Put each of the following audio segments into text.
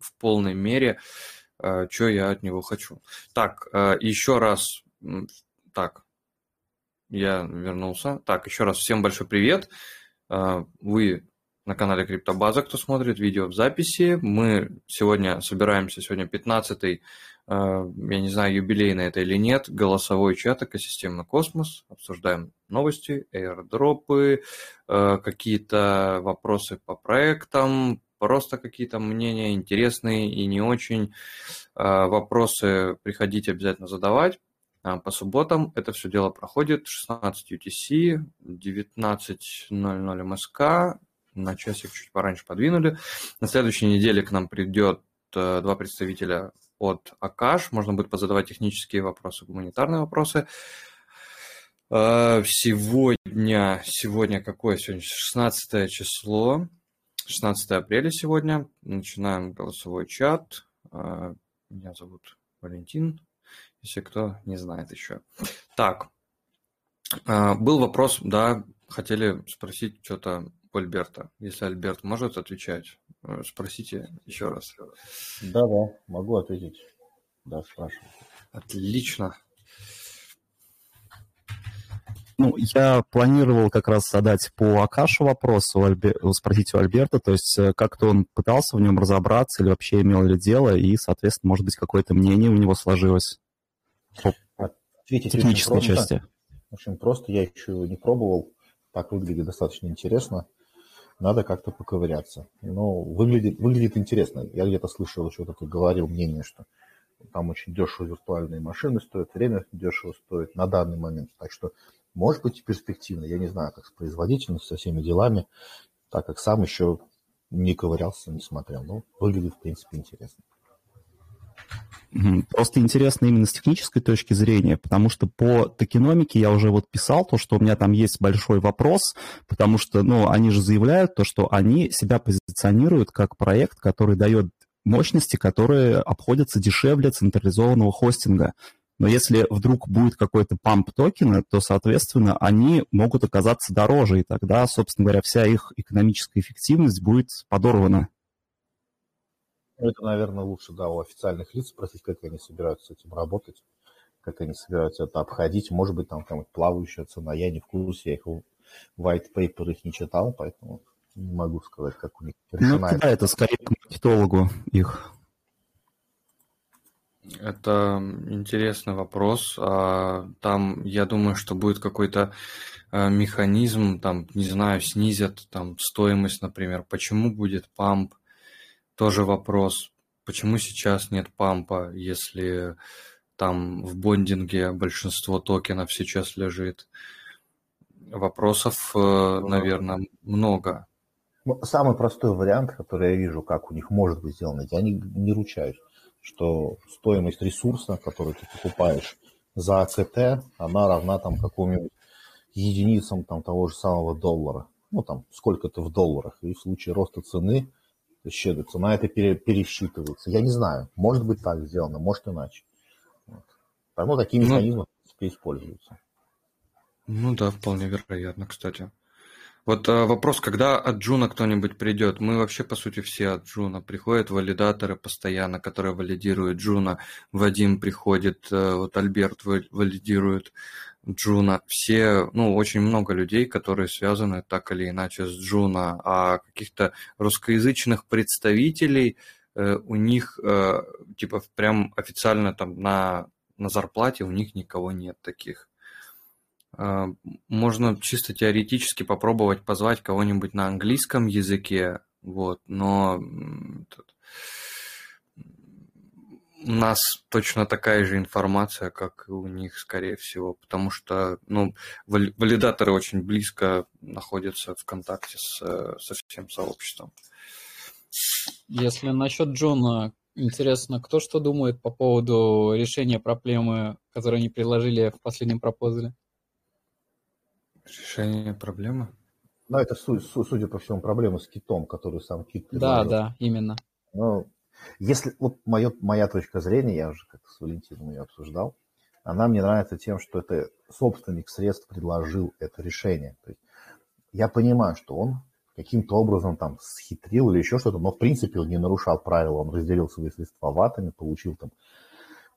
в полной мере, что я от него хочу. Так, еще раз, так, я вернулся. Так, еще раз всем большой привет. Вы на канале Криптобаза, кто смотрит видео в записи. Мы сегодня собираемся, сегодня 15-й Э, я не знаю, юбилейный это или нет, голосовой чат экосистемы Космос. Обсуждаем новости, э, какие-то вопросы по проектам, просто какие-то мнения интересные и не очень. Э, вопросы приходите обязательно задавать. По субботам это все дело проходит 16 UTC, 19.00 МСК, на часик чуть пораньше подвинули. На следующей неделе к нам придет два представителя от Акаш. Можно будет позадавать технические вопросы, гуманитарные вопросы. Э, сегодня, сегодня какое сегодня? 16 число, 16 апреля сегодня. Начинаем голосовой чат. Э, меня зовут Валентин, если кто не знает еще. Так, э, был вопрос, да, хотели спросить что-то у Альберта. Если Альберт может отвечать, э, спросите еще раз. Да, да, могу ответить. Да, спрашивайте. Отлично. Ну, я планировал как раз задать по Акашу вопрос, у Альбер... спросить у Альберта, то есть э, как-то он пытался в нем разобраться или вообще имел ли дело, и, соответственно, может быть, какое-то мнение у него сложилось по Ответить технической части. Очень просто, я еще не пробовал, так выглядит достаточно интересно надо как-то поковыряться. Но выглядит, выглядит интересно. Я где-то слышал, еще кто-то говорил мнение, что там очень дешево виртуальные машины стоят, время дешево стоит на данный момент. Так что может быть перспективно. Я не знаю, как с производительностью, со всеми делами, так как сам еще не ковырялся, не смотрел. Но выглядит, в принципе, интересно. Просто интересно именно с технической точки зрения, потому что по токеномике я уже вот писал то, что у меня там есть большой вопрос, потому что, ну, они же заявляют то, что они себя позиционируют как проект, который дает мощности, которые обходятся дешевле централизованного хостинга. Но если вдруг будет какой-то памп токена, то, соответственно, они могут оказаться дороже, и тогда, собственно говоря, вся их экономическая эффективность будет подорвана. Ну, это, наверное, лучше, да, у официальных лиц спросить, как они собираются с этим работать, как они собираются это обходить. Может быть, там, там плавающая цена. Я не в курсе, я их white paper их не читал, поэтому не могу сказать, как у них. Ну, да, это скорее к маркетологу их. Это интересный вопрос. А, там, я думаю, что будет какой-то а, механизм, там, не знаю, снизят там стоимость, например. Почему будет памп? Тоже вопрос, почему сейчас нет пампа, если там в бондинге большинство токенов сейчас лежит. Вопросов, э, наверное, много. Ну, самый простой вариант, который я вижу, как у них может быть сделано, я не, не ручаюсь, что стоимость ресурса, который ты покупаешь за АКТ, она равна там какому-нибудь единицам там, того же самого доллара. Ну, там, сколько-то в долларах. И в случае роста цены еще цена это пере, пересчитывается. Я не знаю, может быть так сделано, может иначе. Вот. Поэтому такие ну, механизмы, принципе, используются. Ну да, вполне вероятно, кстати. Вот а, вопрос, когда от Juno кто-нибудь придет? Мы вообще, по сути, все от Juno. Приходят валидаторы постоянно, которые валидируют Juno. Вадим приходит, а, вот Альберт валидирует. Juno. Все, ну, очень много людей, которые связаны так или иначе с Juno, а каких-то русскоязычных представителей э, у них, э, типа, прям официально там на, на зарплате у них никого нет таких. Э, можно чисто теоретически попробовать позвать кого-нибудь на английском языке, вот, но у нас точно такая же информация, как и у них, скорее всего, потому что ну, валидаторы очень близко находятся в контакте с, со всем сообществом. Если насчет Джона, интересно, кто что думает по поводу решения проблемы, которую они приложили в последнем пропозале? Решение проблемы? Ну, это, судя по всему, проблема с китом, который сам кит. Да, да, именно. Ну, если вот мое, моя точка зрения, я уже как-то с Валентином ее обсуждал, она мне нравится тем, что это собственник средств предложил это решение. То есть я понимаю, что он каким-то образом там схитрил или еще что-то, но в принципе он не нарушал правила, он разделил свои средства ватами, получил там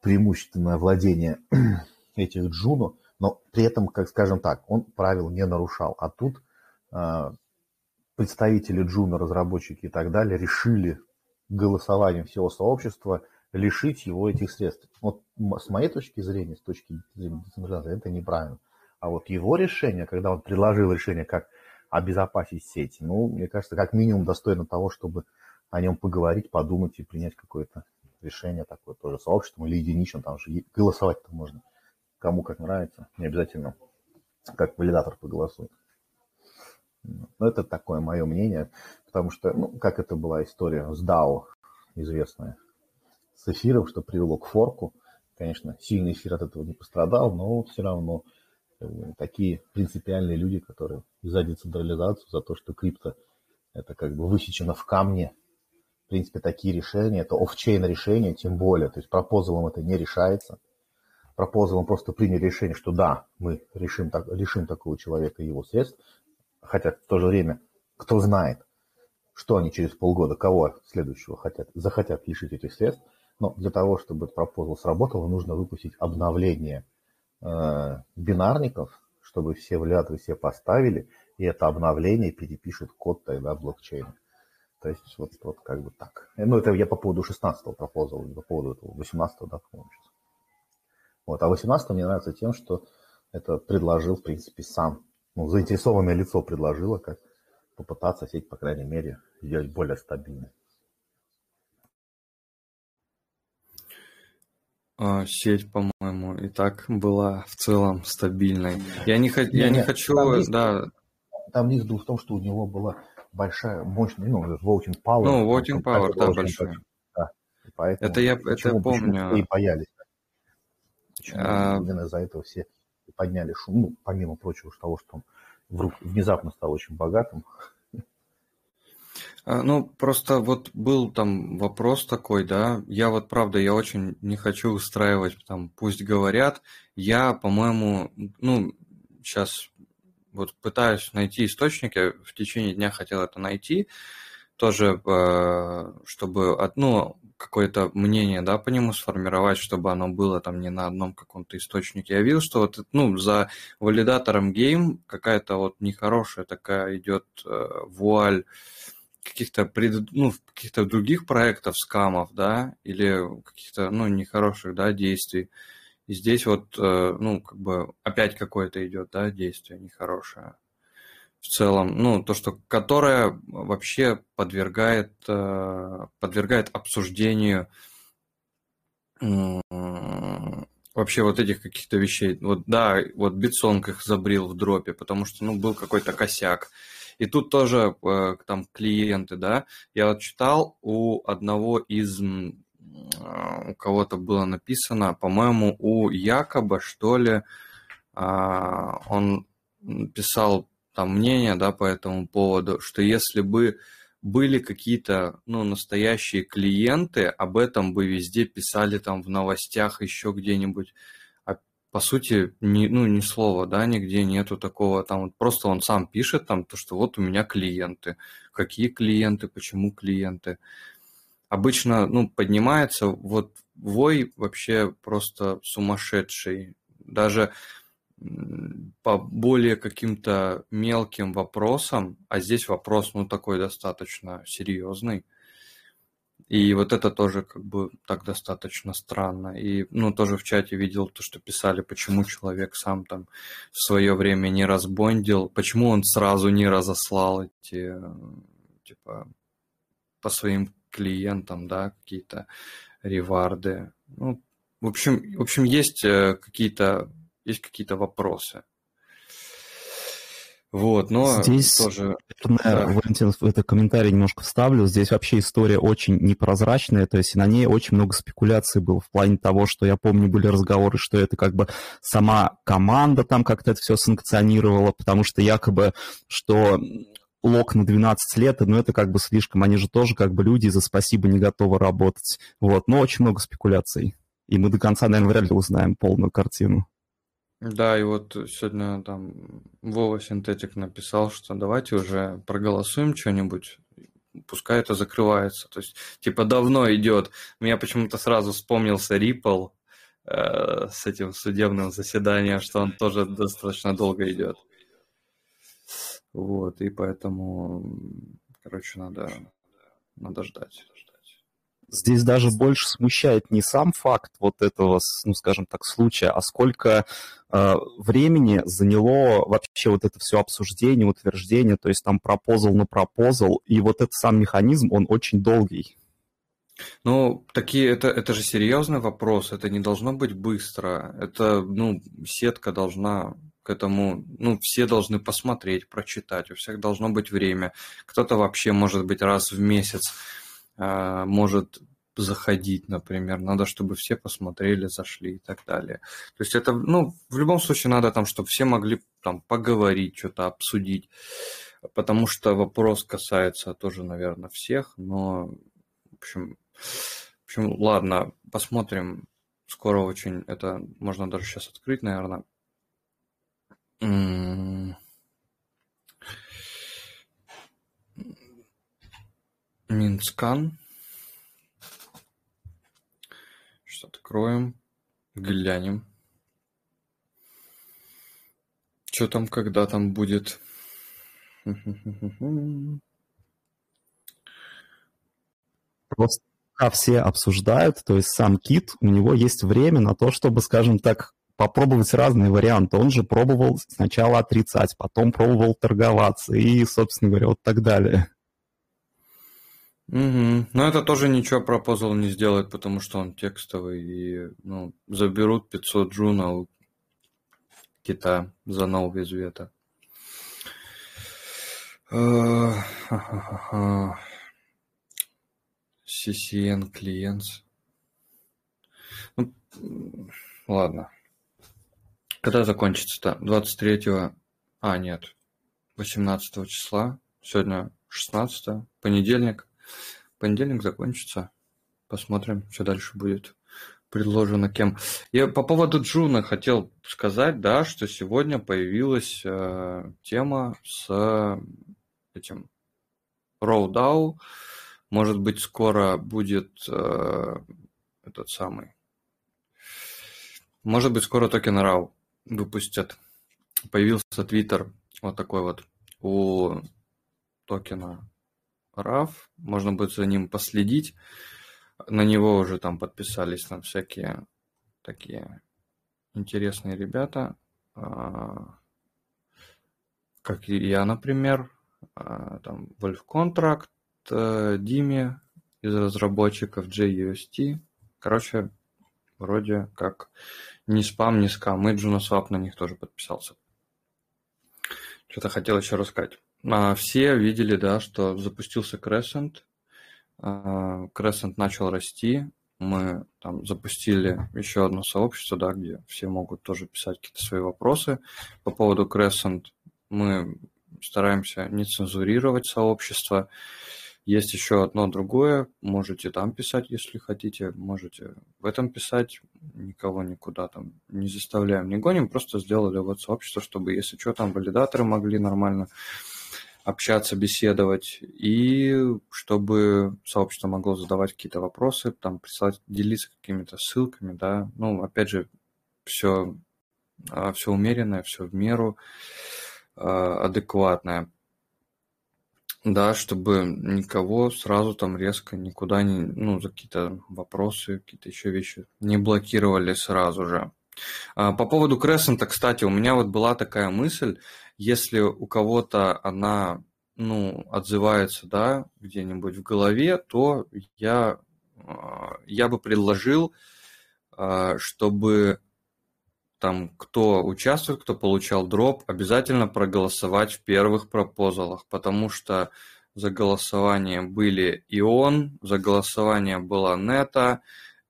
преимущественное владение этих джуну, но при этом, как скажем так, он правил не нарушал. А тут э, представители джуна, разработчики и так далее решили голосованием всего сообщества лишить его этих средств. Вот с моей точки зрения, с точки зрения децентрализации, это неправильно. А вот его решение, когда он предложил решение, как обезопасить сеть, ну, мне кажется, как минимум достойно того, чтобы о нем поговорить, подумать и принять какое-то решение такое тоже сообществом или единично, там же голосовать-то можно кому как нравится, не обязательно как валидатор поголосует. Но это такое мое мнение, потому что, ну, как это была история с DAO известная, с эфиром, что привело к форку. Конечно, сильный эфир от этого не пострадал, но все равно такие принципиальные люди, которые за децентрализацию, за то, что крипто это как бы высечено в камне. В принципе, такие решения, это офчейн решения, тем более, то есть пропозалом это не решается. Пропозалом просто приняли решение, что да, мы решим, так, лишим такого человека его средств, хотя в то же время, кто знает, что они через полгода, кого следующего хотят, захотят лишить этих средств, но для того, чтобы этот пропозал сработал, нужно выпустить обновление э, бинарников, чтобы все валидаторы все поставили, и это обновление перепишет код тогда блокчейна. То есть вот, вот как бы так. Ну, это я по поводу 16-го пропозала, по поводу этого 18-го, да, по-моему, сейчас. Вот. А 18 мне нравится тем, что это предложил, в принципе, сам. Ну, заинтересованное лицо предложило, как попытаться сеть, по крайней мере, сделать более стабильной. А, сеть, по-моему, и так была в целом стабильной. Я не, х... я не, хочу, там риск, да. Там был в том, что у него была большая, мощная, ну, voting power. Ну, voting power, да, большой. Да. Поэтому, это я, это я помню. И боялись. А... Именно из-за этого все подняли шум, ну, помимо прочего, того, что он вдруг внезапно стал очень богатым. А, ну, просто вот был там вопрос такой, да, я вот, правда, я очень не хочу устраивать, там, пусть говорят, я, по-моему, ну, сейчас вот пытаюсь найти источники, в течение дня хотел это найти, тоже, э, чтобы, ну, какое-то мнение, да, по нему сформировать, чтобы оно было там не на одном каком-то источнике. Я видел, что вот, ну, за валидатором гейм какая-то вот нехорошая такая идет э, вуаль каких-то пред, ну, каких-то других проектов, скамов, да, или каких-то, ну, нехороших, да, действий. И здесь вот, э, ну, как бы опять какое-то идет, да, действие нехорошее в целом, ну, то, что, которое вообще подвергает, э, подвергает обсуждению вообще вот этих каких-то вещей. Вот да, вот BitSong их забрил в дропе, потому что, ну, был какой-то косяк. И тут тоже э, там клиенты, да, я вот читал у одного из, у кого-то было написано, по-моему, у Якоба, что ли, а, он писал там мнение, да, по этому поводу, что если бы были какие-то, ну, настоящие клиенты, об этом бы везде писали там в новостях еще где-нибудь. А по сути, ни, ну, ни слова, да, нигде нету такого, там вот просто он сам пишет там, то, что вот у меня клиенты. Какие клиенты, почему клиенты? Обычно, ну, поднимается вот вой вообще просто сумасшедший. Даже по более каким-то мелким вопросам, а здесь вопрос, ну, такой достаточно серьезный. И вот это тоже как бы так достаточно странно. И, ну, тоже в чате видел то, что писали, почему человек сам там в свое время не разбондил, почему он сразу не разослал эти, типа, по своим клиентам, да, какие-то реварды. Ну, в общем, в общем, есть э, какие-то есть какие-то вопросы. Вот, но здесь, тоже... Наверное, да. Валентин, это комментарий немножко вставлю. Здесь вообще история очень непрозрачная, то есть на ней очень много спекуляций было в плане того, что я помню, были разговоры, что это как бы сама команда там как-то это все санкционировала, потому что якобы, что лок на 12 лет, ну это как бы слишком, они же тоже как бы люди за спасибо не готовы работать. Вот, но очень много спекуляций. И мы до конца, наверное, вряд ли узнаем полную картину. Да, и вот сегодня там Вова Синтетик написал, что давайте уже проголосуем что-нибудь, пускай это закрывается. То есть, типа, давно идет. Меня почему-то сразу вспомнился Ripple э, с этим судебным заседанием, что он тоже достаточно долго идет. Вот, и поэтому, короче, надо, надо ждать. Здесь даже больше смущает не сам факт вот этого, ну, скажем так, случая, а сколько э, времени заняло вообще вот это все обсуждение, утверждение, то есть там пропозал на пропозал, и вот этот сам механизм, он очень долгий. Ну, такие, это, это же серьезный вопрос, это не должно быть быстро, это, ну, сетка должна к этому, ну, все должны посмотреть, прочитать, у всех должно быть время. Кто-то вообще, может быть, раз в месяц может заходить, например, надо, чтобы все посмотрели, зашли и так далее. То есть это, ну, в любом случае надо там, чтобы все могли там поговорить, что-то обсудить, потому что вопрос касается тоже, наверное, всех, но, в общем, в общем, ладно, посмотрим, скоро очень, это можно даже сейчас открыть, наверное. Mintscan. Сейчас откроем, глянем. Что там, когда там будет? Просто все обсуждают, то есть сам Кит, у него есть время на то, чтобы, скажем так, попробовать разные варианты. Он же пробовал сначала отрицать, потом пробовал торговаться и, собственно говоря, вот так далее. Угу. Но это тоже ничего пропозал не сделает, потому что он текстовый. И ну, заберут 500 джуна у кита за новый вета. CCN клиент. Ну, ладно. Когда закончится-то? 23 А, нет. 18 числа. Сегодня 16 понедельник. Понедельник закончится. Посмотрим, что дальше будет предложено кем. Я по поводу Juno хотел сказать, да, что сегодня появилась э, тема с этим RAW DAO. Может быть, скоро будет э, этот самый. Может быть, скоро токен RAW выпустят. Появился Твиттер вот такой вот у токена RAV. Можно будет за ним последить. На него уже там подписались там всякие такие интересные ребята. А, как я, например. А, там Wolf Contract, э, Диме из разработчиков JUST. Короче, вроде как ни спам, ни скам. И Junoswap на них тоже подписался. Что-то хотел еще рассказать. А, все видели, да, что запустился Crescent. А, Crescent начал расти. Мы там запустили еще одно сообщество, да, где все могут тоже писать какие-то свои вопросы. По поводу Crescent мы стараемся не цензурировать сообщество. Есть еще одно другое, можете там писать, если хотите, можете в этом писать, никого никуда там не заставляем, не гоним, просто сделали вот сообщество, чтобы, если что, там валидаторы могли нормально общаться, беседовать, и чтобы сообщество могло задавать какие-то вопросы, там присылать, делиться какими-то ссылками, да, ну, опять же, все, а, все умеренное, все в меру, а, адекватное. Да, чтобы никого сразу там резко никуда не, ну, за какие-то вопросы, какие-то еще вещи не блокировали сразу же. А, по поводу Крессента, кстати, у меня вот была такая мысль, если у кого-то она, ну, отзывается, да, где-нибудь в голове, то я, а, я бы предложил, а, чтобы там, кто участвует, кто получал дроп, обязательно проголосовать в первых пропозалах, потому что за голосование были ИОН, за голосование была Нета,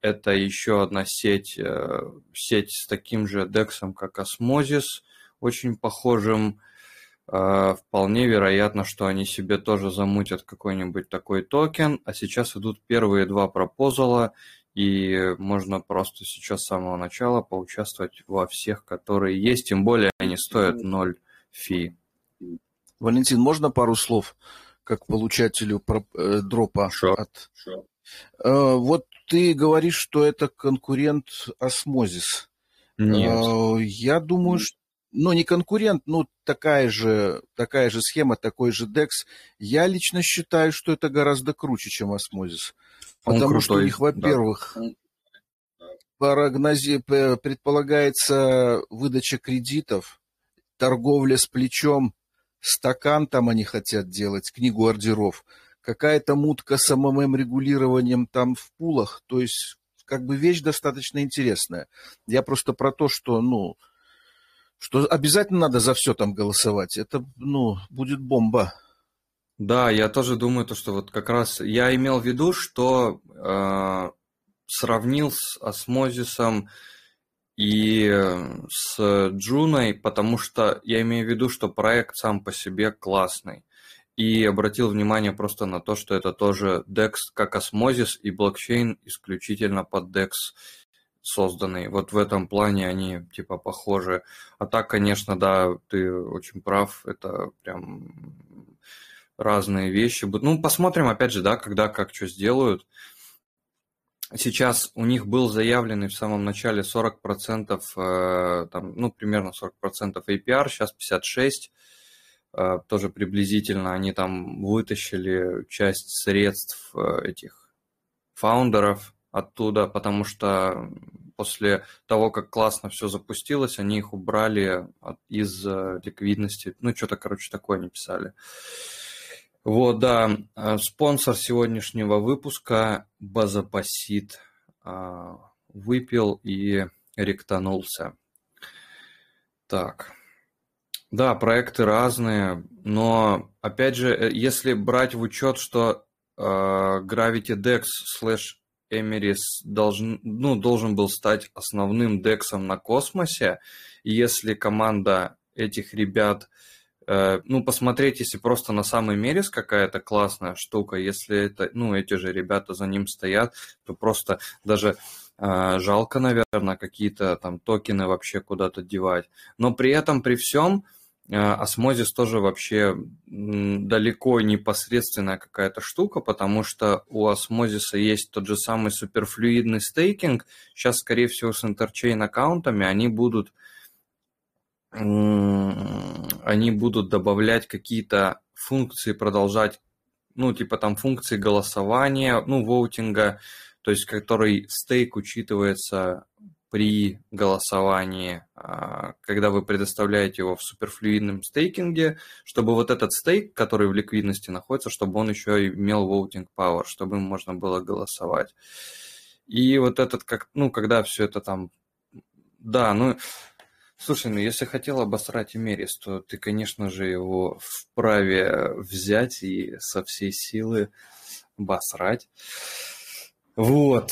это еще одна сеть, э, сеть с таким же дексом, как Osmosis, очень похожим. Э, вполне вероятно, что они себе тоже замутят какой-нибудь такой токен. А сейчас идут первые два пропозала, и можно просто сейчас с самого начала поучаствовать во всех, которые есть, тем более они стоят ноль fee. Валентин, можно пару слов как получателю э, дропа sure. от... Sure. Э, вот ты говоришь, что это конкурент Osmosis. Нет. Э, я думаю, что ну, не конкурент, но такая же, такая же схема, такой же DEX. Я лично считаю, что это гораздо круче, чем Osmosis. Он Потому крутой, что у них, во-первых, да. прогнози, предполагается выдача кредитов, торговля с плечом, стакан там они хотят делать, книгу ордеров, какая-то мутка с МММ-регулированием там в пулах, то есть как бы вещь достаточно интересная. Я просто про то, что, ну, что обязательно надо за все там голосовать. Это, ну, будет бомба. Да, я тоже думаю, то, что вот как раз я имел в виду, что э, сравнил с осмозисом и с Джуной, потому что я имею в виду, что проект сам по себе классный. И обратил внимание просто на то, что это тоже DEX как осмозис и блокчейн исключительно под DEX созданный. Вот в этом плане они типа похожи. А так, конечно, да, ты очень прав. Это прям разные вещи. Ну, посмотрим, опять же, да, когда как что сделают. Сейчас у них был заявленный в самом начале 40%, э, там, ну, примерно 40% APR, сейчас 56%, э, тоже приблизительно. Они там вытащили часть средств э, этих фаундеров оттуда, потому что после того, как классно все запустилось, они их убрали из ликвидности. Ну, что-то, короче, такое они писали. Вот, да, э, спонсор сегодняшнего выпуска Базапасит а, выпил и ректанулся. Так, да, проекты разные, но, опять же, э, если брать в учет, что Gravity Dex slash Emiris должен, ну, должен был стать основным дексом на космосе, если команда этих ребят Э, ну, посмотреть, если просто на самый мерис какая-то классная штука, если это, ну, эти же ребята за ним стоят, то просто даже э, жалко, наверное, какие-то там токены вообще куда-то девать. Но при этом, при всем, э, осмозис тоже вообще далеко непосредственная какая-то штука, потому что у осмозиса есть тот же самый суперфлюидный стейкинг. Сейчас, скорее всего, с интерчейн аккаунтами они будут они будут добавлять какие-то функции, продолжать, ну, типа там функции голосования, ну, воутинга, то есть который стейк учитывается при голосовании, а, когда вы предоставляете его в суперфлюидном стейкинге, чтобы вот этот стейк, который в ликвидности находится, чтобы он еще имел voting power, чтобы им можно было голосовать. И вот этот, как, ну, когда все это там, да, ну, Слушай, ну если хотел обосрать Эмерис, то ты, конечно же, его вправе взять и со всей силы обосрать. Вот.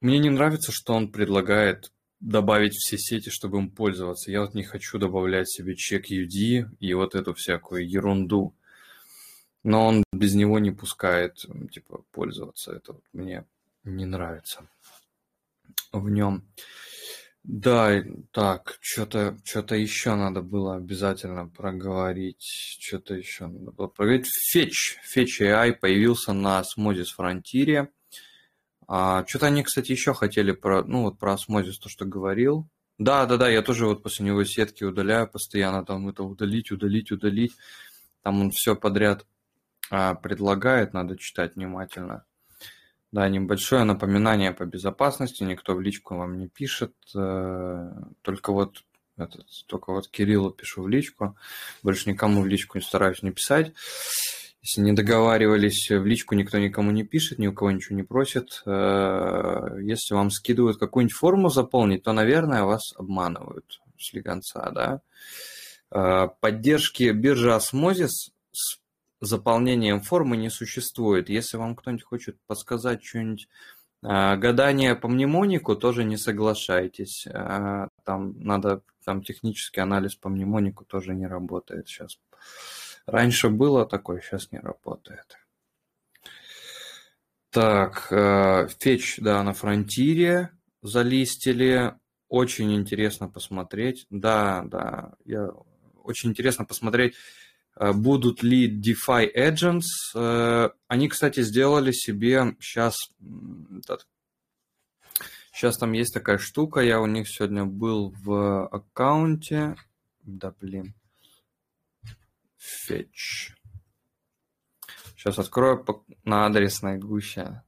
Мне не нравится, что он предлагает добавить все сети, чтобы им пользоваться. Я вот не хочу добавлять себе чек UD и вот эту всякую ерунду. Но он без него не пускает, типа, пользоваться. Это вот мне не нравится в нем. Да, так, что-то что-то еще надо было обязательно проговорить. Что-то еще надо было проговорить. Fetch, Fetch AI появился на Osmosis Frontier. А, что-то они, кстати, еще хотели про, ну вот про Osmosis, то, что говорил. Да, да, да, я тоже вот после него сетки удаляю постоянно, там это удалить, удалить, удалить. Там он все подряд а, предлагает, надо читать внимательно. Да, небольшое напоминание по безопасности. Никто в личку вам не пишет. Э, только вот этот, только вот Кириллу пишу в личку. Больше никому в личку не стараюсь не писать. Если не договаривались, в личку никто никому не пишет, ни у кого ничего не просит. Э, если вам скидывают какую-нибудь форму заполнить, то, наверное, вас обманывают слегонца, да. Э, поддержки биржи Osmosis с заполнением формы не существует. Если вам кто-нибудь хочет подсказать что-нибудь гадание по мнемонику, тоже не соглашайтесь. Там надо, там технический анализ по мнемонику тоже не работает сейчас. Раньше было такое, сейчас не работает. Так, э, Фетч, да, на фронтире залистили. Очень интересно посмотреть. Да, да, я очень интересно посмотреть, э, будут ли DeFi Agents. Э, они, кстати, сделали себе сейчас... Сейчас там есть такая штука, я у них сегодня был в аккаунте. Да, блин. Fetch. Сейчас открою на адресной гуще.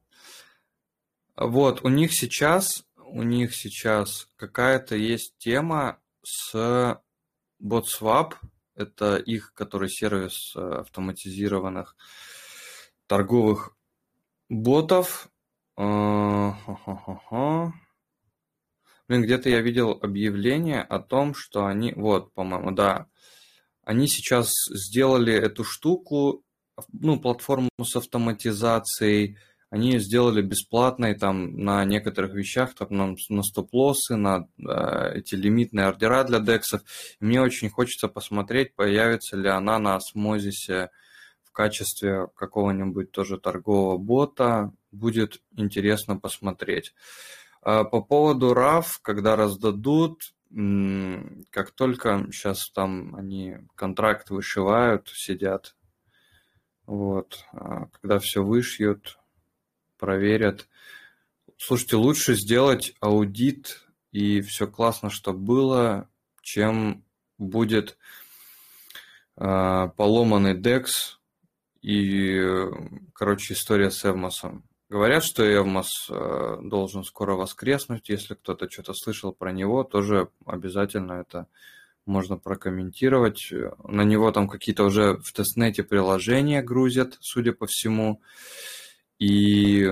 Вот, у них сейчас, у них сейчас какая-то есть тема с BotSwap. Это их, который сервис э, автоматизированных торговых ботов. Блин, где-то я видел объявление о том, что они, вот, по-моему, да, они сейчас сделали эту штуку, ну, платформу с автоматизацией, они сделали бесплатной там на некоторых вещах, там на, на стоп-лоссы, на э, эти лимитные ордера для дексов. И мне очень хочется посмотреть, появится ли она на осмозисе в качестве какого-нибудь тоже торгового бота. Будет интересно посмотреть. А по поводу RAV, когда раздадут, как только сейчас там они контракт вышивают, сидят, вот, а когда все вышьют, проверят. Слушайте, лучше сделать аудит и все классно, что было, чем будет э, поломанный DEX и, короче, история с Эвмосом. Говорят, что Эвмос э, должен скоро воскреснуть. Если кто-то что-то слышал про него, тоже обязательно это можно прокомментировать. На него там какие-то уже в тестнете приложения грузят, судя по всему. И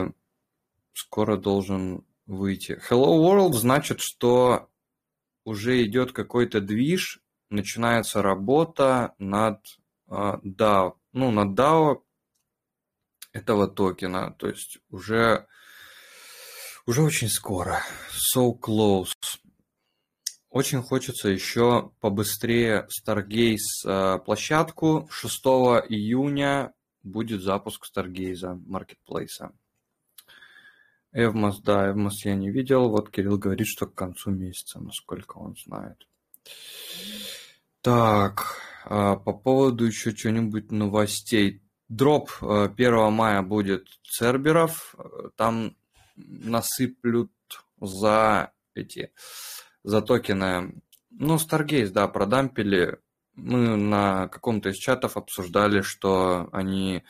скоро должен выйти. Hello World значит, что уже идет какой-то движ, начинается работа над uh, DAO. Ну, над DAO этого токена. То есть уже, уже очень скоро. So close. Очень хочется еще побыстрее Stargaze э, площадку. 6 июня будет запуск Stargaze маркетплейса. Эвмос, да, Эвмос я не видел. Вот Кирилл говорит, что к концу месяца, насколько он знает. Так, э, по поводу еще что-нибудь новостей. Дроп 1 э, мая будет Церберов. Там насыплют за эти за токены. Ну, Stargaze, да, продампили. Мы на каком-то из чатов обсуждали, что они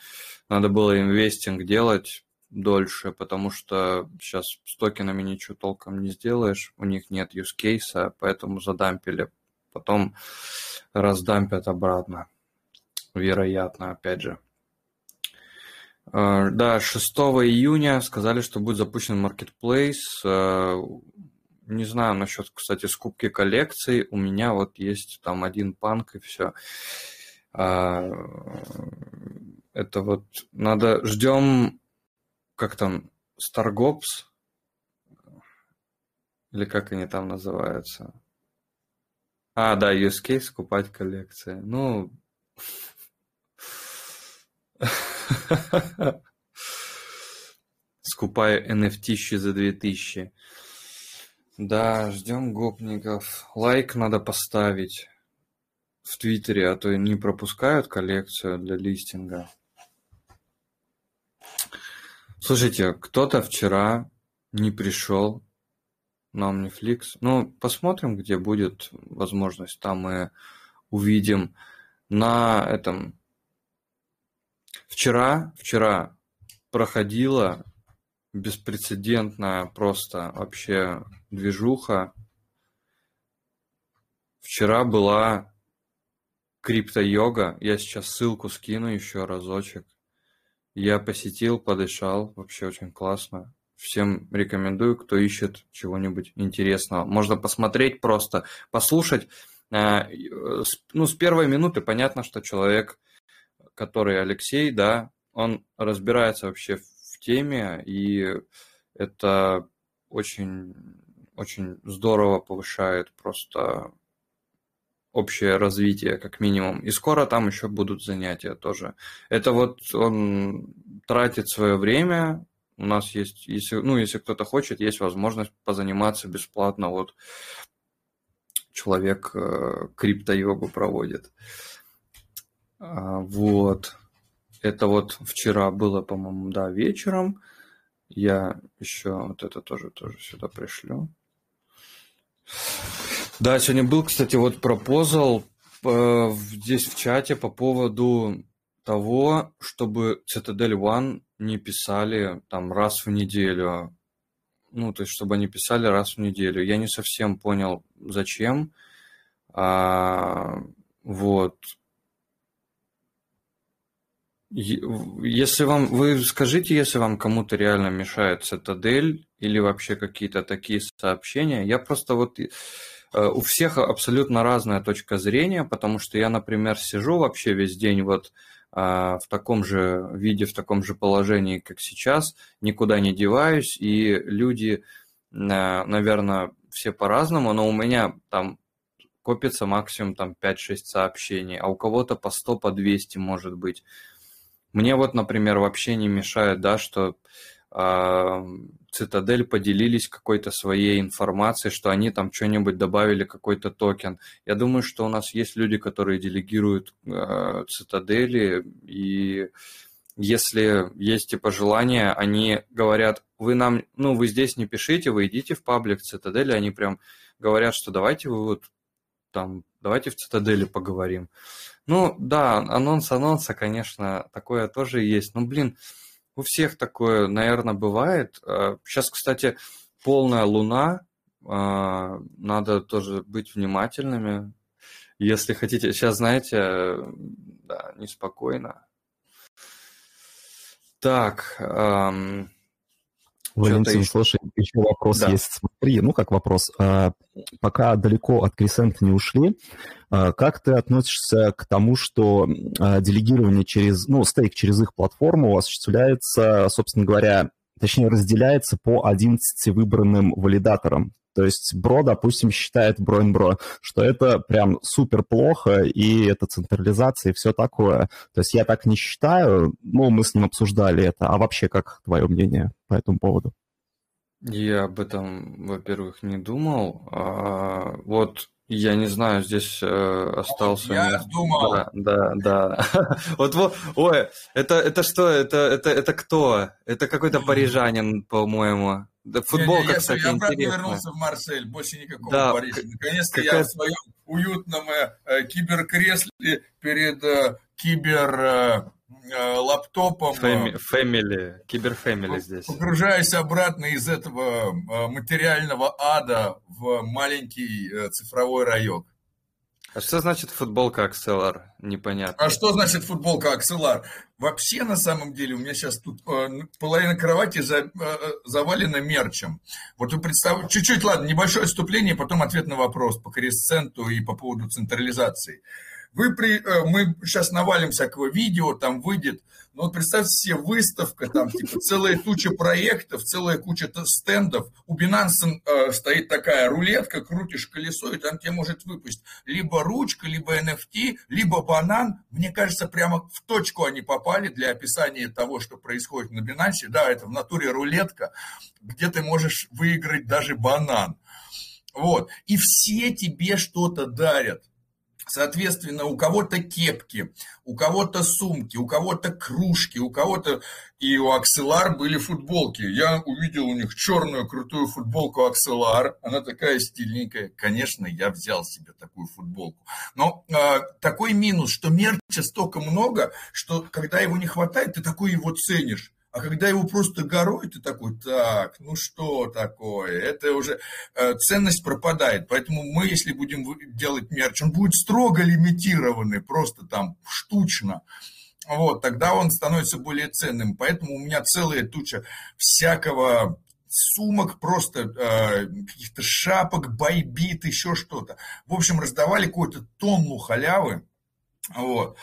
надо было инвестинг делать дольше, потому что сейчас с токенами ничего толком не сделаешь, у них нет case, поэтому задампили. Потом раздампят обратно. Вероятно, опять же. Э, да, 6 июня сказали, что будет запущен marketplace. Э, не знаю насчет, кстати, скупки коллекций. У меня вот есть там один панк и все. А, это вот надо... Ждем, как там, Старгопс? Или как они там называются? А, да, use case, скупать коллекции. Ну... Скупаю NFT за 2000. Да, ждем гопников. Лайк надо поставить в Твиттере, а то не пропускают коллекцию для листинга. Слушайте, кто-то вчера не пришел на Omniflix. Ну, посмотрим, где будет возможность. Там мы увидим на этом... Вчера, вчера проходила беспрецедентная просто вообще движуха. Вчера была крипто-йога. Я сейчас ссылку скину еще разочек. Я посетил, подышал. Вообще очень классно. Всем рекомендую, кто ищет чего-нибудь интересного. Можно посмотреть просто, послушать. А, ну, с первой минуты понятно, что человек, который Алексей, да, он разбирается вообще в теме, и это очень очень здорово повышает просто общее развитие, как минимум. И скоро там еще будут занятия тоже. Это вот он тратит свое время у нас есть, если, ну, если кто-то хочет, есть возможность позаниматься бесплатно. Вот человек э, крипто-йогу проводит. А, вот. Это вот вчера было, по-моему, да, вечером. Я еще вот это тоже, тоже сюда пришлю. Да, сегодня был, кстати, вот пропозал э, здесь в чате по поводу того, чтобы Citadel One не писали там раз в неделю. Ну, то есть, чтобы они писали раз в неделю. Я не совсем понял, зачем. А, вот. Если вам, вы скажите, если вам кому-то реально мешает Цитадель или вообще какие-то такие сообщения. Я просто вот э, у всех абсолютно разная точка зрения, потому что я, например, сижу вообще весь день вот а, в таком же виде, в таком же положении, как сейчас, никуда не деваюсь, и люди, наверное, все по-разному, но у меня там копится максимум там 5-6 сообщений, а у кого-то по 100, по 200 может быть. Мне вот, например, вообще не мешает, да, что э, Цитадель поделились какой-то своей информацией, что они там что-нибудь добавили, какой-то токен. Я думаю, что у нас есть люди, которые делегируют э, Цитадели, и если есть типа желание, они говорят, вы нам, ну, вы здесь не пишите, вы идите в паблик Цитадели, они прям говорят, что давайте вы вот там, давайте в Цитадели поговорим. Ну, да, анонс анонса, конечно, такое тоже есть. Но, блин, у всех такое, наверное, бывает. Сейчас, а, кстати, полная луна. А, надо тоже быть внимательными. Если хотите, сейчас, знаете, да, неспокойно. Так, Валентин, слушай, еще вопрос да. есть. Смотри, ну как вопрос. А, пока далеко от Крисент не ушли, а, как ты относишься к тому, что а, делегирование через, ну, стейк через их платформу осуществляется, собственно говоря, точнее разделяется по 11 выбранным валидаторам? То есть Бро, допустим, считает Бро, что это прям супер плохо, и это централизация, и все такое. То есть я так не считаю, но мы с ним обсуждали это. А вообще, как твое мнение по этому поводу? Я об этом, во-первых, не думал. А, вот я не знаю, здесь э, остался. Я думал. Да, да, да. вот, вот, ой, это, это что? Это, это, это кто? Это какой-то парижанин, по-моему. Да, футболка, не, не, кстати, я обратно вернулся в Марсель, больше никакого да, Парижа. Наконец-то я в своем уютном э, киберкресле перед э, кибер... Э, э лаптопом. Фэмили, киберфэмили здесь. Погружаясь обратно из этого э, материального ада в маленький э, цифровой район. А что значит футболка Axelar? Непонятно. А что значит футболка Axelar? Вообще, на самом деле, у меня сейчас тут э, половина кровати за, э, завалена мерчем. Вот вы представляете, чуть-чуть, ладно, небольшое отступление, потом ответ на вопрос по кресценту и по поводу централизации. Вы при, э, мы сейчас навалим всякого видео, там выйдет, но вот представьте себе выставка, там типа целая туча проектов, целая куча стендов. У Binance э, стоит такая рулетка, крутишь колесо, и там тебе может выпустить либо ручка, либо NFT, либо банан. Мне кажется, прямо в точку они попали для описания того, что происходит на Binance. Да, это в натуре рулетка, где ты можешь выиграть даже банан. Вот. И все тебе что-то дарят. Соответственно, у кого-то кепки, у кого-то сумки, у кого-то кружки, у кого-то... И у Акселар были футболки. Я увидел у них черную крутую футболку Акселар. Она такая стильненькая. Конечно, я взял себе такую футболку. Но э, такой минус, что мерча столько много, что когда его не хватает, ты такой его ценишь. А когда его просто горой, ты такой, так, ну что такое? Это уже э, ценность пропадает. Поэтому мы, если будем делать мерч, он будет строго лимитированный, просто там штучно. Вот, тогда он становится более ценным. Поэтому у меня целая туча всякого сумок, просто э, каких-то шапок, байбит, еще что-то. В общем, раздавали какую-то тонну халявы. Вот.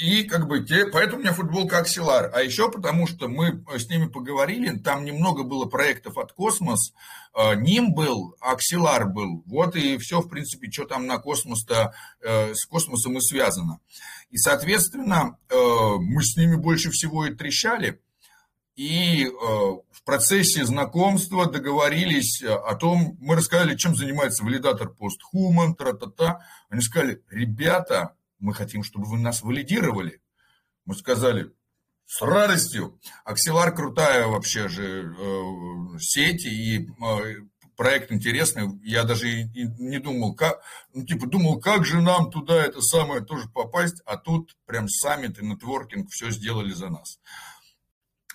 И как бы те, поэтому у меня футболка Axelar. А еще потому, что мы с ними поговорили, там немного было проектов от Космос. Э, Nym был, Axelar был. Вот и все, в принципе, что там на космос-то, э, с космосом и связано. И, соответственно, э, мы с ними больше всего и трещали. и в процессе знакомства договорились о том, мы рассказали, чем занимается валидатор постхуман, тра-та-та. Они сказали, ребята, мы хотим, чтобы вы нас валидировали. Мы сказали, с радостью. Акселар крутая вообще же э, сеть, и э, проект интересный. Я даже и, и не думал, как, ну, типа, думал, как же нам туда это самое тоже попасть, а тут прям саммит и нетворкинг все сделали за нас.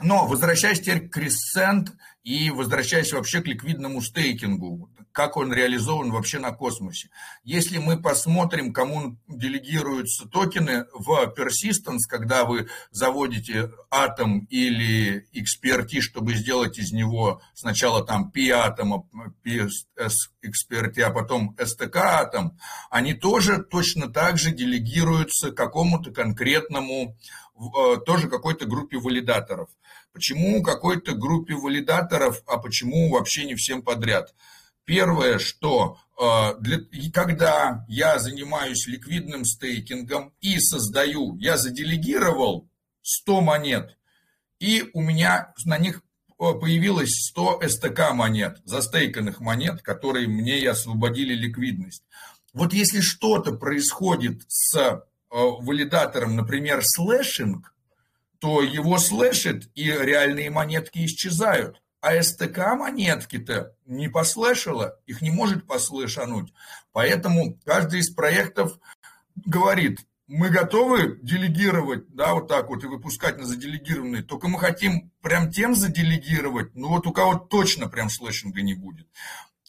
Но возвращаясь теперь к Crescent и возвращаясь вообще к ликвидному стейкингу, как он реализован вообще на космосе. Если мы посмотрим, кому делегируются токены в Persistence, когда вы заводите атом или XPRT, чтобы сделать из него сначала там P атома, XPRT, а потом STK атом, они тоже точно так же делегируются какому-то конкретному Э, тоже какой-то группе валидаторов. Почему какой-то группе валидаторов, а почему вообще не всем подряд? Первое, что э, для, когда я занимаюсь ликвидным стейкингом и создаю, я заделегировал 100 монет, и у меня на них э, появилось 100 STK монет, застейканных монет, которые мне и освободили ликвидность. Вот если что-то происходит с Э, валидатором, например, слэшинг, то его слэшит, и реальные монетки исчезают. А STK монетки-то не послэшила, их не может послэшануть. Поэтому каждый из проектов говорит, мы готовы делегировать, да, вот так вот, и выпускать на заделегированные, только мы хотим прям тем заделегировать, ну вот у кого точно прям слэшинга не будет.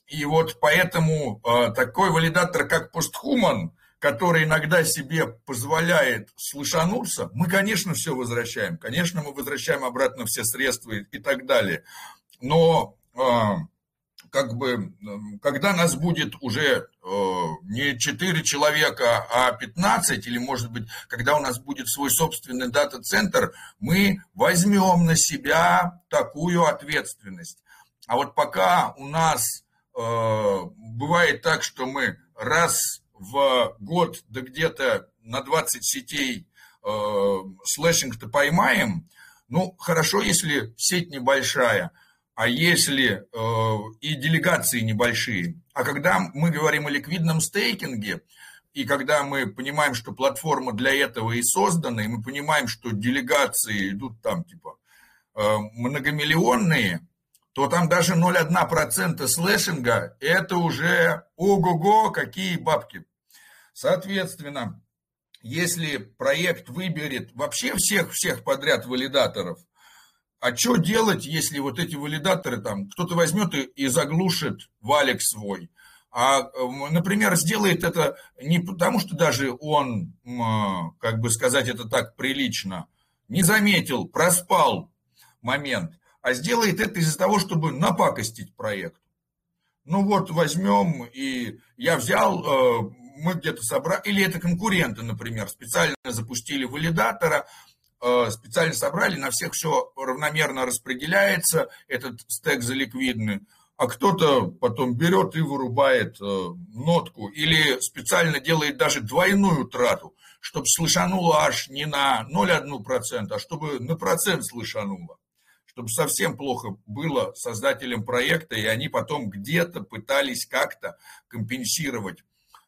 И вот поэтому э, такой валидатор, как постхуман, который иногда себе позволяет слышануться, мы, конечно, все возвращаем. Конечно, мы возвращаем обратно все средства и, и так далее. Но а, как бы, когда нас будет уже э, не 4 человека, а 15, или, может быть, когда у нас будет свой собственный дата-центр, мы возьмем на себя такую ответственность. А вот пока у нас э, бывает так, что мы раз в год да где-то на 20 сетей э, слэшинг-то поймаем, ну, хорошо, если сеть небольшая, а если э, и делегации небольшие. А когда мы говорим о ликвидном стейкинге, и когда мы понимаем, что платформа для этого и создана, и мы понимаем, что делегации идут там типа э, многомиллионные, то там даже 0,1% слэшинга – это уже ого-го, какие бабки. Соответственно, если проект выберет вообще всех-всех подряд валидаторов, а что делать, если вот эти валидаторы там, кто-то возьмет и, и заглушит валик свой, а, например, сделает это не потому, что даже он, как бы сказать это так прилично, не заметил, проспал момент, а сделает это из-за того, чтобы напакостить проекту. Ну вот возьмем, и я взял э, мы где-то собрали, или это конкуренты, например, специально запустили валидатора, специально собрали, на всех все равномерно распределяется, этот стек заликвидный, а кто-то потом берет и вырубает э, нотку, или специально делает даже двойную трату, чтобы слышануло аж не на 0,1%, а чтобы на процент слышануло чтобы совсем плохо было создателям проекта, и они потом где-то пытались как-то компенсировать.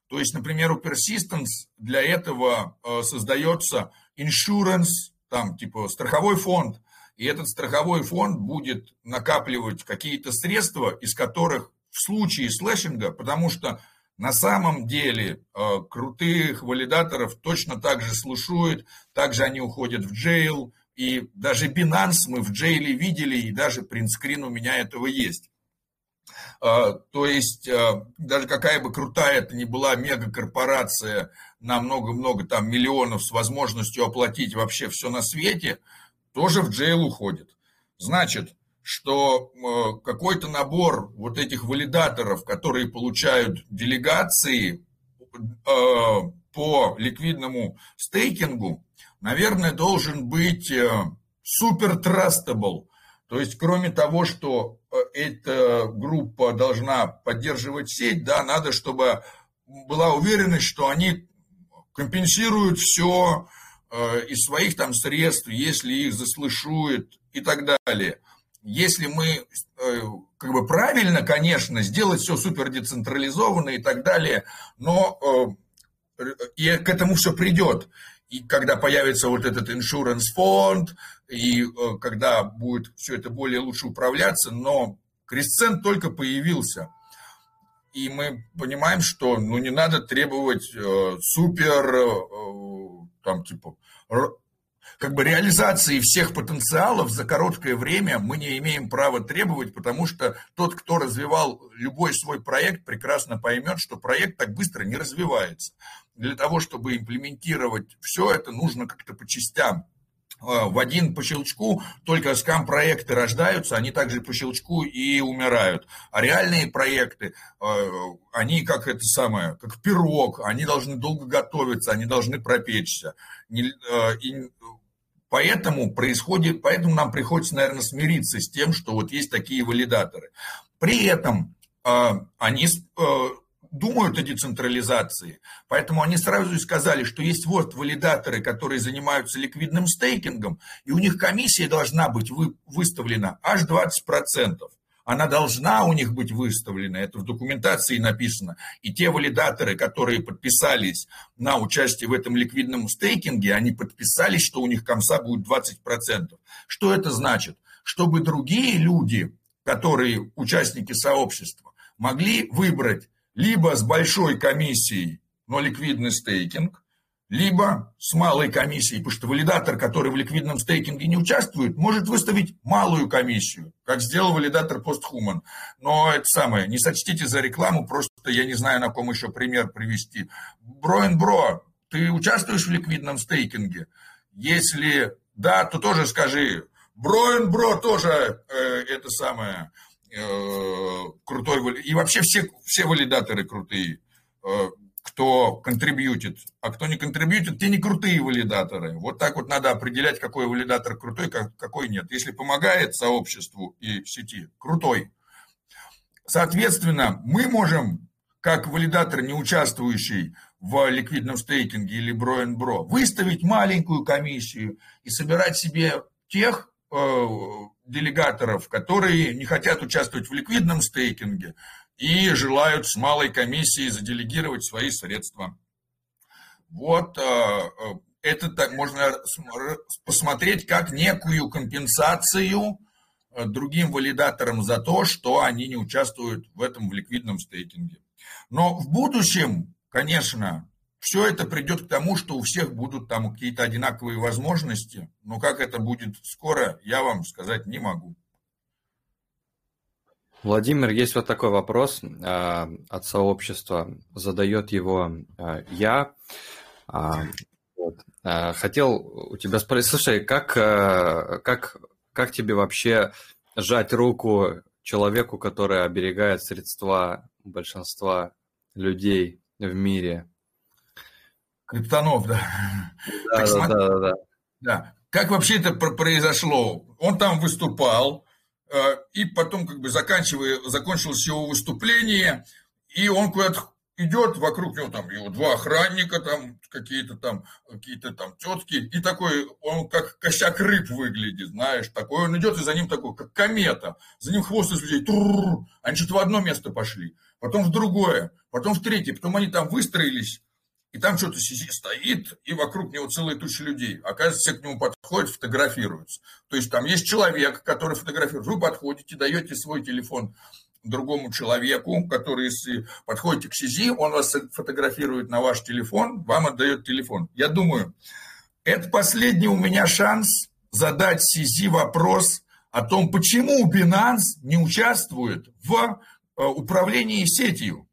То есть, например, у Persistence для этого э, создается insurance, там типа страховой фонд, и этот страховой фонд будет накапливать какие-то средства, из которых в случае слэшинга, потому что на самом деле э, крутых валидаторов точно так же слушают, также они уходят в джейл, и даже Binance мы в джейле видели, и даже принтскрин у меня этого есть. А, то есть а, даже какая бы крутая это ни была мегакорпорация на много-много там миллионов с возможностью оплатить вообще все на свете, тоже в джейл уходит. Значит, что а, какой-то набор вот этих валидаторов, которые получают делегации по ликвидному стейкингу, наверное, должен быть супер trustable, то есть, кроме того, что э, эта группа должна поддерживать сеть, да, надо, чтобы была уверенность, что они компенсируют все э, из своих там средств, если их заслышует и так далее. Если мы э, как бы правильно, конечно, сделать все супер децентрализованно и так далее, но э, и к этому все придет. И когда появится вот этот иншуранс фонд, и когда будет все это более лучше управляться, но кресцент только появился – и мы понимаем, что ну, не надо требовать э, супер, э, там, типа, как бы реализации всех потенциалов за короткое время мы не имеем права требовать, потому что тот, кто развивал любой свой проект, прекрасно поймет, что проект так быстро не развивается. Для того, чтобы имплементировать все это, нужно как-то по частям. Э, в один по щелчку только скам-проекты рождаются, они также по щелчку и умирают. А реальные проекты, э, они как это самое, как пирог, они должны долго готовиться, они должны пропечься. Э, и поэтому происходит, поэтому нам приходится, наверное, смириться с тем, что вот есть такие валидаторы. При этом они думают о децентрализации. Поэтому они сразу и сказали, что есть вот валидаторы, которые занимаются ликвидным стейкингом, и у них комиссия должна быть вы, выставлена аж 20%. Она должна у них быть выставлена, это в документации написано. И те валидаторы, которые подписались на участие в этом ликвидном стейкинге, они подписались, что у них комса будет 20%. Что это значит? Чтобы другие люди, которые участники сообщества, могли выбрать либо с большой комиссией, но ликвидный стейкинг, либо с малой комиссией, потому что валидатор, который в ликвидном стейкинге не участвует, может выставить малую комиссию, как сделал валидатор PostHuman. Но это самое, не сочтите за рекламу, просто я не знаю, на ком еще пример привести. Броин Бро, ты участвуешь в ликвидном стейкинге? Если да, то тоже скажи. Броин Бро тоже э, это самое крутой, и вообще все, все валидаторы крутые, э, кто контрибьютит, а кто не контрибьютит, те не крутые валидаторы. Вот так вот надо определять, какой валидатор крутой, какой нет. Если помогает сообществу и сети, крутой. Соответственно, мы можем, как валидатор, не участвующий в ликвидном стейкинге или бро выставить маленькую комиссию и собирать себе тех э, делегаторов, которые не хотят участвовать в ликвидном стейкинге и желают с малой комиссией заделегировать свои средства. Вот э, э, это так можно посмотреть как некую компенсацию э, другим валидаторам за то, что они не участвуют в этом в ликвидном стейкинге. Но в будущем, конечно, все это придет к тому, что у всех будут там какие-то одинаковые возможности, но как это будет скоро, я вам сказать не могу. Владимир, есть вот такой вопрос э, от сообщества, задает его э, я. Э, вот. э, хотел у тебя спросить, слушай, как, э, как, как тебе вообще сжать руку человеку, который оберегает средства большинства людей в мире? Криптонов, да. Да, так, да, смотри, да, да, да. Как вообще это произошло? Он там выступал, э, и потом как бы заканчивая, закончилось его выступление, и он куда-то идет, вокруг него там его два охранника, там какие-то там, какие-то там тетки, и такой, он как косяк рыб выглядит, знаешь, такой, он идет, и за ним такой, как комета, за ним хвост из людей, они что-то в одно место пошли, потом в другое, потом в третье, потом они там выстроились, и там что-то стоит, и вокруг него целая туча людей. Оказывается, все к нему подходят, фотографируются. То есть там есть человек, который фотографирует. Вы подходите, даете свой телефон другому человеку, который, если подходите к СИЗИ, он вас фотографирует на ваш телефон, вам отдает телефон. Я думаю, это последний у меня шанс задать СИЗИ вопрос о том, почему Binance не участвует в э, управлении сетью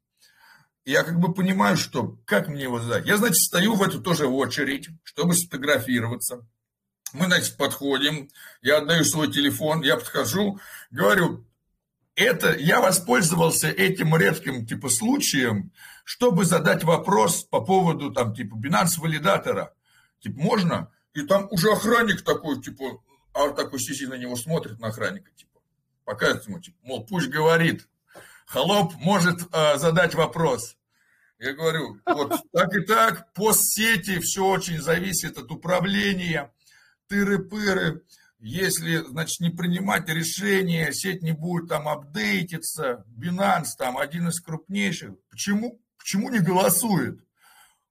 я как бы понимаю, что как мне его задать. Я, значит, стою в эту тоже очередь, чтобы сфотографироваться. Мы, значит, подходим, я отдаю свой телефон, я подхожу, говорю, это я воспользовался этим редким типа случаем, чтобы задать вопрос по поводу там типа Binance валидатора. Типа можно? И там уже охранник такой, типа, а такой сидит на него смотрит на охранника, типа, показывает ему, типа, мол, пусть говорит. Холоп может э, задать вопрос. Я говорю, вот так и так, постсети, все очень зависит от управления, тыры-пыры. если, значит, не принимать решения, сеть не будет там апдейтиться, Binance там один из крупнейших, почему, почему не голосует?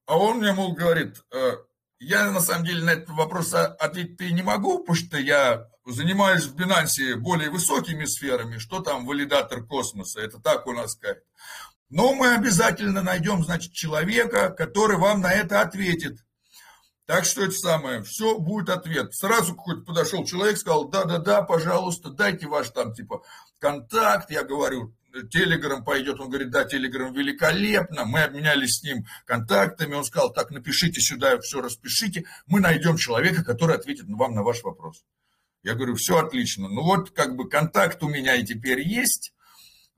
А он мне, мол, говорит, «Э, я на самом деле на этот вопрос ответить не могу, потому что я занимаюсь в Binance более высокими сферами, что там валидатор космоса, это так у нас сказать. Но мы обязательно найдем, значит, человека, который вам на это ответит. Так что это самое, все, будет ответ. Сразу какой-то подошел человек, сказал, да-да-да, пожалуйста, дайте ваш там, типа, контакт. Я говорю, Телеграм пойдет. Он говорит, да, Телеграм великолепно. Мы обменялись с ним контактами. Он сказал, так, напишите сюда, все распишите. Мы найдем человека, который ответит вам на ваш вопрос. Я говорю, все отлично. Ну вот, как бы контакт у меня и теперь есть,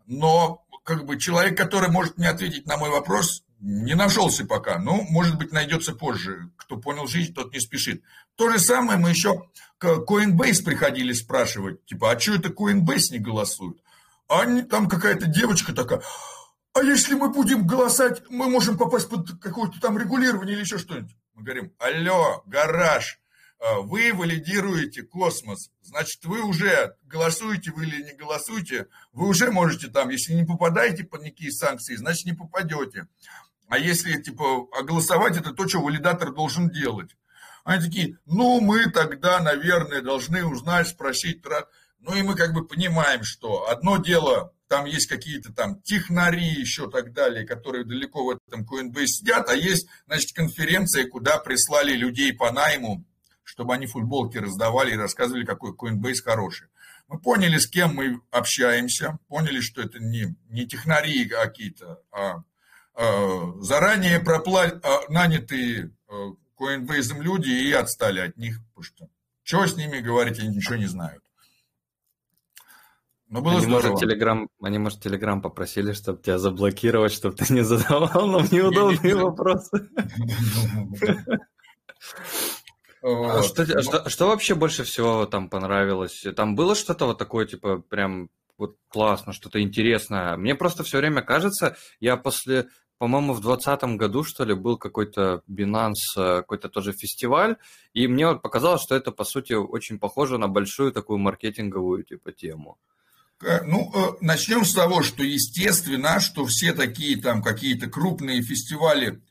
но как бы человек, который может мне ответить на мой вопрос, не нашелся пока. Ну, может быть, найдется позже. Кто понял жизнь, тот не спешит. То же самое мы еще к Coinbase приходили спрашивать. Типа, а что это Coinbase не голосует? А они, там какая-то девочка такая, а если мы будем голосать, мы можем попасть под какое-то там регулирование или еще что-нибудь. Мы говорим, алло, гараж, вы валидируете космос, значит, вы уже голосуете вы или не голосуете, вы уже можете там, если не попадаете под никакие санкции, значит, не попадете. А если, типа, а голосовать это то, что валидатор должен делать. Они такие, ну, мы тогда, наверное, должны узнать, спросить. Ну, и мы как бы понимаем, что одно дело, там есть какие-то там технари еще так далее, которые далеко в этом Coinbase сидят, а есть, значит, конференция, куда прислали людей по найму, чтобы они футболки раздавали и рассказывали, какой Coinbase хороший. Мы поняли, с кем мы общаемся, поняли, что это не, не технари какие-то, а Э, заранее пропла... А, нанятые э, Coinbase люди и отстали от них, потому что что с ними говорить, они ничего не знают. Но было они, может, телеграм, они, может, Телеграм попросили, чтобы тебя заблокировать, чтобы ты не задавал нам неудобные вопросы. А что, а что, что вообще больше всего там понравилось? Там было что-то вот такое, типа, прям вот классно, что-то интересное. Мне просто все время кажется, я после по-моему, в 2020 году, что ли, был какой-то Binance, э, какой-то тоже фестиваль, и мне вот показалось, что это, по сути, очень похоже на большую такую маркетинговую типа тему. Э, ну, э, начнем с того, что естественно, что все такие там какие-то крупные фестивали,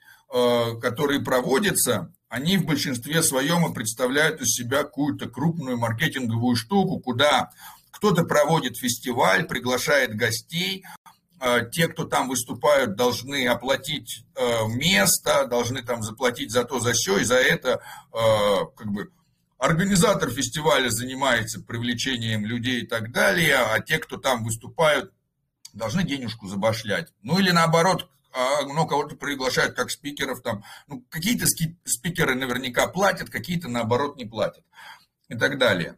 которые проводятся, они в большинстве своем представляют из себя какую-то крупную маркетинговую штуку, куда кто-то проводит фестиваль, приглашает гостей, Э, те, кто там выступают, должны оплатить э, место, должны там заплатить за то, за все, и за это э, как бы организатор фестиваля занимается привлечением людей и так далее, а те, кто там выступают, должны денежку забашлять. Ну или наоборот, а, ну, кого-то приглашают как спикеров там, ну, какие-то спикеры наверняка платят, какие-то наоборот не платят и так далее.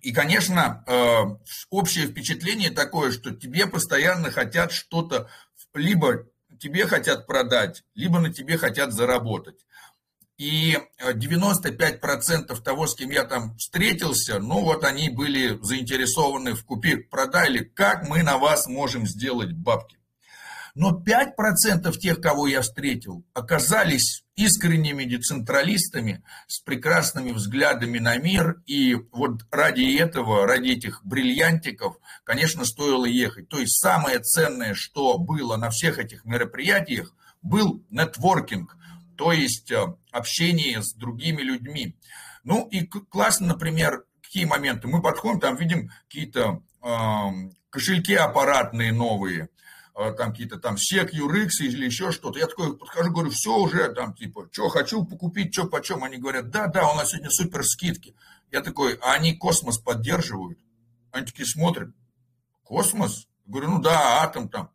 И, конечно, э, общее впечатление такое, что тебе постоянно хотят что-то, либо тебе хотят продать, либо на тебе хотят заработать. И 95% того, с кем я там встретился, ну вот они были заинтересованы в купе продали, как мы на вас можем сделать бабки. Но 5% тех, кого я встретил, оказались искренними децентралистами с прекрасными взглядами на мир. И вот ради этого, ради этих бриллиантиков, конечно, стоило ехать. То есть самое ценное, что было на всех этих мероприятиях, был нетворкинг, то есть э, общение с другими людьми. Ну и классно, например, какие моменты. Мы подходим, там видим какие-то э, кошельки аппаратные новые – там какие-то там сек, юриксы или еще что-то. Я такой подхожу, говорю, все уже, там, типа, что хочу покупить, что почем. Они говорят, да, да, у нас сегодня супер скидки. Я такой, а они космос поддерживают? Они такие смотрят, космос? Я говорю, ну да, атом там.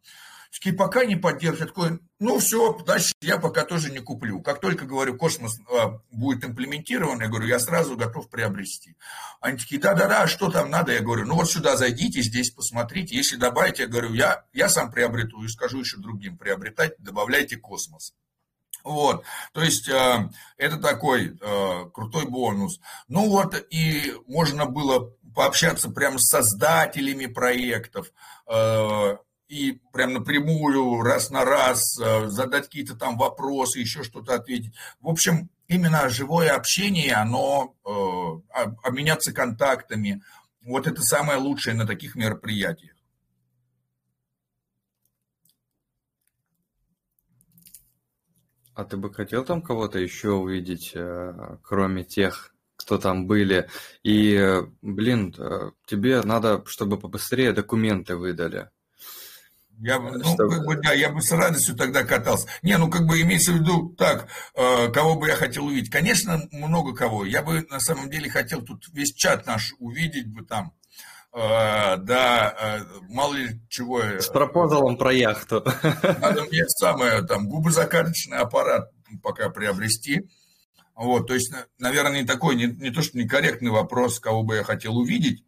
Такие, пока не поддерживают. Такой, ну все, значит, я пока тоже не куплю. Как только, говорю, космос а, будет имплементирован, я говорю, я сразу готов приобрести. Они такие, да-да-да, что там надо? Я говорю, ну вот сюда зайдите, здесь посмотрите. Если добавите, я говорю, я, я сам приобрету и скажу еще другим, приобретать, добавляйте космос. Вот, то есть э, это такой э, крутой бонус. Ну вот, и можно было пообщаться прямо с создателями проектов, э, и прям напрямую, раз на раз, э, задать какие-то там вопросы, еще что-то ответить. В общем, именно живое общение, оно, э, обменяться контактами, вот это самое лучшее на таких мероприятиях. А ты бы хотел там кого-то еще увидеть, э, кроме тех, кто там были? И, блин, тебе надо, чтобы побыстрее документы выдали. Я, ну, как бы, да, я бы с радостью тогда катался. Не, ну, как бы имеется в виду так, э, кого бы я хотел увидеть. Конечно, много кого. Я бы на самом деле хотел тут весь чат наш увидеть бы там. Э, да, э, мало ли чего. С пропозалом про яхту. Надо мне самое, там, губозакаточный аппарат пока приобрести. Вот, то есть, наверное, не такой, не, не то, что некорректный вопрос, кого бы я хотел увидеть.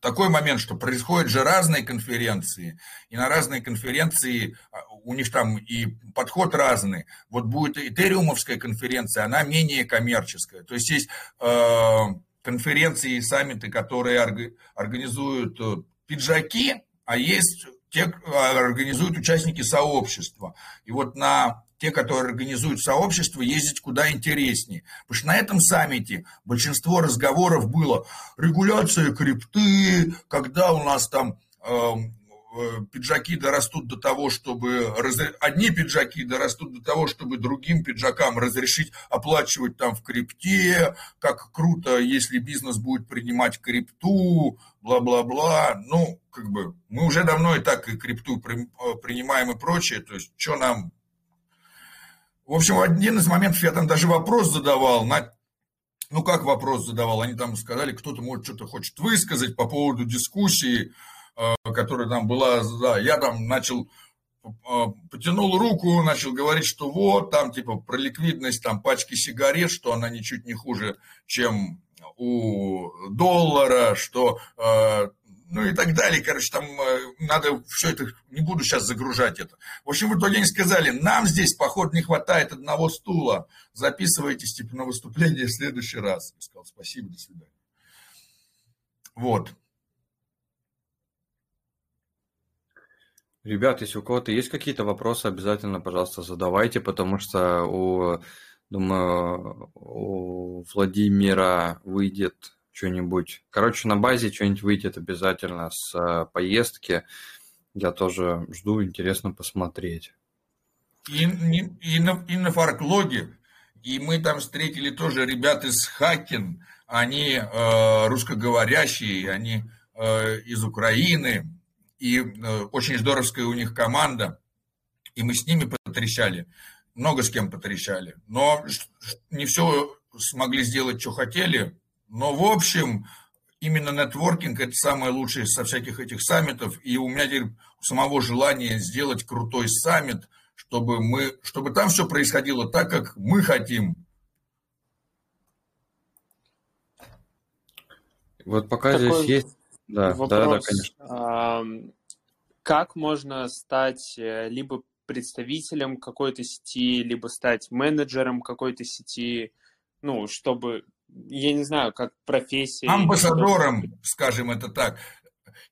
Такой момент, что происходят же разные конференции, и на разные конференции а, у них там и подход разный. Вот будет этериумовская конференция, она менее коммерческая. То есть есть э, конференции и саммиты, которые организуют э, пиджаки, а есть те а, организуют участники сообщества. И вот на те, которые организуют сообщество, ездить куда интереснее. Потому что на этом саммите большинство разговоров было регуляция крипты, когда у нас там эм, э, пиджаки дорастут до того, чтобы... Одни пиджаки дорастут до того, чтобы другим пиджакам разрешить оплачивать там в крипте, как круто, если бизнес будет принимать крипту, бла-бла-бла. Ну, как бы, мы уже давно и так и крипту э, принимаем и прочее, то есть, что нам в общем, один из моментов я там даже вопрос задавал, на... ну как вопрос задавал, они там сказали, кто-то может что-то хочет высказать по поводу дискуссии, э, которая там была, да, я там начал э, потянул руку, начал говорить, что вот, там, типа, про ликвидность, там, пачки сигарет, что она ничуть не хуже, чем у доллара, что э, ну и так далее. Короче, там э, надо все это, не буду сейчас загружать это. В общем, в итоге они сказали, нам здесь, походу, не хватает одного стула. Записывайтесь, типа, на выступление в следующий раз. Я сказал, спасибо, до свидания. Вот. Ребят, если у кого-то есть какие-то вопросы, обязательно, пожалуйста, задавайте, потому что у, думаю, у Владимира выйдет что-нибудь. Короче, на базе что-нибудь выйдет обязательно с э, поездки. Я тоже жду, интересно посмотреть. И, и, и, на, и на фарклоге. И мы там встретили тоже ребят из Хакин. Они э, русскоговорящие, они э, из Украины. И э, очень здоровская у них команда. И мы с ними потрещали. Много с кем потрещали. Но не все смогли сделать, что хотели. Но, в общем, именно нетворкинг – это самое лучшее со всяких этих саммитов. И у меня теперь самого желание сделать крутой саммит, чтобы, мы, чтобы там все происходило так, как мы хотим. Вот пока Такой здесь есть... Да, вопрос. да, да, конечно. Как можно стать э, либо представителем какой-то сети, либо стать менеджером какой-то сети, ну, чтобы я не знаю, как профессия. Амбассадором, скажем это так.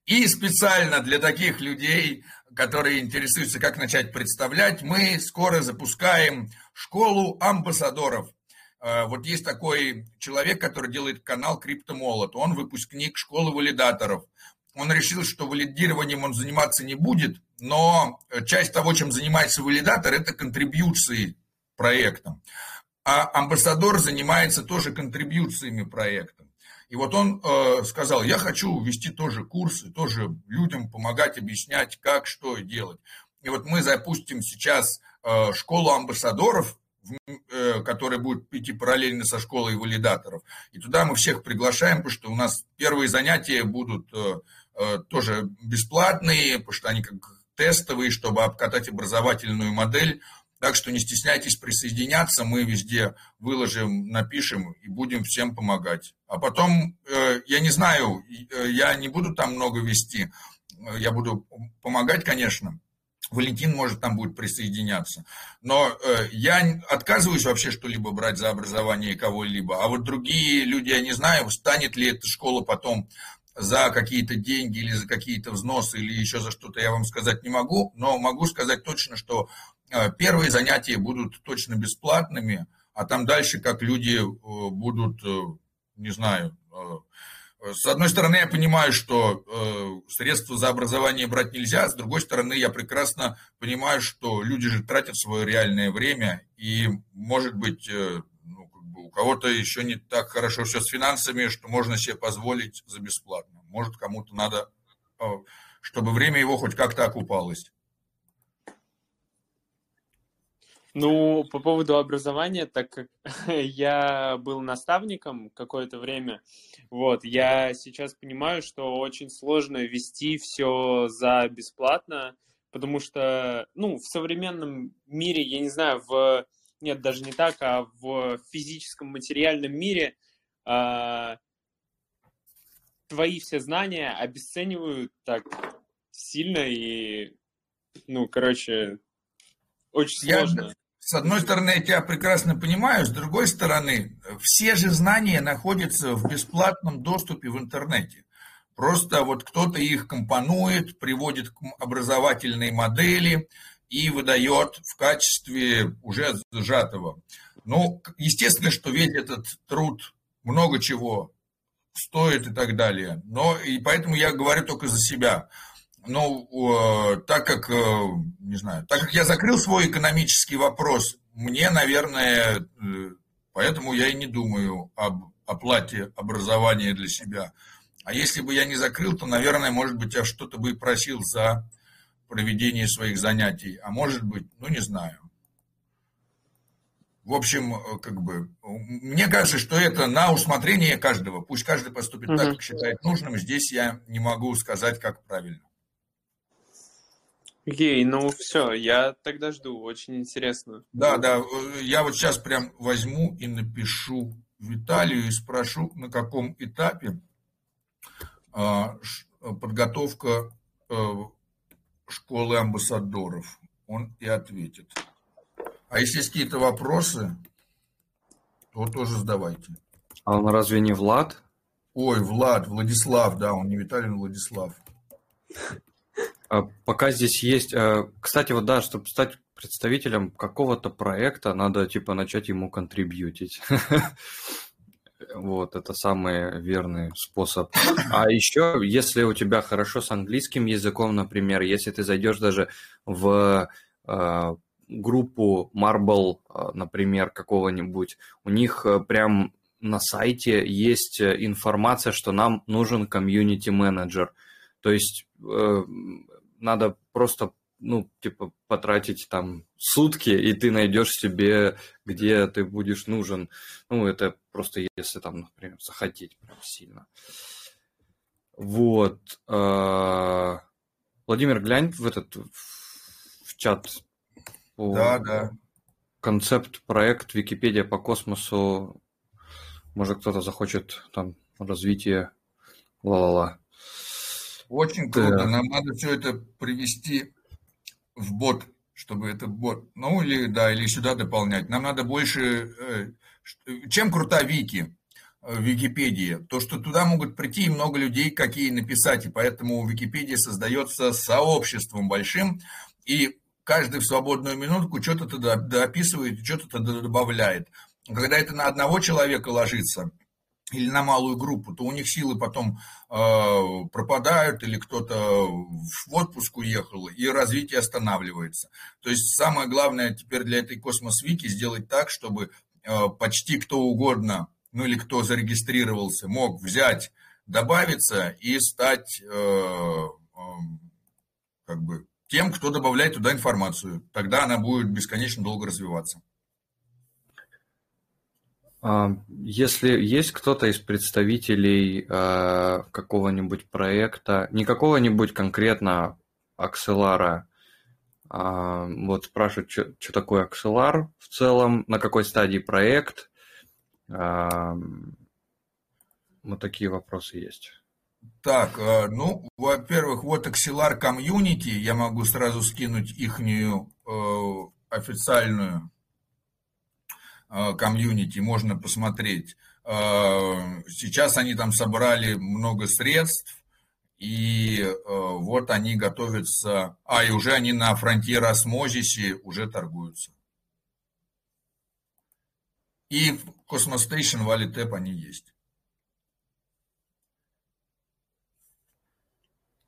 И специально для таких людей, которые интересуются, как начать представлять, мы скоро запускаем школу амбассадоров. Э, вот есть такой человек, который делает канал Криптомолот. Он выпускник школы валидаторов. Он решил, что валидированием он заниматься не будет, но часть того, чем занимается валидатор, это контрибьюции проектам а амбассадор занимается тоже контрибьюциями проекта. И вот он э, сказал, я хочу вести тоже курсы, тоже людям помогать, объяснять, как, что делать. И вот мы запустим сейчас э, школу амбассадоров, э, которая будет идти параллельно со школой валидаторов. И туда мы всех приглашаем, потому что у нас первые занятия будут э, э, тоже бесплатные, потому что они как тестовые, чтобы обкатать образовательную модель так что не стесняйтесь присоединяться, мы везде выложим, напишем и будем всем помогать. А потом, э, я не знаю, э, я не буду там много вести, э, я буду помогать, конечно. Валентин может там будет присоединяться. Но я отказываюсь вообще что-либо брать за образование кого-либо. А вот другие люди, я не знаю, станет ли эта школа потом за какие-то деньги или за какие-то взносы или еще за что-то я вам сказать не могу, но могу сказать точно, что первые занятия будут точно бесплатными, а там дальше как люди э, будут, не знаю, с одной стороны, я понимаю, что э, средства за образование брать нельзя, с другой стороны, я прекрасно понимаю, что люди же тратят свое реальное время, и, может быть, э, ну, как бы у кого-то еще не так хорошо все с финансами, что можно себе позволить за бесплатно. Может, кому-то надо, э, чтобы время его хоть как-то окупалось. Ну, по поводу образования, так как я был наставником какое-то время, вот, я сейчас понимаю, что очень сложно вести все за бесплатно, потому что, ну, в современном мире, я не знаю, в нет, даже не так, а в физическом материальном мире а, твои все знания обесценивают так сильно и, ну, короче, очень сложно. Я, с одной стороны, я тебя прекрасно понимаю, с другой стороны, все же знания находятся в бесплатном доступе в интернете. Просто вот кто-то их компонует, приводит к образовательной модели и выдает в качестве уже сжатого. Ну, естественно, что весь этот труд много чего стоит и так далее. Но и поэтому я говорю только за себя. Ну, так как, э, не знаю, так как я закрыл свой экономический вопрос, мне, наверное, э, поэтому я и не думаю об оплате образования для себя. А если бы я не закрыл, то, наверное, может быть, я что-то бы и просил за проведение своих занятий. А может быть, ну, не знаю. В общем, э, как бы, мне кажется, что это на усмотрение каждого. Пусть каждый поступит так, как считает нужным. Здесь я не могу сказать, как правильно. Окей, ну все, я тогда жду, очень интересно. Да, да, я вот сейчас прям возьму и напишу Виталию и спрошу, на каком этапе а, подготовка э, школы амбассадоров. Он и ответит. А если есть какие-то вопросы, то тоже задавайте. А он разве не Влад? Ой, Влад, Владислав, да, он не Виталий, он Владислав. А, пока здесь есть... А, кстати, вот да, чтобы стать представителем какого-то проекта, надо типа начать ему контрибьютить. Вот, это самый верный способ. А еще, если у тебя хорошо с английским языком, например, если ты зайдешь даже в э, группу Marble, например, какого-нибудь, у них прям на сайте есть информация, что нам нужен комьюнити-менеджер. То есть э, надо просто, ну, типа, потратить там сутки, и ты найдешь себе, где ты будешь нужен. Ну, это просто если там, например, захотеть прям сильно. Вот. А, Владимир, глянь в этот в чат. Да, да. Концепт, проект Википедия по космосу. Может, кто-то захочет там развитие. Ла-ла-ла. Очень круто. Да. Нам надо все это привести в бот, чтобы это бот, ну или да, или сюда дополнять. Нам надо больше. Э, чем крута Вики? Э, Википедия, то, что туда могут прийти много людей, какие написать, и поэтому Википедия создается сообществом большим, и каждый в свободную минутку что-то туда дописывает, что-то туда добавляет. Когда это на одного человека ложится, или на малую группу, то у них силы потом э, пропадают, или кто-то в отпуск уехал, и развитие останавливается. То есть самое главное теперь для этой космос-вики сделать так, чтобы э, почти кто угодно, ну или кто зарегистрировался, мог взять, добавиться и стать э, э, как бы тем, кто добавляет туда информацию. Тогда она будет бесконечно долго развиваться. А, если есть кто-то из представителей а, какого-нибудь проекта, не какого-нибудь конкретно акселара, а, вот спрашивают, что, такое акселар в целом, на какой стадии проект, вот такие вопросы есть. Так, ну, во-первых, вот Axelar Community, я могу сразу скинуть ихнюю э, официальную Э, комьюнити можно посмотреть. Сейчас они там собрали много средств, и вот они готовятся, а и уже они на Frontier Osmosis'е уже торгуются. И в Cosmos Station, валлете они есть.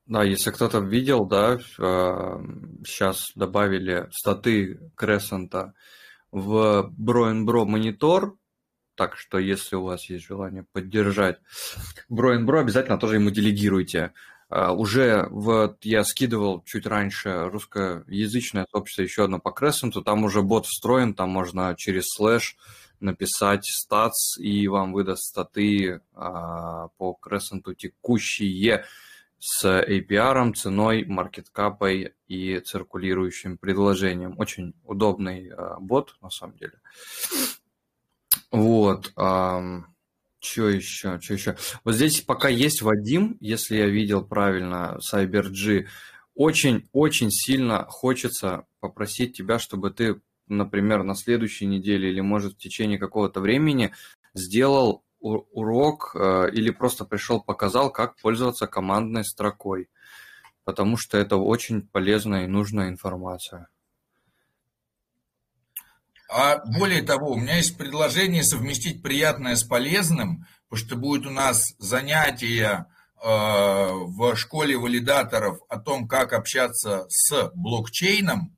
Да, если кто-то видел, да, сейчас добавили статы Crescent'а в Bro_n_Bro монитор, так что если у вас есть желание поддержать Bro_n_Bro, обязательно тоже ему делегируйте. А, уже вот я скидывал чуть раньше русскоязычное сообщество еще одно по Crescent'у, там уже бот встроен, там можно через слэш написать статс, и вам выдаст статы а, по Crescent'у текущие с APR, ценой, маркеткапой и циркулирующим предложением. Очень удобный а, бот, на самом деле. Вот. А, что еще? Что еще? Вот здесь пока есть Вадим, если я видел правильно, CyberG. Очень-очень сильно хочется попросить тебя, чтобы ты например, на следующей неделе или, может, в течение какого-то времени сделал урок э, или просто пришел, показал, как пользоваться командной строкой, потому что это очень полезная и нужная информация. А более того, у меня есть предложение совместить приятное с полезным, потому что будет у нас занятие э, в школе валидаторов о том, как общаться с блокчейном,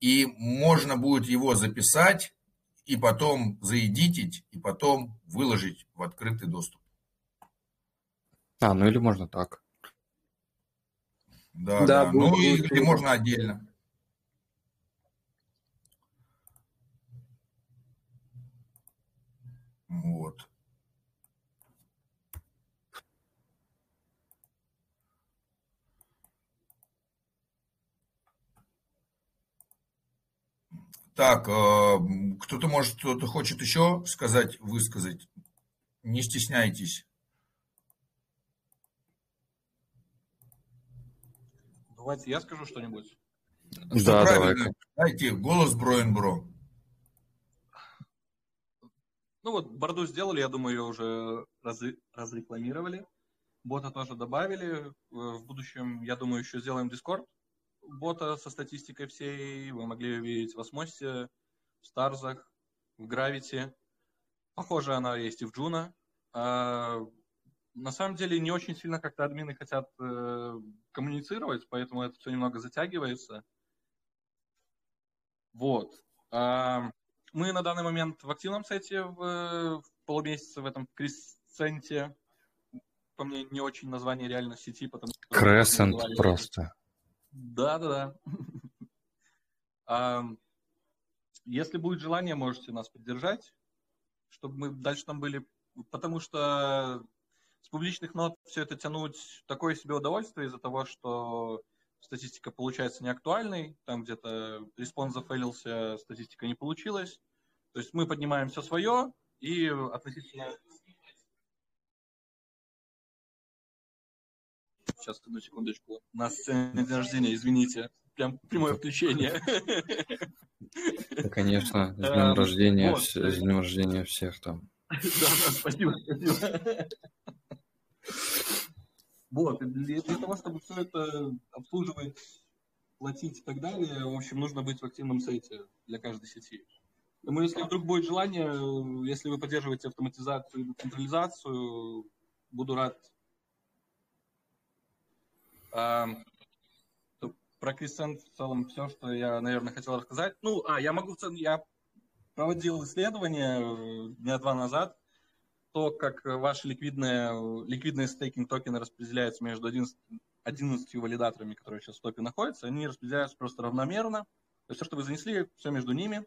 и можно будет его записать и потом заедитить, и потом выложить в открытый доступ. А, ну или можно так. Да, да. да. Ну будет, или можно отдельно. Вот. Так, э, кто-то может, кто-то хочет еще сказать, высказать. Не стесняйтесь. Давайте я скажу что-нибудь. Что да, правильно. Дайте голос Bro_n_Bro. Ну вот, board'у сделали, я думаю, ее уже раз, разрекламировали. Бота тоже добавили. В будущем, я думаю, еще сделаем Discord бота со статистикой всей. Вы могли увидеть в Osmo'се, в Stars'ах, в Gravity. Похоже, она есть и в Juno. А, на самом деле не очень сильно как-то админы хотят э, коммуницировать, поэтому это все немного затягивается. Вот. А, мы на данный момент в активном сете в, в полумесяце в этом кресценте. По мне не очень название реально сети, потому что... Кресцент просто. Да-да-да. Если будет желание, можете нас поддержать, чтобы мы дальше там были. Потому что с публичных нод все это тянуть такое себе удовольствие из-за того, что статистика получается неактуальной, там где-то response зафейлился, статистика не получилась. То есть мы поднимаем все свое и относительно Сейчас, одну секундочку. Нас сегодня день рождения, извините. Прям прямое включение. Да, конечно, с днем эм, рождения, с днем рождения всех там. Да, да, спасибо, спасибо. Вот, и для, для того, чтобы все это обслуживать, платить и так далее, в общем, нужно быть в активном сайте для каждой сети. Поэтому, если вдруг будет желание, если вы поддерживаете автоматизацию и децентрализацию, буду рад про Крисент в целом все, что я, наверное, хотел рассказать. Ну, а, я могу, я проводил исследование э, дня два назад, то, как ваши ликвидные, ликвидные стейкинг токены распределяются между 11, 11 валидаторами, которые сейчас в топе находятся, они распределяются просто равномерно. То есть все, что вы занесли, все между ними.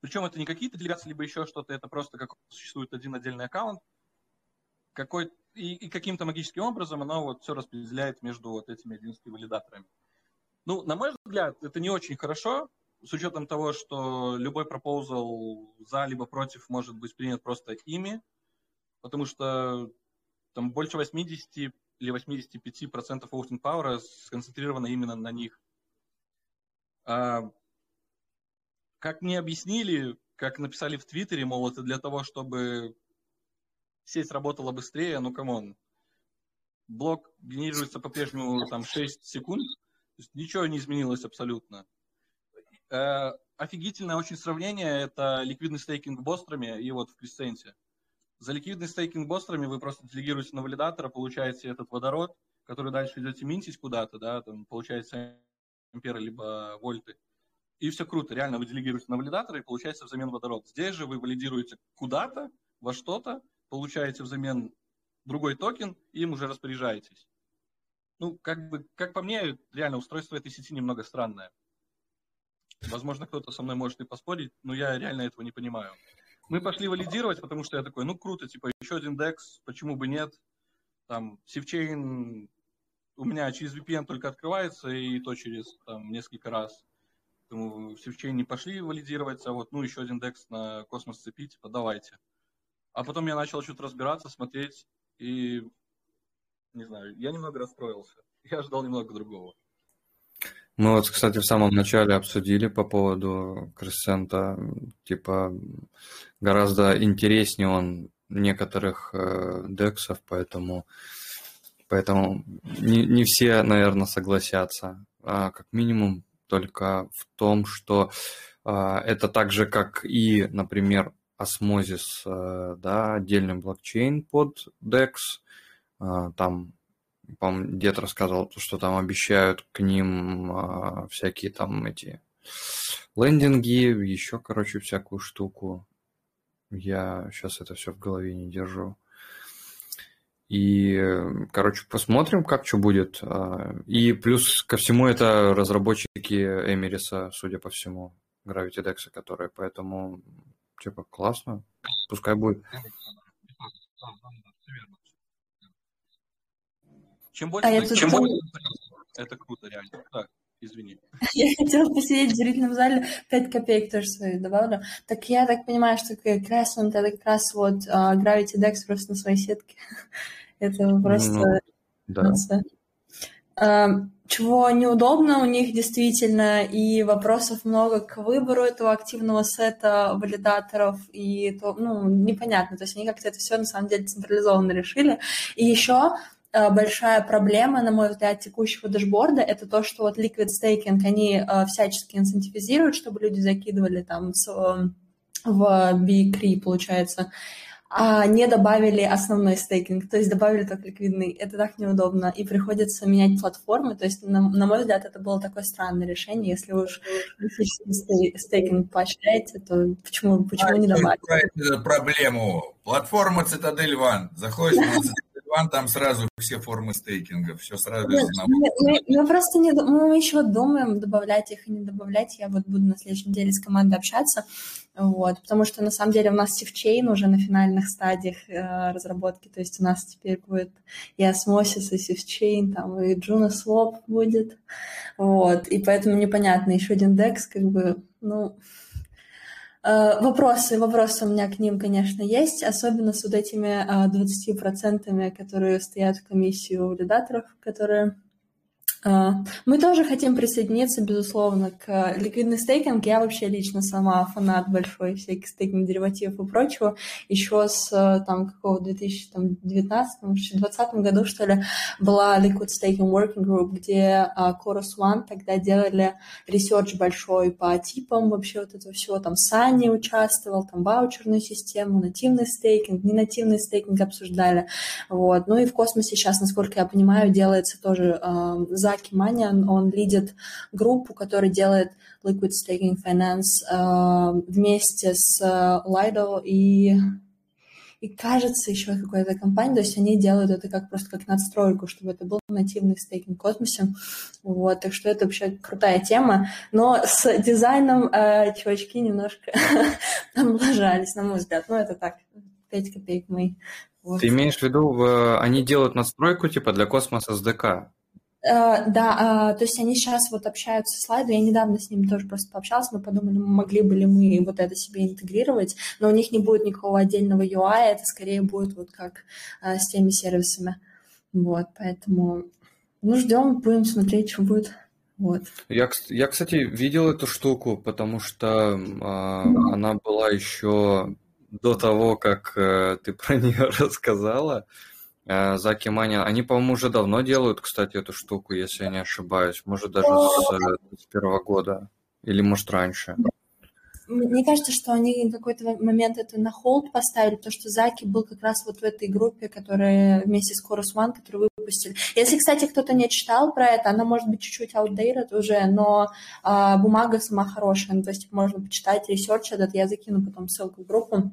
Причем это не какие-то делегации, либо еще что-то, это просто как существует один отдельный аккаунт, какой и, и каким-то магическим образом оно вот все распределяет между вот этими 11 валидаторами. Ну, на мой взгляд, это не очень хорошо, с учетом того, что любой proposal за либо против может быть принят просто ими, потому что там больше 80 или 85 процентов voting power сконцентрировано именно на них. А, как мне объяснили, как написали в Твиттере, мол, это для того, чтобы сеть работала быстрее, ну, come on. Блок генерируется по-прежнему там 6 секунд, то есть ничего не изменилось абсолютно. Э, офигительное очень сравнение – это ликвидный стейкинг бострами и вот в Крисценте. За ликвидный стейкинг бострами вы просто делегируете на валидатора, получаете этот водород, который дальше идете минтить куда-то, да, там получается амперы либо вольты. И все круто, реально вы делегируете на валидатора и получается взамен водород. Здесь же вы валидируете куда-то, во что-то, получаете взамен другой токен и им уже распоряжаетесь. Ну, как бы, как по мне, реально устройство этой сети немного странное. Возможно, кто-то со мной может и поспорить, но я реально этого не понимаю. Мы пошли валидировать, потому что я такой, ну круто, типа еще один DEX, почему бы нет? Там Sifchain у меня через VPN только открывается, и то через там, несколько раз. Поэтому Sifchain не пошли валидировать, а вот ну еще один DEX на космос цепи, типа давайте. А потом я начал что-то разбираться, смотреть, и не знаю, я немного расстроился. Я ожидал немного другого. Мы вот, кстати, в самом начале обсудили по поводу Кресента, типа, гораздо интереснее он некоторых э, дексов, поэтому, поэтому не, не все, наверное, согласятся. А как минимум только в том, что э, это так же, как и, например, осмозис, э, да, отдельный блокчейн под DEX, э, там по-моему, дед рассказывал, что там обещают к ним а, всякие там эти лендинги, еще, короче, всякую штуку. Я сейчас это все в голове не держу. И, короче, посмотрим, как что будет. И плюс ко всему это разработчики Эмириса, судя по всему, Gravity Dex, которые, поэтому, типа, классно. Пускай будет. Чем больше, а чем больше, это круто, реально. Так, извини. Я хотела посидеть в зрительном зале, 5 копеек тоже свои добавлю. Так я так понимаю, что как раз он это как раз вот uh, Gravity Dex просто на своей сетке. это просто... Ну, да. Uh, чего неудобно у них действительно, и вопросов много к выбору этого активного сета валидаторов, и то, ну, непонятно, то есть они как-то это все на самом деле централизованно решили. И еще Э, большая проблема, на мой взгляд, текущего дашборда, это то, что вот Liquid Staking, они э, всячески инцентивизируют, чтобы люди закидывали там э, в BCRE, получается, а не добавили основной стейкинг, то есть добавили только ликвидный. Это так неудобно, и приходится менять платформы. То есть, на, на мой взгляд, это было такое странное решение. Если вы уж стейкинг поощряете, то почему, почему а, не добавить? проблему. Платформа Citadel One. Заходишь на One, там сразу все формы стейкинга, все сразу Нет, мы, мы, мы просто не, мы еще думаем, добавлять их и не добавлять. Я вот буду на следующей неделе с командой общаться, вот, потому что на самом деле у нас Sifchain уже на финальных стадиях э, разработки, то есть у нас теперь будет и Osmosis, и Sifchain, там и Juno Swap будет, вот, и поэтому непонятно, еще один DEX, как бы, ну, вопросы, вопросы у меня к ним, конечно, есть, особенно с вот этими 20%, э, которые стоят в комиссию валидаторов, которые мы тоже хотим присоединиться, безусловно, к ликвидный стейкинг. Я вообще лично сама фанат большой всяких стейкинг деривативов и прочего. Еще с там какого 2019-2020 году, что ли, была Liquid Staking Working Group, где uh, Chorus One тогда делали research большой по типам вообще вот этого всего. Там Sunny участвовал, там ваучерную систему, нативный стейкинг, ненативный стейкинг обсуждали. Вот. Ну и в космосе сейчас, насколько я понимаю, делается тоже uh, за Zaki Manian, он лидит группу, которая делает Liquid Staking Finance э, вместе с э, Lido и и кажется еще какая-то компания, то есть они делают это как просто как надстройку, чтобы это был нативный стейкинг в космосе. Вот, так что это вообще крутая тема. Но с дизайном э, чувачки немножко облажались, на мой взгляд. Ну, это так, 5 копеек мои. Вот. Ты имеешь в виду, они делают настройку типа для космоса SDK? Uh, да, uh, то есть они сейчас вот общаются с Лайдо, я недавно с ними тоже просто пообщалась, мы подумали, могли бы ли мы вот это себе интегрировать, но у них не будет никакого отдельного UI, это скорее будет вот как uh, с теми сервисами, вот, поэтому, ну, ждем, будем смотреть, что будет. Вот. Я, я, кстати, видел эту штуку, потому что э, она была еще до того, как э, ты про нее рассказала, э, Заки Мани, они, по-моему, уже давно делают, кстати, эту штуку, если я не ошибаюсь. Может, даже с, э, с первого года. Или, может, раньше. Мне кажется, что они какой-то момент это на холд поставили, потому что Заки был как раз вот в этой группе, которая вместе с Chorus One, которую выпустили. Если, кстати, кто-то не читал про это, она может быть чуть-чуть outdated уже, но а, бумага сама хорошая, ну, то есть можно почитать research этот, я закину потом ссылку в группу.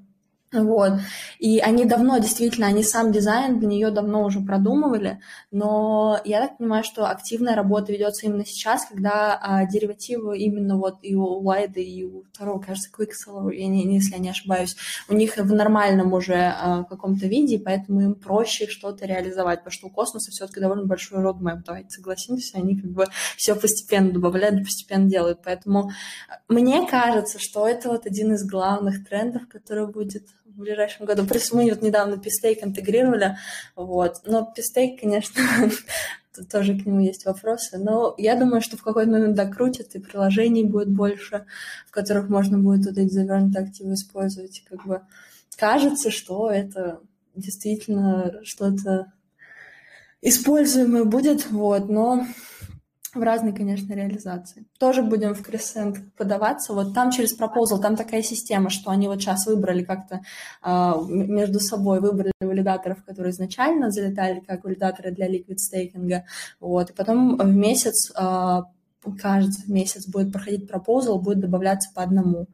Вот. И они давно, действительно, они сам дизайн для нее давно уже продумывали, но я так понимаю, что активная работа ведется именно сейчас, когда а, деривативы именно вот и у Lido, и у второго, кажется, Quicksilver, я не, если я не ошибаюсь, у них в нормальном уже а, каком-то виде, поэтому им проще что-то реализовать, потому что у космоса все-таки довольно большой roadmap, давайте согласимся, они как бы все постепенно добавляют, постепенно делают, поэтому мне кажется, что это вот один из главных трендов, который будет в ближайшем году. Плюс мы вот недавно пистейк интегрировали, вот. Но пистейк, конечно, тоже к нему есть вопросы. Но я думаю, что в какой-то момент докрутят, и приложений будет больше, в которых можно будет вот эти завернутые активы использовать. Как бы кажется, что это действительно что-то используемое будет, вот, но в разной, конечно, реализации. Тоже будем в Crescent подаваться. Вот там через пропозал, там такая система, что они вот сейчас выбрали как-то э, между собой, выбрали валидаторов, которые изначально залетали как валидаторы для liquid стейкинга. Вот. И потом в месяц, э, кажется, в месяц будет проходить пропозал, будет добавляться по одному.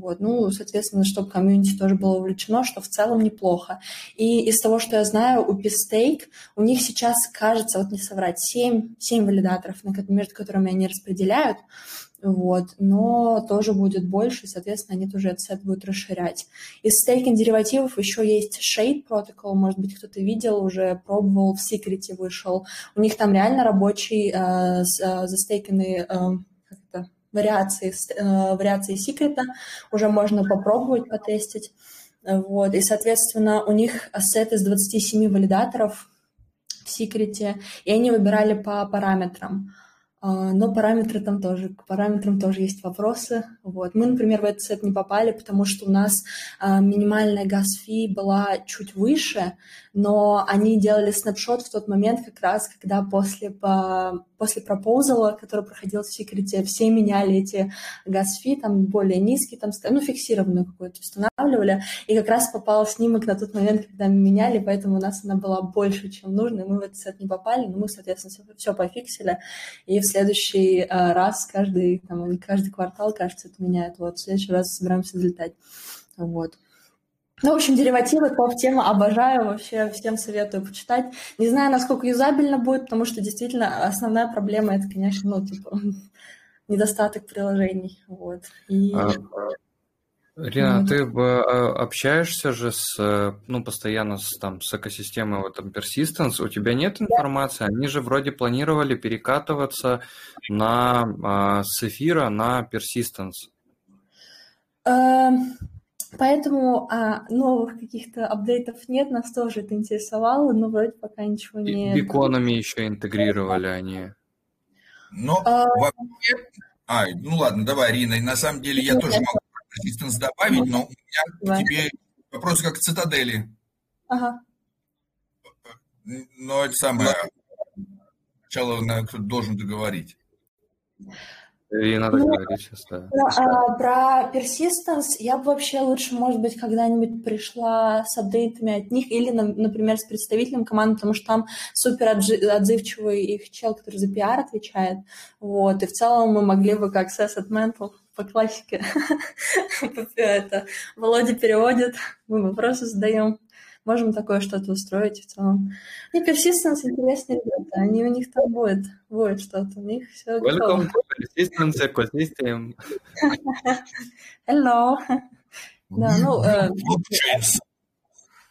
Вот. Ну, соответственно, чтобы комьюнити тоже было увлечено, что в целом неплохо. И из того, что я знаю, у Pistake, у них сейчас, кажется, вот не соврать, 7, 7 валидаторов, между которыми они распределяют, вот, но тоже будет больше, и, соответственно, они тоже этот сет будут расширять. Из стейкинг деривативов еще есть Shade Protocol, может быть, кто-то видел, уже пробовал, в секрете вышел. У них там реально рабочий э, застейканный э, вариации, э, вариации секрета, уже можно попробовать потестить. Вот. И, соответственно, у них сет из 27 валидаторов в секрете, и они выбирали по параметрам. А, но параметры там тоже, к параметрам тоже есть вопросы. Вот. Мы, например, в этот сет не попали, потому что у нас а, минимальная газ-фи была чуть выше, но они делали снапшот в тот момент, как раз, когда после, по, после пропозала, который проходил в секрете, все меняли эти газ-фи, там более низкие, там, ну, фиксированную какую-то устанавливали, и как раз попал снимок на тот момент, когда мы меняли, поэтому у нас она была больше, чем нужно, и мы в этот сет не попали, но мы, соответственно, все, все пофиксили, и в следующий э, раз, каждый, там, каждый квартал, кажется, это меняет. Вот, в следующий раз собираемся взлетать. Вот. Ну, в общем, деривативы, топ-тема, обожаю, вообще всем советую почитать. Не знаю, насколько юзабельно будет, потому что действительно основная проблема это, конечно, ну, типа, недостаток приложений. Вот. И... А, Рина, ты а, общаешься же с, э, ну, постоянно с, там, с экосистемой вот, там, Persistence, у тебя нет информации? Они же вроде планировали перекатываться на, а, с эфира на Persistence. Поэтому а, новых каких-то апдейтов нет, нас тоже это интересовало, но вроде пока ничего не... Биконами еще интегрировали они. Ну, а... вообще... А, ну ладно, давай, Рина, на самом деле я тоже могу Persistence добавить, но у меня да. к тебе вопрос как к цитадели. Ага. Но это самое... Сначала кто-то должен договорить. И надо ну, говорить сейчас, да. А, про Persistence я бы вообще лучше, может быть, когда-нибудь пришла с апдейтами от них или, например, с представителем команды, потому что там супер отзывчивый их чел, который за пиар отвечает. Вот. И в целом мы могли бы как Asset Mental по классике. Это Володя переводит, мы вопросы задаем. Можем такое что-то устроить в целом. И Persistence интересные ребята, они у них там будет, будет что-то, у них все Welcome to Persistence Ecosystem. Hello. Да, ну... Э,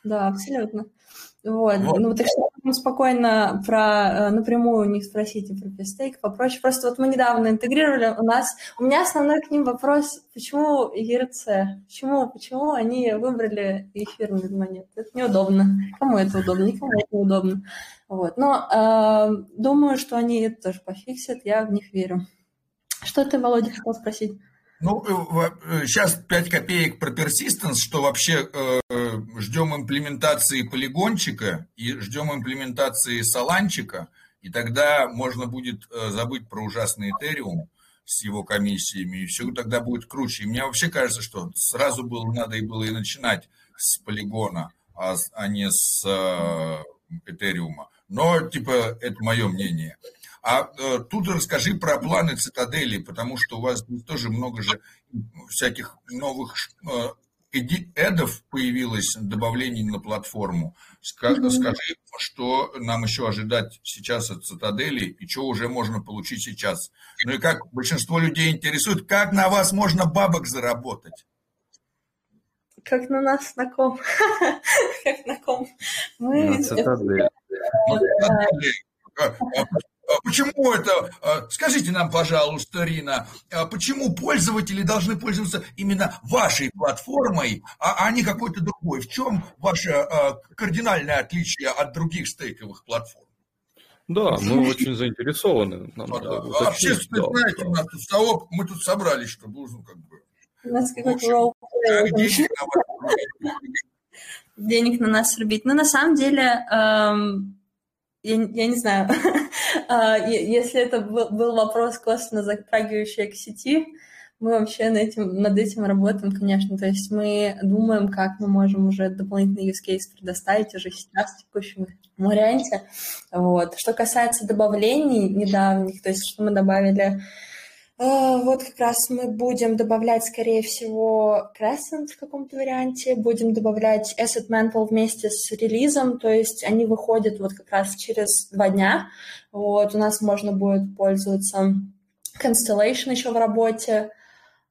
да, абсолютно. Вот. вот. Ну, так что спокойно про э, напрямую у них спросите про пистейк, попроще. Просто вот мы недавно интегрировали, у нас, у меня основной к ним вопрос, почему ERC? Почему, почему они выбрали эфирный монет? Это неудобно. Кому это удобно? Никому это неудобно. Вот. Но э, думаю, что они это тоже пофиксят, я в них верю. Что ты, Володя, хотел спросить? Ну, сейчас 5 копеек про persistence, что вообще э, ждем имплементации полигончика и ждем имплементации саланчика, и тогда можно будет забыть про ужасный Ethereum с его комиссиями, и все тогда будет круче. И мне вообще кажется, что сразу было, надо и было и начинать с полигона, а, а не с э, Этериума. Но, типа, это мое мнение. А э, тут расскажи про планы цитадели, потому что у вас тоже много же всяких новых э, эдов появилось, добавлений на платформу. Скажи, mm-hmm. что нам еще ожидать сейчас от цитадели и что уже можно получить сейчас. Ну и как большинство людей интересует, как на вас можно бабок заработать? Как на нас, на ком? Как на ком? Мы... На цитадели. А почему это, а, скажите нам, пожалуйста, Рина, а почему пользователи должны пользоваться именно вашей платформой, а не какой-то другой? В чем ваше кардинальное отличие от других стейковых платформ? Да, мы очень заинтересованы. Нам а, да. общественность, да, знаете, да. у нас тут совок, мы тут собрались, чтобы, ну, как бы... У нас какой-то денег на нас рубить. Но на самом деле, эм, я, я не знаю, а, если это был вопрос косвенно затрагивающий к сети, мы вообще над этим, над этим работаем, конечно. То есть мы думаем, как мы можем уже дополнительный use case предоставить уже сейчас в текущем варианте. Вот. Что касается добавлений недавних, то есть что мы добавили вот как раз мы будем добавлять, скорее всего, Crescent в каком-то варианте, будем добавлять Asset Mantle вместе с релизом, то есть они выходят вот как раз через два дня. Вот, у нас можно будет пользоваться Constellation еще в работе,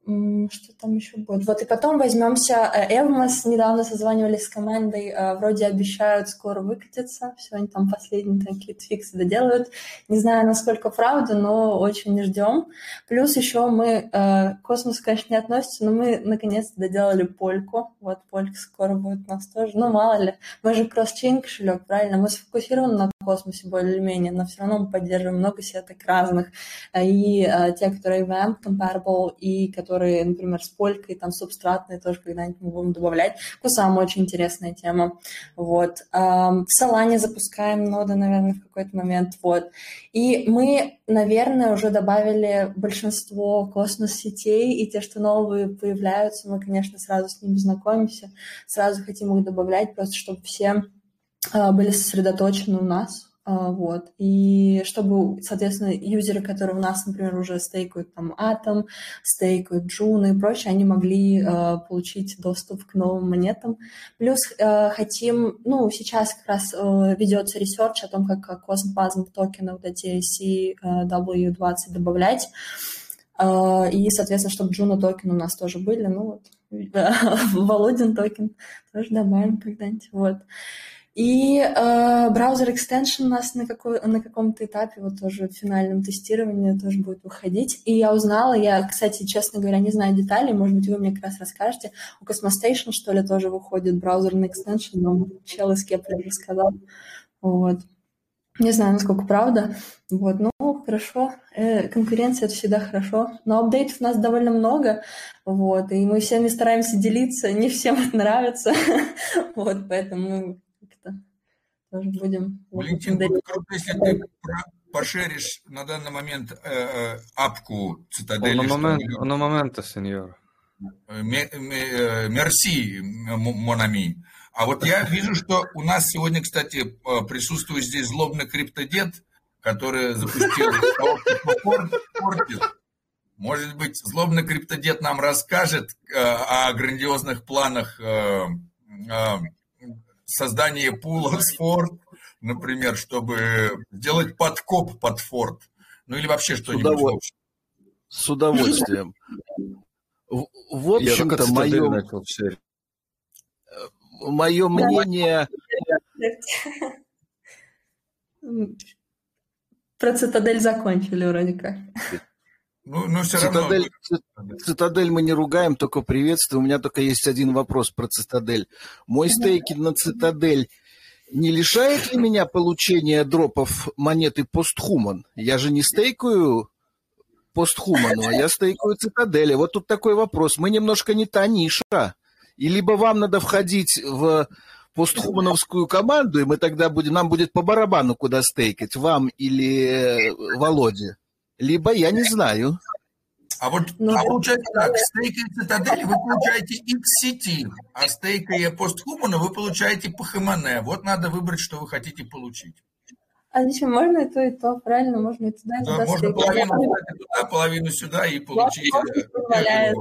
что там еще будет? Вот и потом возьмемся Эвмос. Недавно созванивались с командой, э, вроде обещают скоро выкатиться. Все, они там последние такие фиксы доделают. Не знаю, насколько правда, но очень ждем. Плюс еще мы, э, космос, конечно, не относится, но мы наконец-то доделали польку. Вот полька скоро будет у нас тоже. Ну, мало ли, мы же кросс-чейн кошелек, правильно? Мы сфокусированы на космосе более или менее, но все равно мы поддерживаем много сеток разных. И э, те, которые VM compatible, и которые которые, например, с полькой, там, субстратные тоже когда-нибудь мы будем добавлять. Кусам очень интересная тема. Вот. В Солане запускаем ноды, наверное, в какой-то момент. Вот. И мы, наверное, уже добавили большинство космос-сетей, и те, что новые появляются, мы, конечно, сразу с ними знакомимся, сразу хотим их добавлять, просто чтобы все а, были сосредоточены у нас, вот. И чтобы, соответственно, юзеры, которые у нас, например, уже стейкают там Atom, стейкают Juno и прочее, они могли uh, получить доступ к новым монетам. Плюс uh, хотим, ну, сейчас как раз uh, ведется ресерч о том, как CosmWasm токены вот эти CW20 добавлять. И, соответственно, чтобы Juno токены у нас тоже были. Ну вот, Володин токен тоже добавим когда-нибудь. Вот. И э, браузер extension у нас на, какой, на каком-то этапе, вот тоже в финальном тестировании тоже будет выходить. И я узнала, я, кстати, честно говоря, не знаю деталей, может быть, вы мне как раз расскажете. У Cosmostation, что ли, тоже выходит браузерный extension, но чел из Kepler рассказал. Вот. Не знаю, насколько правда. Вот, ну, хорошо. Э, конкуренция — это всегда хорошо. Но апдейтов у нас довольно много, вот, и мы всеми стараемся делиться. Не всем это нравится. вот, поэтому тоже будем... Валентин, будет круто, если ты пошеришь на данный момент э, э, апку цитадели. На момент, на момента, сеньор. Э, мерси, Монами. А вот я вижу, что у нас сегодня, кстати, присутствует здесь злобный криптодед, который запустил Фортит. Может быть, злобный криптодед нам расскажет о грандиозных планах создание пула с Форд, например, чтобы сделать подкоп под Форд. Ну или вообще что-нибудь. С удовольствием. В общем-то, мое, мое мнение... Про цитадель закончили вроде как. Ну, но все цитадель, равно... Цитадель мы не ругаем, только приветствую. У меня только есть один вопрос про цитадель. Мой стейки на цитадель не лишает ли меня получения дропов монеты постхуман? Я же не стейкаю постхуману, а я стейкаю цитадели. Вот тут такой вопрос. Мы немножко не та ниша. И либо вам надо входить в постхумановскую команду, и мы тогда будем, нам будет по барабану, куда стейкать, вам или э, Володе. Либо я не знаю. А вот ну, а получается так, стейкая цитадели вы получаете X-сети, а стейкая постхумана вы получаете ПХМН. Вот надо выбрать, что вы хотите получить. А зачем? Можно и то, и то, правильно? Можно и туда, и да, туда. можно половину туда, половину сюда и получить... Позволяет.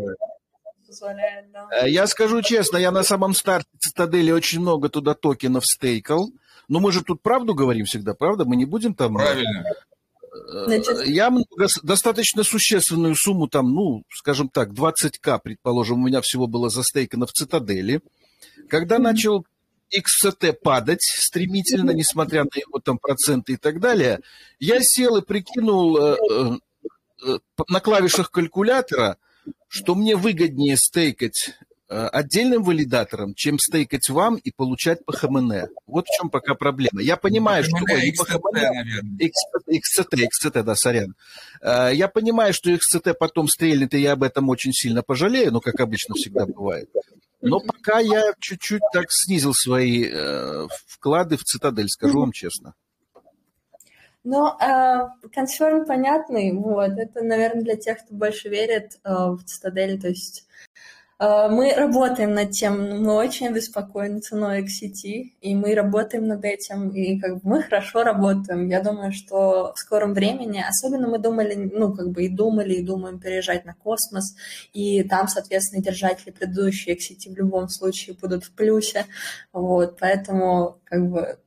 Позволяет, да. Э, я скажу честно, я на самом старте цитадели очень много туда токенов стейкал. Но мы же тут правду говорим всегда, правда? Мы не будем там... Правильно. Значит... Я много, достаточно существенную сумму, там, ну, скажем так, 20к, предположим, у меня всего было застейкано в цитадели. Когда mm-hmm. начал XCT падать стремительно, несмотря на его там проценты и так далее, я сел и прикинул э, э, э на клавишах калькулятора, что мне выгоднее стейкать Э, отдельным валидатором, чем стейкать вам и получать по ХМН. Вот в чем пока проблема. Я понимаю, что... Ой, по ХМН, XCT, XCT, да, сорян. Э, я понимаю, что XCT потом стрельнет, и я об этом очень сильно пожалею, но, как обычно всегда бывает. Но пока я чуть-чуть так снизил свои э, вклады в цитадель, скажу вам честно. Ну, э, консерн понятный, вот, это, наверное, для тех, кто больше верит э, в цитадель, то есть Э, мы работаем над тем, мы очень обеспокоены ценой XCT, и мы работаем над этим, и как бы мы хорошо работаем. Я думаю, что в скором времени, особенно мы думали, ну, как бы и думали, и думаем переезжать на космос, и там, соответственно, держатели предыдущие XCT в любом случае будут в плюсе, вот, поэтому, как бы,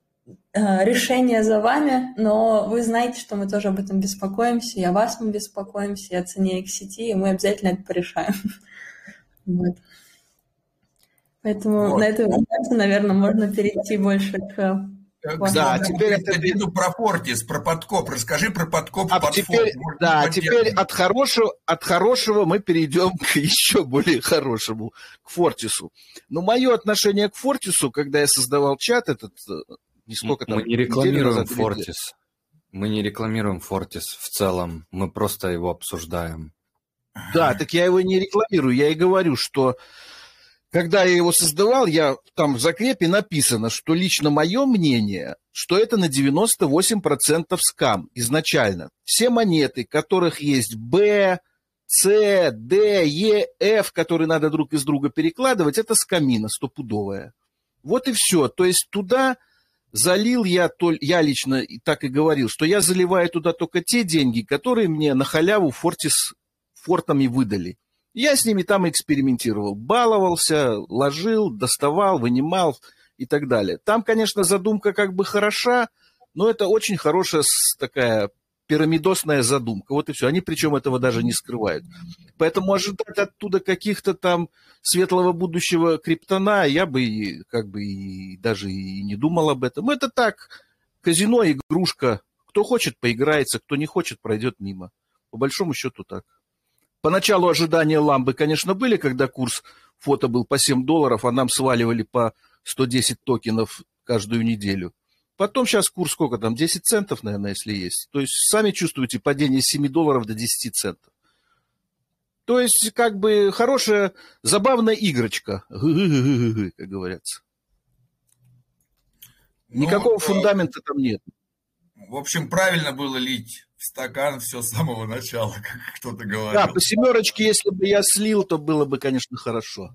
э, решение за вами, но вы знаете, что мы тоже об этом беспокоимся, и о вас мы беспокоимся, и о цене XCT, и мы обязательно это порешаем. Вот. Поэтому вот. на эту информацию, наверное, можно перейти больше к да, теперь это... Иду про Фортис, про подкоп. Расскажи про подкоп а под теперь, Может, Да, теперь от хорошего, от хорошего мы перейдем к еще более хорошему, к Фортису. Но мое отношение к Фортису, когда я создавал чат этот, э, не сколько там... Мы не рекламируем Фортис. Мы не рекламируем Фортис в целом. Мы просто его обсуждаем. Да, так я его не рекламирую. Я и говорю, что когда я его создавал, я там в закрепе написано, что лично мое мнение, что это на 98% скам изначально. Все монеты, которых есть B, C, D, E, F, которые надо друг из друга перекладывать, это скамина стопудовая. Вот и все. То есть туда залил я, то, я лично так и говорил, что я заливаю туда только те деньги, которые мне на халяву Фортис фортами выдали. Я с ними там экспериментировал, баловался, ложил, доставал, вынимал и так далее. Там, конечно, задумка как бы хороша, но это очень хорошая такая пирамидосная задумка. Вот и все. Они причем этого даже не скрывают. Поэтому ожидать оттуда каких-то там светлого будущего криптона я бы как бы и даже и не думал об этом. Это так, казино, игрушка. Кто хочет, поиграется, кто не хочет, пройдет мимо. По большому счету так. Поначалу ожидания ламбы, конечно, были, когда курс фото был по 7 долларов, а нам сваливали по 110 токенов каждую неделю. Потом сейчас курс сколько там, 10 центов, наверное, если есть. То есть сами чувствуете падение с 7 долларов до 10 центов. То есть как бы хорошая, забавная игрочка, как говорится. Никакого ну, фундамента там нет. В общем, правильно было лить в стакан все с самого начала, как кто-то говорил. Да, по семерочке, если бы я слил, то было бы, конечно, хорошо.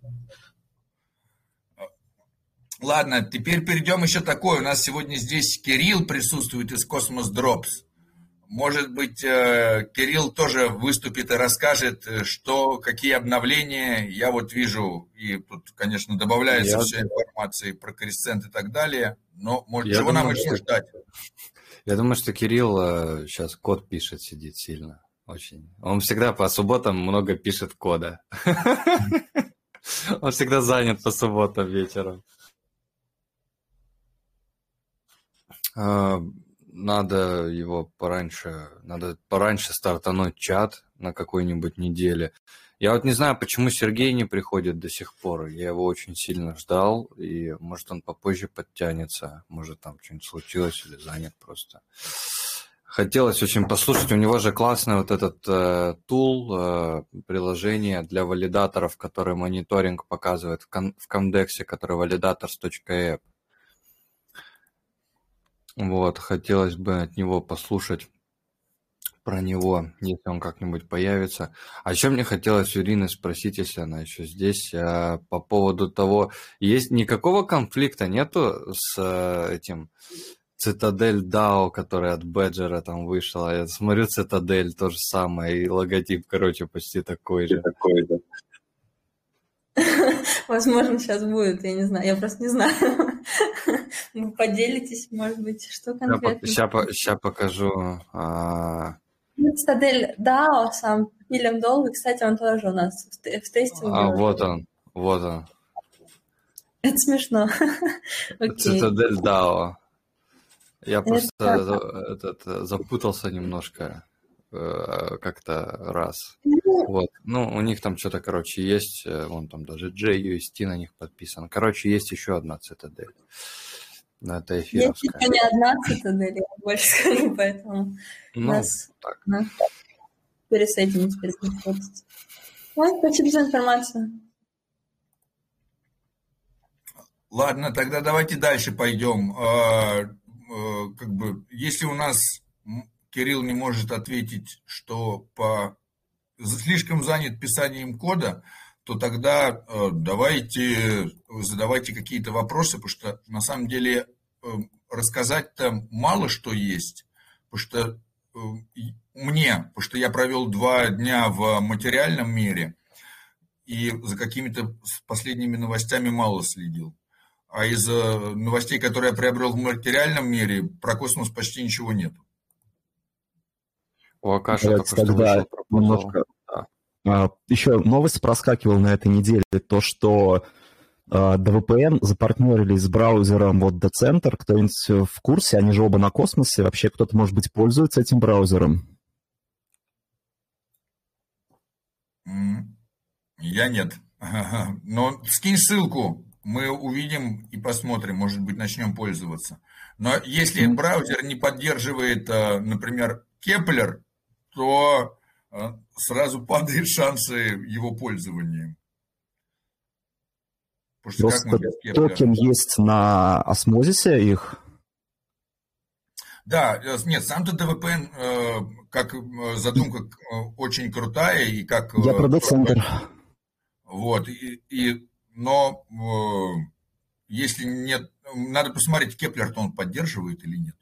Ладно, теперь перейдем еще такое. У нас сегодня здесь Кирилл присутствует из Cosmos Drops. Может быть, э, Кирилл тоже выступит и расскажет, э, что, какие обновления. Я вот вижу, и тут, конечно, добавляется Я... вся информация про кресцент и так далее. Но, может, Я чего думаю, нам еще ждать? Я думаю, что Кирилл сейчас э, код пишет, сидит сильно. Очень. Он всегда по субботам много пишет кода. Он всегда занят по субботам вечером. А, надо его пораньше, надо пораньше стартануть чат на какой-нибудь неделе. Я вот не знаю, почему Сергей не приходит до сих пор. Я его очень сильно ждал, и может он попозже подтянется. Может там что-нибудь случилось или занят просто. Хотелось очень послушать, у него же классный вот этот э, тул, э, приложение для валидаторов, который мониторинг показывает в, кон- в Comdex, который validators.app. Вот, хотелось бы от него послушать про него, если он как-нибудь появится. А еще мне хотелось у Ирины спросить, если она еще здесь, а, по поводу того, есть никакого конфликта нету с э, этим Цитадель DAO, который от Беджера там вышел. Я смотрю, Цитадель то же самое, и логотип, короче, почти такой же. Такой же. Возможно, сейчас будет, я не знаю, я просто не знаю. Вы поделитесь, может быть, что конкретно? Сейчас, сейчас покажу. А, Цитадель DAO сам Вильям Долг, кстати, он тоже у нас в, в тестинге. А, вот он, вот он. Это смешно. Цитадель DAO. Я просто этот, запутался немножко э, как-то раз. Ну, вот. Ну, у них там что-то, короче, есть. Э, вон там даже JUST на них подписан. Короче, есть еще одна цитадель. Но это эфировская. Есть еще не одна цитадель, я больше скажу, поэтому ну, нас, так. нас пересоединить, пересоединить. Вот, спасибо за информацию. Ладно, тогда давайте дальше пойдем. А, Э, как бы, если у нас Кирилл не может ответить, что по слишком занят писанием кода, то тогда э, давайте задавайте какие-то вопросы, потому что на самом деле э, рассказать-то мало что есть, потому что мне, потому что я провел два дня в материальном мире и за какими-то последними новостями мало следил. А из э, новостей, которые я приобрел в материальном мире, про космос почти ничего нет. У Акаши Давайте только тогда что немножко... Да. А, еще новость проскакивала на этой неделе, то, что DVPN запартнерились с браузером вот Decenter. Кто-нибудь в курсе? Они же оба на космосе. Вообще кто-то, может быть, пользуется этим браузером? Я нет. Но скинь ссылку мы увидим и посмотрим, может быть, начнем пользоваться. Но если браузер не поддерживает, э, например, Кеплер, то э, сразу падают шансы его пользования. Просто токен есть на осмозисе их? Да, э, нет, сам-то DVPN, как задумка очень крутая и как... Я продуцентр. Вот, и, и но э, если нет, надо посмотреть, Кеплер-то он поддерживает или нет.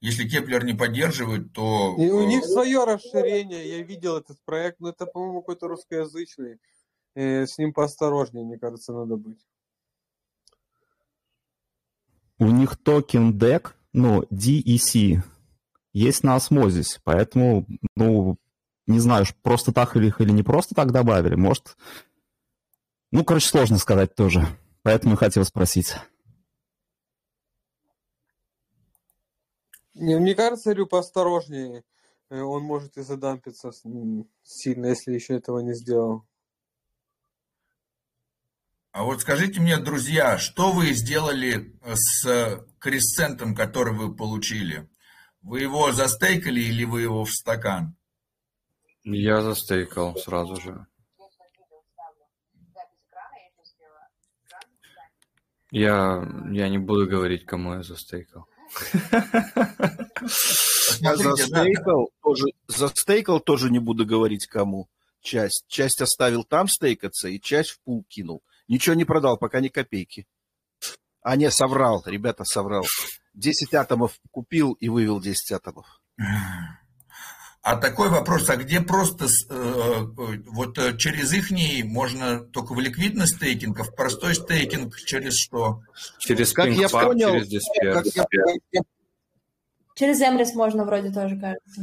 Если Кеплер не поддерживает, то... И у них э, свое расширение, я видел этот проект, но это, по-моему, какой-то русскоязычный. Э, с ним поосторожнее, мне кажется, надо быть. У них токен DEC, ну, DEC, есть на осмозис, поэтому, ну, не знаю, просто так или или не просто так добавили. Может, ну, короче, сложно сказать тоже. Поэтому хотел спросить. Не, мне кажется, Рю поосторожнее. Э, он может и задампиться сильно, если еще этого не сделал. А вот скажите мне, друзья, что вы сделали с кресцентом, который вы получили? Вы его застейкали или вы его в стакан? Я застейкал сразу же. Я, я не буду говорить, кому я застейкал. Я застейкал, тоже, застейкал тоже не буду говорить кому. Часть. Часть оставил там стейкаться и часть в пул кинул. Ничего не продал, пока ни копейки. А не, соврал, ребята, соврал. 10 атомов купил и вывел 10 атомов. А такой вопрос, а где просто э, э вот э, через их можно только в ликвидный стейкинг, а в простой стейкинг через что? Через как я понял, через Disperse. Я... Через Эмрис можно вроде тоже, кажется.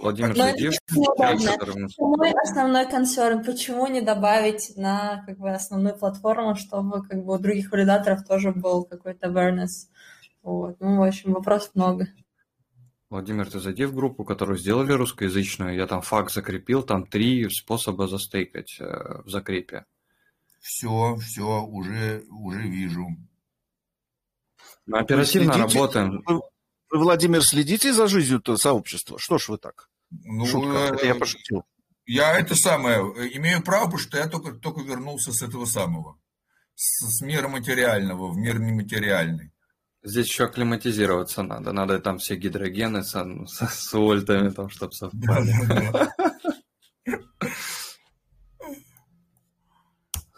Владимир Зайдив. Мой основной консерн, почему не добавить на как бы, основную платформу, чтобы как бы, у других валидаторов тоже был какой-то awareness. Вот. Ну, в общем, вопросов много. Владимир, ты зайди в группу, которую сделали русскоязычную. Я там факт закрепил, там три способа застейкать э, в закрепе. Все, все, уже, уже вижу. Мы оперативно Следите, работаем. Вы, Владимир, следите за жизнью сообщества? Что ж вы так? Ну, Шутка, это я пошутил. Я это самое, имею право, потому что я только, только вернулся с этого самого, с, с мира материального в мир нематериальный. Здесь еще акклиматизироваться надо. Надо там все гидрогены с, с, с вольтами, там, чтобы совпали.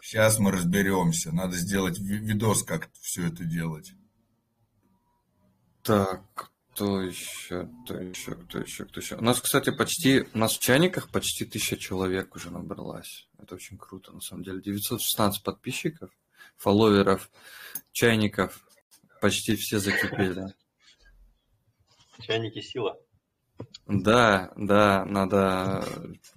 Сейчас мы разберемся. Надо сделать видос, как все это делать. Так, кто еще, кто еще, кто еще, кто еще? У нас, кстати, почти, у нас в чайниках почти тысяча человек уже набралась. Это очень круто, на самом деле. 916 подписчиков, фолловеров, чайников. Почти все закипели. Чайники сила. Да, да, надо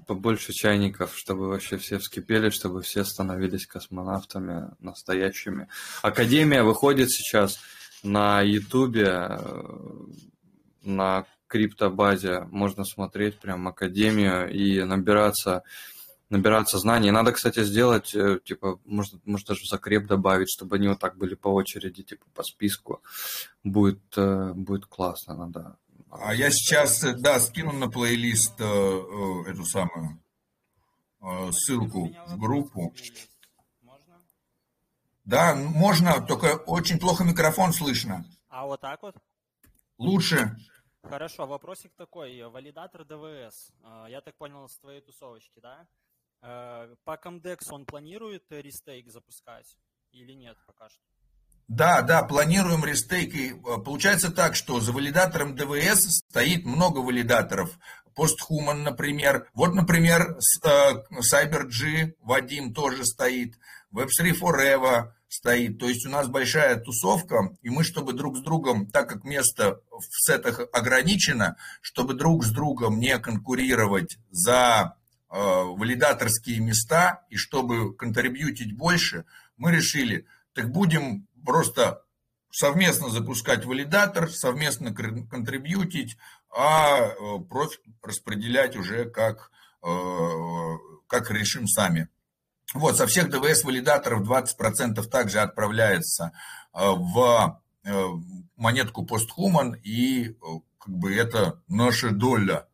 побольше чайников, чтобы вообще все вскипели, чтобы все становились космонавтами настоящими. Академия выходит сейчас на Ютубе, э, на криптобазе. Можно смотреть прям Академию и набираться набираться знаний. Надо, кстати, сделать, э, типа, может, может даже закреп добавить, чтобы они вот так были по очереди, типа, по списку. Будет, э, будет классно, надо а я сейчас, да, скину на плейлист эту самую ссылку в группу. Да, можно, только очень плохо микрофон слышно. А вот так вот? Лучше. Хорошо, вопросик такой. Валидатор ДВС. Э, я так понял, с твоей тусовочки, да? Э, по Comdex он планирует рестейк запускать или нет пока что? Да, да, планируем рестейк. И э, получается так, что за валидатором ДВС стоит много валидаторов. Постхуман, например. Вот, например, CyberG э, Вадим тоже стоит. Web3 Forever стоит. То есть у нас большая тусовка, и мы, чтобы друг с другом, так как место в сетах ограничено, чтобы друг с другом не конкурировать за э, валидаторские места, и чтобы контрибьютить больше, мы решили, так будем просто совместно запускать валидатор, совместно контрибьютить, а э, профит распределять уже как, э, как решим сами. Вот, со всех ДВС-валидаторов 20% также отправляется э, в монетку PostHuman, и как бы это наша доля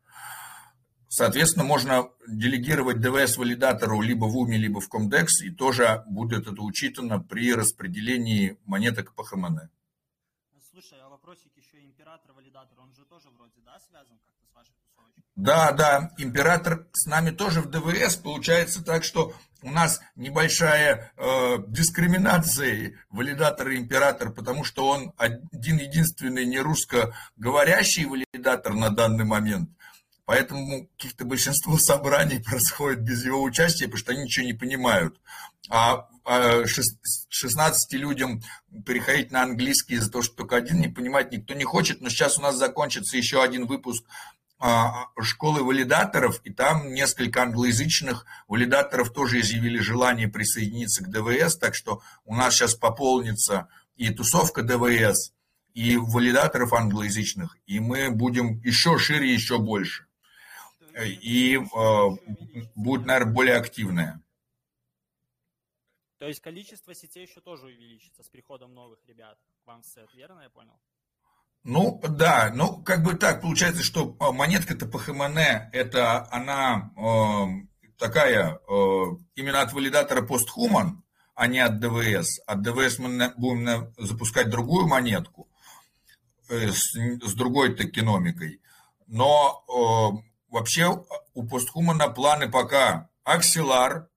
Соответственно, можно делегировать ДВС-валидатору либо в УМИ, либо в Комдекс, и тоже будет это учитано при распределении монеток по ХМН. Слушай, а вопросик еще император-валидатор, он же тоже вроде, да, связан как-то с вашей тусовочкой? Да, да, император с нами тоже в ДВС. Получается так, что у нас небольшая э, дискриминация валидатора император, потому что он один единственный не русскоговорящий валидатор на данный момент. Поэтому каких-то большинство собраний происходит без его участия, потому что они ничего не понимают. А 16 людям переходить на английский из-за того, что только один не понимает, никто не хочет. Но сейчас у нас закончится еще один выпуск а, школы валидаторов, и там несколько англоязычных валидаторов тоже изъявили желание присоединиться к ДВС, так что у нас сейчас пополнится и тусовка ДВС, и валидаторов англоязычных, и мы будем еще шире, еще больше и э, будет, наверное, более активная. То есть количество сетей еще тоже увеличится с приходом новых ребят вам в сет, верно я понял? Ну, да, ну, как бы так, получается, что а, монетка-то по ХМН, это она э, такая, э, именно от валидатора постхуман, а не от ДВС. От ДВС мы будем запускать другую монетку э, с, с другой токеномикой. Но Вообще у постхумана планы пока Аксилар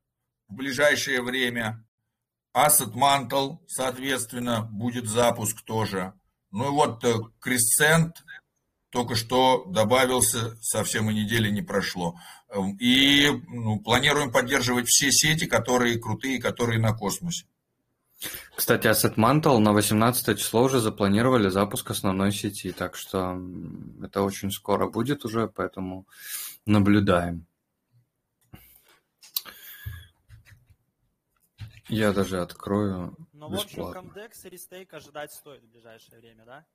в ближайшее время, Asset Mantle, соответственно, будет запуск тоже. Ну и вот Крисцент э, только что добавился, совсем и недели не прошло. Эм, и ну, планируем поддерживать все сети, которые крутые, которые на космосе. Кстати, Asset Mantle на 18 число уже запланировали запуск основной сети, так что это очень скоро будет уже, поэтому наблюдаем. Я даже открою Ну, в общем, Comdex и рестейк ожидать стоит в ближайшее время, да?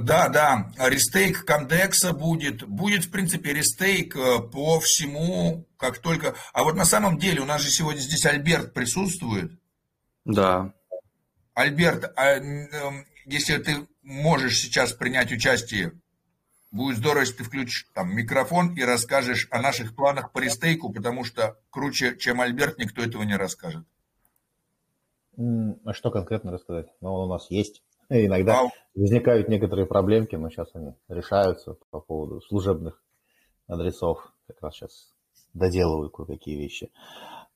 Да, да, рестейк Комдекса будет. Будет, в принципе, рестейк э, по всему, как только... А вот на самом деле у нас же сегодня здесь Альберт присутствует. Да. Альберт, а, если ты можешь сейчас принять участие, будет здорово, если ты включишь там микрофон и расскажешь о наших планах по рестейку, потому что круче, чем Альберт, никто этого не расскажет. А что конкретно рассказать? Ну, он у нас есть. Иногда а... возникают некоторые проблемки, но сейчас они решаются по поводу служебных адресов. Как раз сейчас доделываю кое-какие вещи.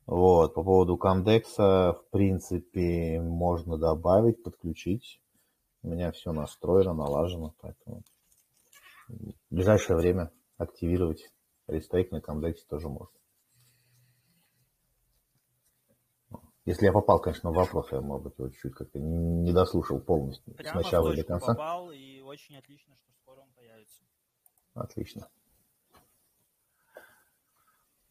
Вот, по поводу комдекса, в принципе, можно добавить, подключить. У меня все настроено, налажено, поэтому в ближайшее время активировать рестейк на комдексе тоже можно. Если я попал, конечно, в вопрос, я, может быть, его чуть-чуть как-то не дослушал полностью Прямо с начала до конца. попал, и очень отлично, что скоро он появится. Отлично.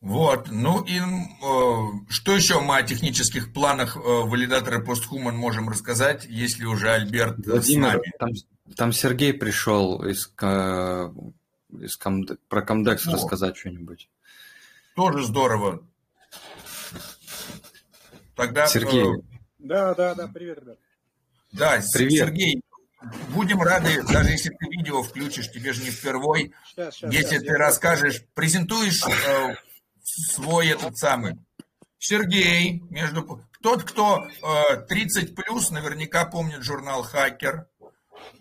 Вот, ну и э, что еще мы о технических планах э, валидатора PostHuman можем рассказать, если уже Альберт Владимир, с нами? Там, там Сергей пришел из, э, из комд... про Комдекс ну, рассказать что-нибудь. Тоже здорово. Тогда... Сергей. Да, да, да, привет, ребят. Да, привет. Сергей, будем рады, даже если ты видео включишь, тебе же не впервой, сейчас, сейчас, если сейчас, ты расскажешь, презентуешь э, свой этот самый. Сергей, между тот, кто э, 30 плюс, наверняка помнит журнал Хакер.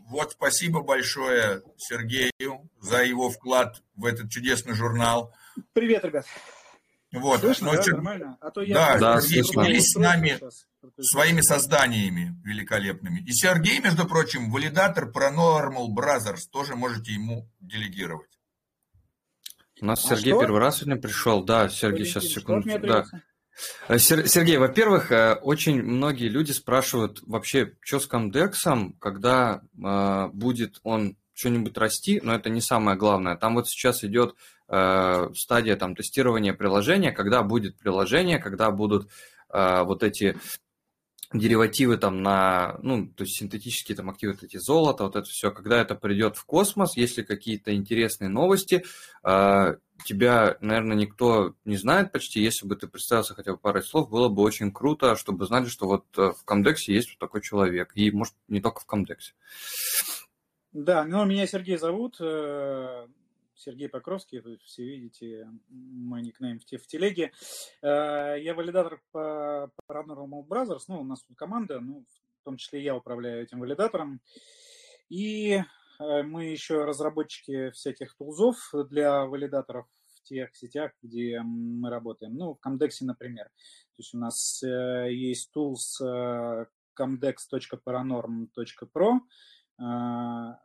Вот спасибо большое Сергею за его вклад в этот чудесный журнал. Привет, ребят. Вот. Слышно, да, нормально? А то я да, да с нами сейчас. своими созданиями великолепными. И Сергей, между прочим, валидатор про Normal Brothers, тоже можете ему делегировать. У нас а Сергей что? первый раз сегодня пришел. Да, Сергей, сейчас секунду. Да. Э, Сергей, во-первых, э, очень многие люди спрашивают вообще, что с Комдексом, когда э, будет он что-нибудь расти, но это не самое главное. Там вот сейчас идет стадия там, тестирования приложения, когда будет приложение, когда будут э, вот эти деривативы там на, ну, то есть синтетические там активы, эти золото, вот это все, когда это придет в космос, если какие-то интересные новости, э, тебя, наверное, никто не знает почти, если бы ты представился хотя бы парой слов, было бы очень круто, чтобы знали, что вот э, в Комдексе есть вот такой человек, и, может, не только в Комдексе. Да, ну, меня Сергей зовут, э, Сергей Покровский, вы все видите мой никнейм в, в телеге. Э, я валидатор по Paranormal Brothers, ну, у нас тут команда, ну, в том числе я управляю этим валидатором. И э, мы еще разработчики всяких тулзов для валидаторов в тех сетях, где мы работаем. Ну, в Comdex, например. То есть у нас э, есть tools comdex.paranorm.pro.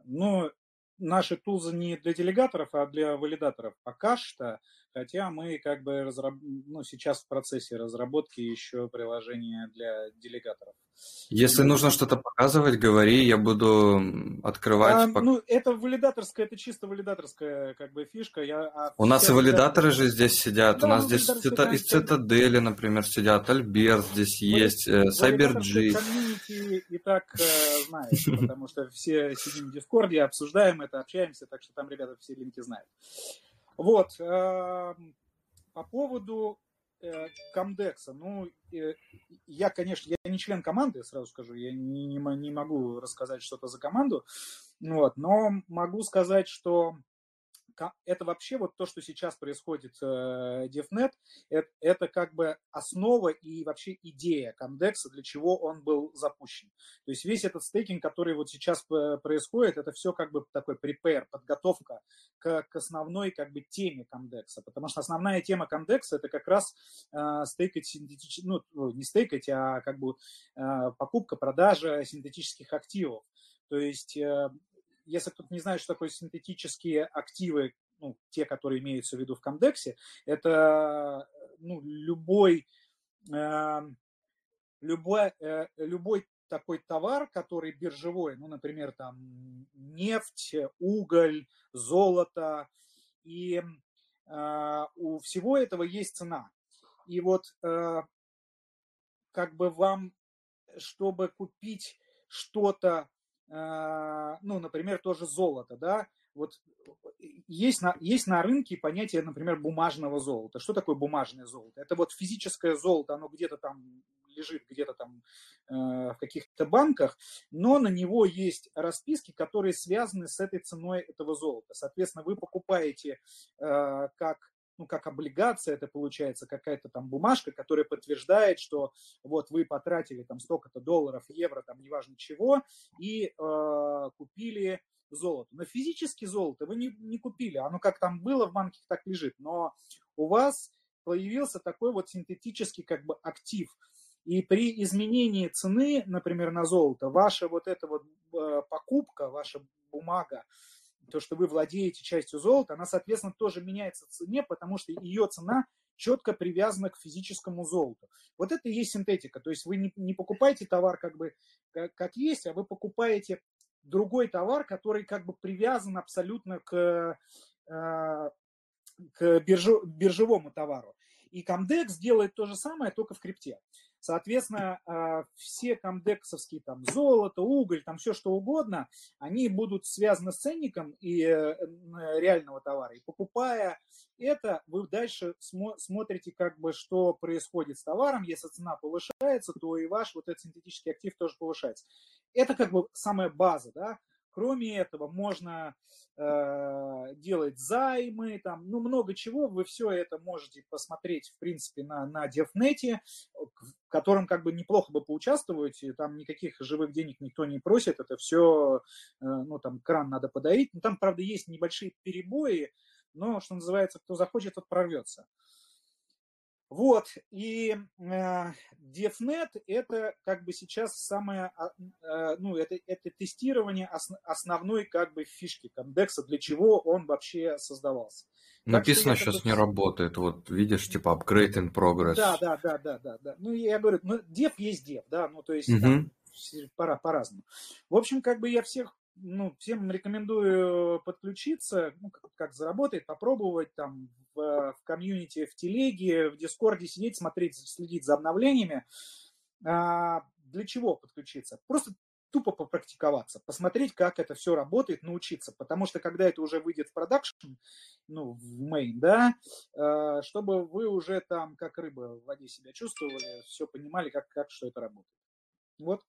Ну, наши тулзы не для делегаторов, а для валидаторов. Пока что, хотя мы как бы разраб... ну, сейчас в процессе разработки еще приложения для делегаторов. Если ну, нужно что-то показывать, говори, я буду открывать. А, Ну, это валидаторская, это чисто валидаторская как бы фишка. Я, а У нас и валидаторы же здесь сидят. Да, У нас ну, здесь цитата, из Цитадели, например, сидят. Альберт здесь есть, э, CyberG. Комьюнити и так э, знаете, потому что все сидим в Дискорде, обсуждаем это, общаемся, так что там ребята все линки знают. Вот. Э, по поводу Э, Комдекса. Ну, э, я, конечно, я не член команды, сразу скажу, я не, не, не могу рассказать что-то за команду, вот, но могу сказать, что это вообще вот то, что сейчас происходит в э, DevNet, это, это как бы основа и вообще идея Комдекса, для чего он был запущен. То есть весь этот стейкинг, который вот сейчас происходит, это все как бы такой prepare, подготовка к, к основной как бы теме Комдекса, потому что основная тема Комдекса это как раз э, стейкать синтетические, ну не стейкать, а как бы э, покупка, продажа синтетических активов. То есть э, если кто-то не знает, что такое синтетические активы, ну, те, которые имеются в виду в Комдексе, это ну, любой, э, любой, э, любой такой товар, который биржевой, ну, например, там нефть, уголь, золото, и э, у всего этого есть цена. И вот э, как бы вам, чтобы купить что-то ну, например, тоже золото, да, вот есть на, есть на рынке понятие, например, бумажного золота. Что такое бумажное золото? Это вот физическое золото, оно где-то там лежит где-то там в каких-то банках, но на него есть расписки, которые связаны с этой ценой этого золота. Соответственно, вы покупаете как ну, как облигация, это получается какая-то там бумажка, которая подтверждает, что вот вы потратили там столько-то долларов, евро, там неважно чего, и э, купили золото. Но физически золото вы не, не купили, оно как там было в банке, так лежит, но у вас появился такой вот синтетический как бы актив. И при изменении цены, например, на золото, ваша вот эта вот э, покупка, ваша бумага, то, что вы владеете частью золота, она, соответственно, тоже меняется в цене, потому что ее цена четко привязана к физическому золоту. Вот это и есть синтетика. То есть вы не, не покупаете товар как бы как, как есть, а вы покупаете другой товар, который как бы привязан абсолютно к, э, к биржу, биржевому товару. И Comdex делает то же самое, только в крипте. Соответственно, а, все комдексовские там золото, уголь, там все что угодно, они будут связаны с ценником и э, реального товара. И покупая это, вы дальше смотрите, как бы, что происходит с товаром. Если цена повышается, то и ваш вот этот синтетический актив тоже повышается. Это как бы самая база, да. Кроме этого, можно э, делать займы, там, ну, много чего. Вы все это можете посмотреть, в принципе, на, на DevNet, в котором как бы неплохо бы поучаствовать. Там никаких живых денег никто не просит. Это все, э, ну, там, кран надо подоить. Ну, там, правда, есть небольшие перебои, но, что называется, кто захочет, тот прорвется. Вот, и э, DevNet это как бы сейчас самое, а, э, ну, это, это тестирование ос, основной как бы фишки Комдекса, для чего он вообще создавался. Написано сейчас как не работает, вот видишь, типа upgrade in progress. Да, да, да, да, да, да. Ну, я говорю, ну, dev есть dev, да, ну, то есть угу. там, пора по-разному. В общем, как бы я всех ну, всем рекомендую подключиться, ну, как, как заработает, попробовать там в, в комьюнити, в телеге, в дискорде сидеть, смотреть, следить за обновлениями. А, для чего подключиться? Просто тупо попрактиковаться, посмотреть, как это все работает, научиться. Потому что когда это уже выйдет в продакшн, ну, в мейн, да, а, чтобы вы уже там, как рыба в воде себя чувствовали, все понимали, как, как что это работает. Вот.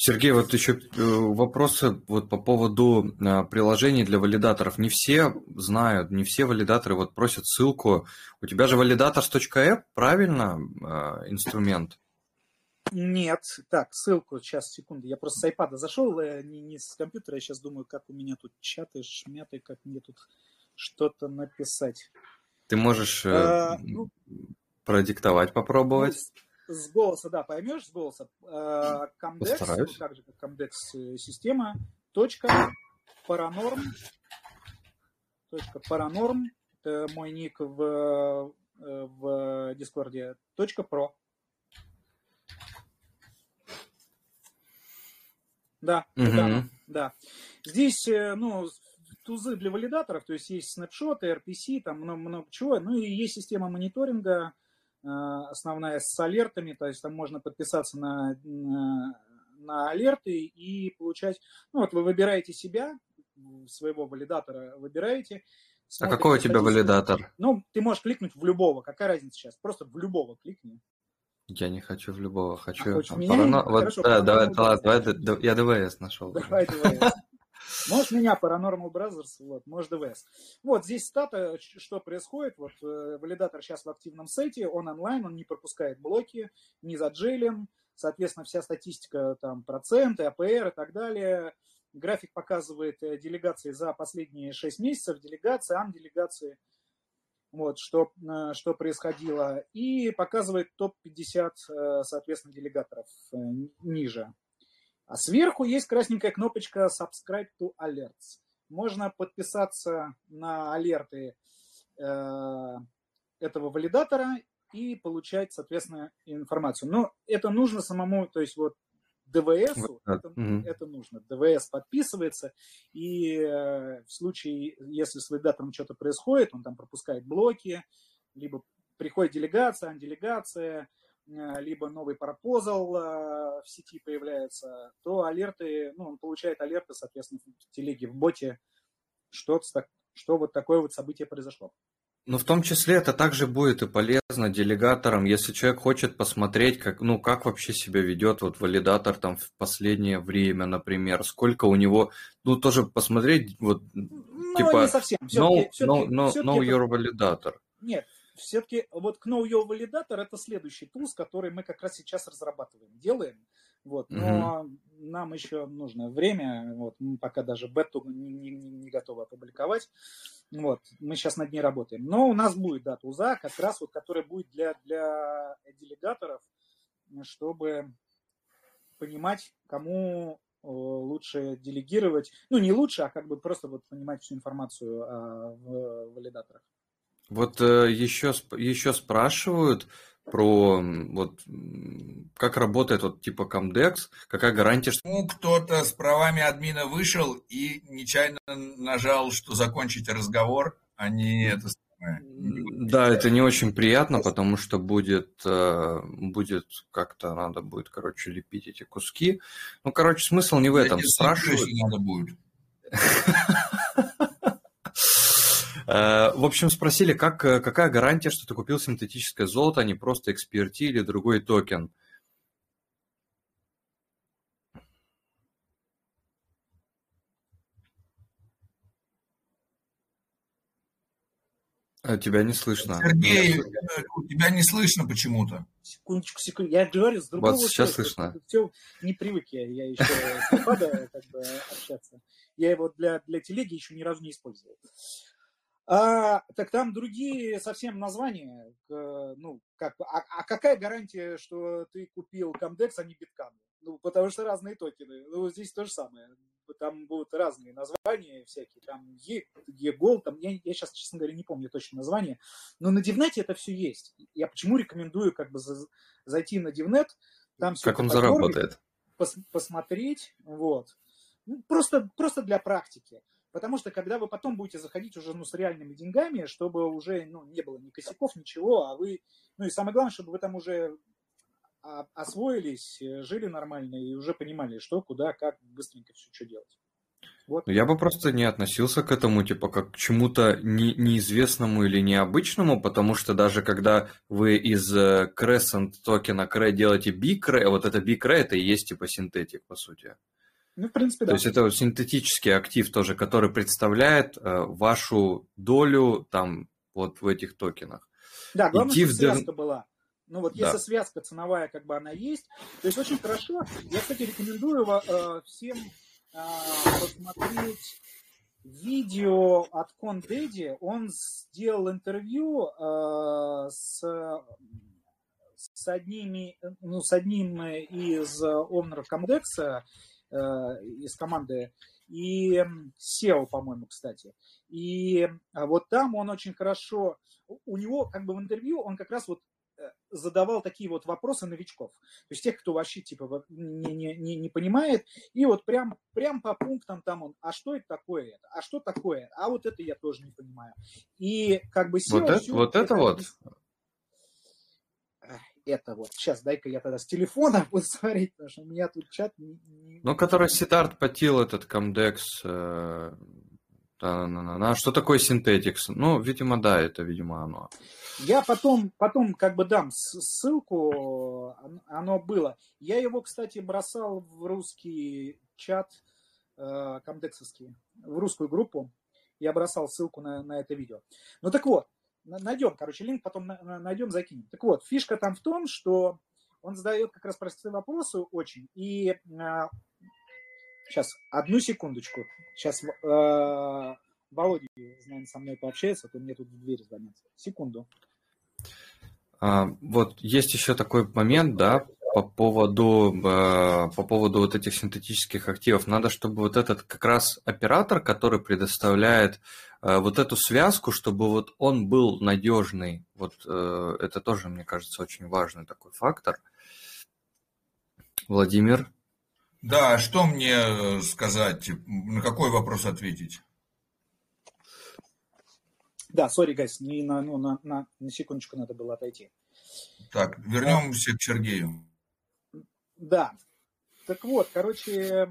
Сергей, вот еще э, вопросы вот по поводу а, приложений для валидаторов. Не все знают, не все валидаторы вот просят ссылку. У тебя же validators.app, правильно, а, инструмент? Нет, так, ссылку, сейчас, секунду, я просто с iPad зашел, э, не, не с компьютера, я сейчас думаю, как у меня тут чаты, шмяты, как мне тут что-то написать. Ты можешь э, а, ну, продиктовать, попробовать? С голоса, да, поймешь с голоса. Comdex, ну, так же как Comdex э, система, точка паранорм, точка паранорм, это мой ник в, э, в Дискорде, точка про. Да, угу. да, да. Здесь, э, ну, тузы для валидаторов, то есть есть снапшоты, RPC, там много, много чего, ну и есть система мониторинга, Э, основная с алертами, то есть там можно подписаться на, на, на алерты и получать, ну вот вы выбираете себя, своего валидатора выбираете. А какой у тебя валидатор? Ну, ты можешь кликнуть в любого, какая разница сейчас, просто в любого кликни. Я не хочу в любого, хочу... А, Парано... Вот, Хорошо, да, давай, давай, давай, я ДВС нашел. Давай ДВС. Можешь меня Paranormal Brothers, вот, можешь DVS. Вот здесь стата, что происходит. Вот э, валидатор сейчас в активном сете, он онлайн, он не пропускает блоки, не заджейлен. Соответственно, вся статистика, там, проценты, АПР и так далее. График показывает э, делегации за последние 6 месяцев, делегации, ам-делегации, вот, что, э, что происходило. И показывает топ-50, соответственно, делегаторов ниже. А сверху есть красненькая кнопочка Subscribe to Alerts. Можно подписаться на алерты э, этого валидатора и получать, соответственно, информацию. Но это нужно самому, то есть вот ДВС, вот, это, mm это нужно. ДВС подписывается, и э, в случае, если с валидатором что-то происходит, он там пропускает блоки, либо приходит делегация, антиделегация, Э, либо новый пропозал э, в сети появляется, то алерты, ну, он получает алерты, соответственно, в телеге, в боте, что, что вот такое вот событие произошло. Но в том числе это также будет и полезно делегаторам, если человек хочет посмотреть, как, ну, как вообще себя ведет вот валидатор там в последнее время, например, сколько у него, ну, тоже посмотреть, вот, Ну, типа, не совсем. know, Все-таки, know, know, все-таки это- your validator. Нет, все-таки вот Know Your Validator это следующий тулс, который мы как раз сейчас разрабатываем, делаем. Вот, но нам еще нужно время, вот, мы пока даже бету не, не- не- готовы опубликовать. Вот, мы сейчас над ней работаем. Но у нас будет да, туза, как раз вот, которая будет для, для делегаторов, чтобы понимать, кому э, лучше делегировать. Ну, не лучше, а как бы просто вот понимать всю информацию о в- валидаторах. Вот э, еще, еще спрашивают про вот как работает вот типа Comdex, какая гарантия, что Ну, кто-то с правами админа вышел и нечаянно нажал, что закончить разговор, а не это самое. Да, это не очень приятно, потому что будет, э, будет как-то надо будет, короче, лепить эти куски. Ну, короче, смысл не в этом. Спрашивают. надо будет. Э, В общем, спросили, как, э, какая гарантия, что ты купил синтетическое золото, а не просто XPRT или другой токен. Э, Тебя не слышно. Сергей, тебя не слышно почему-то. Секундочку, секунду. Я говорю, с другого Вот сейчас устройства. слышно. Все, не привык я, я еще с как бы общаться. Я его для, для телеги еще ни разу не использовал. А, так там другие совсем названия. Ну, как, а, а какая гарантия, что ты купил Comdex, а не Биткам? Ну, потому что разные токены. Ну, здесь то же самое. Там будут разные названия всякие. Там Е, Е-Гол, там, я, я сейчас, честно говоря, не помню точно название. Но на Дивнете это все есть. Я почему рекомендую как бы за- зайти на Дивнет, там все Как он заработает? пос- посмотреть, вот. Ну, просто, просто для практики. Потому что когда вы потом будете заходить уже ну, с реальными деньгами, чтобы уже ну, не было ни косяков, ничего, а вы... Ну и самое главное, чтобы вы там уже а, освоились, э, жили нормально и уже понимали, что, куда, как быстренько все, что делать. Вот. Я бы просто не относился к этому, типа, как к чему-то не- неизвестному или необычному, потому что даже когда вы из э, Crescent токена CRE делаете BCRE, вот это BCRE, это и есть, типа, синтетик, по сути. Ну, в принципе, То да. есть это синтетический актив тоже, который представляет э, вашу долю там вот в этих токенах. Да, главное, Идти чтобы в связка была. Ну вот Да. если связка ценовая, как бы она есть, то есть очень хорошо. Я, кстати, рекомендую э, всем э, посмотреть видео от Кондеди. Он сделал интервью э, с, с, одними, ну, с одним из Comdex, э, из команды, и SEO, по-моему, кстати. И а, вот там он очень хорошо, у- него как бы в интервью он как раз вот э, задавал такие вот вопросы новичков. То есть тех, кто вообще типа не, не, не, не понимает. И вот прям, прям по пунктам там он, а что это такое это? А что такое? А вот это я тоже не понимаю. И как бы SEO Вот это, вот это вот. Это вот. Сейчас дай-ка я тогда с телефона буду смотреть, потому что у меня тут чат Ну, который Сидарт потил этот Comdex. э, та-на-на-на. Что такое синтетикс? Ну, видимо, да, это, видимо, оно. Я потом, потом как бы дам ссылку, он- оно было. Я его, кстати, бросал в русский чат э, комдексовский, в русскую группу. Я бросал ссылку на, на это видео. Ну так вот, найдем, короче, линк потом на- на- найдем, закинем. Так вот, фишка там в том, что он задает как раз простые вопросы очень. И сейчас, одну секундочку. Сейчас Володя, наверное, со мной пообщается, а то мне тут в дверь звонят. Секунду. А, вот есть еще такой момент, да, по поводу, э, по поводу вот этих синтетических активов. Надо, чтобы вот этот как раз оператор, который предоставляет э, вот эту связку, чтобы вот он был надежный. Вот э, это тоже, мне кажется, очень важный такой фактор. Владимир? Да, а что мне э, сказать? На какой вопрос ответить? Да, сори, гайс, не на, ну, на, на, на секундочку надо было отойти. Так, вернемся к Сергею. Да. Так вот, короче,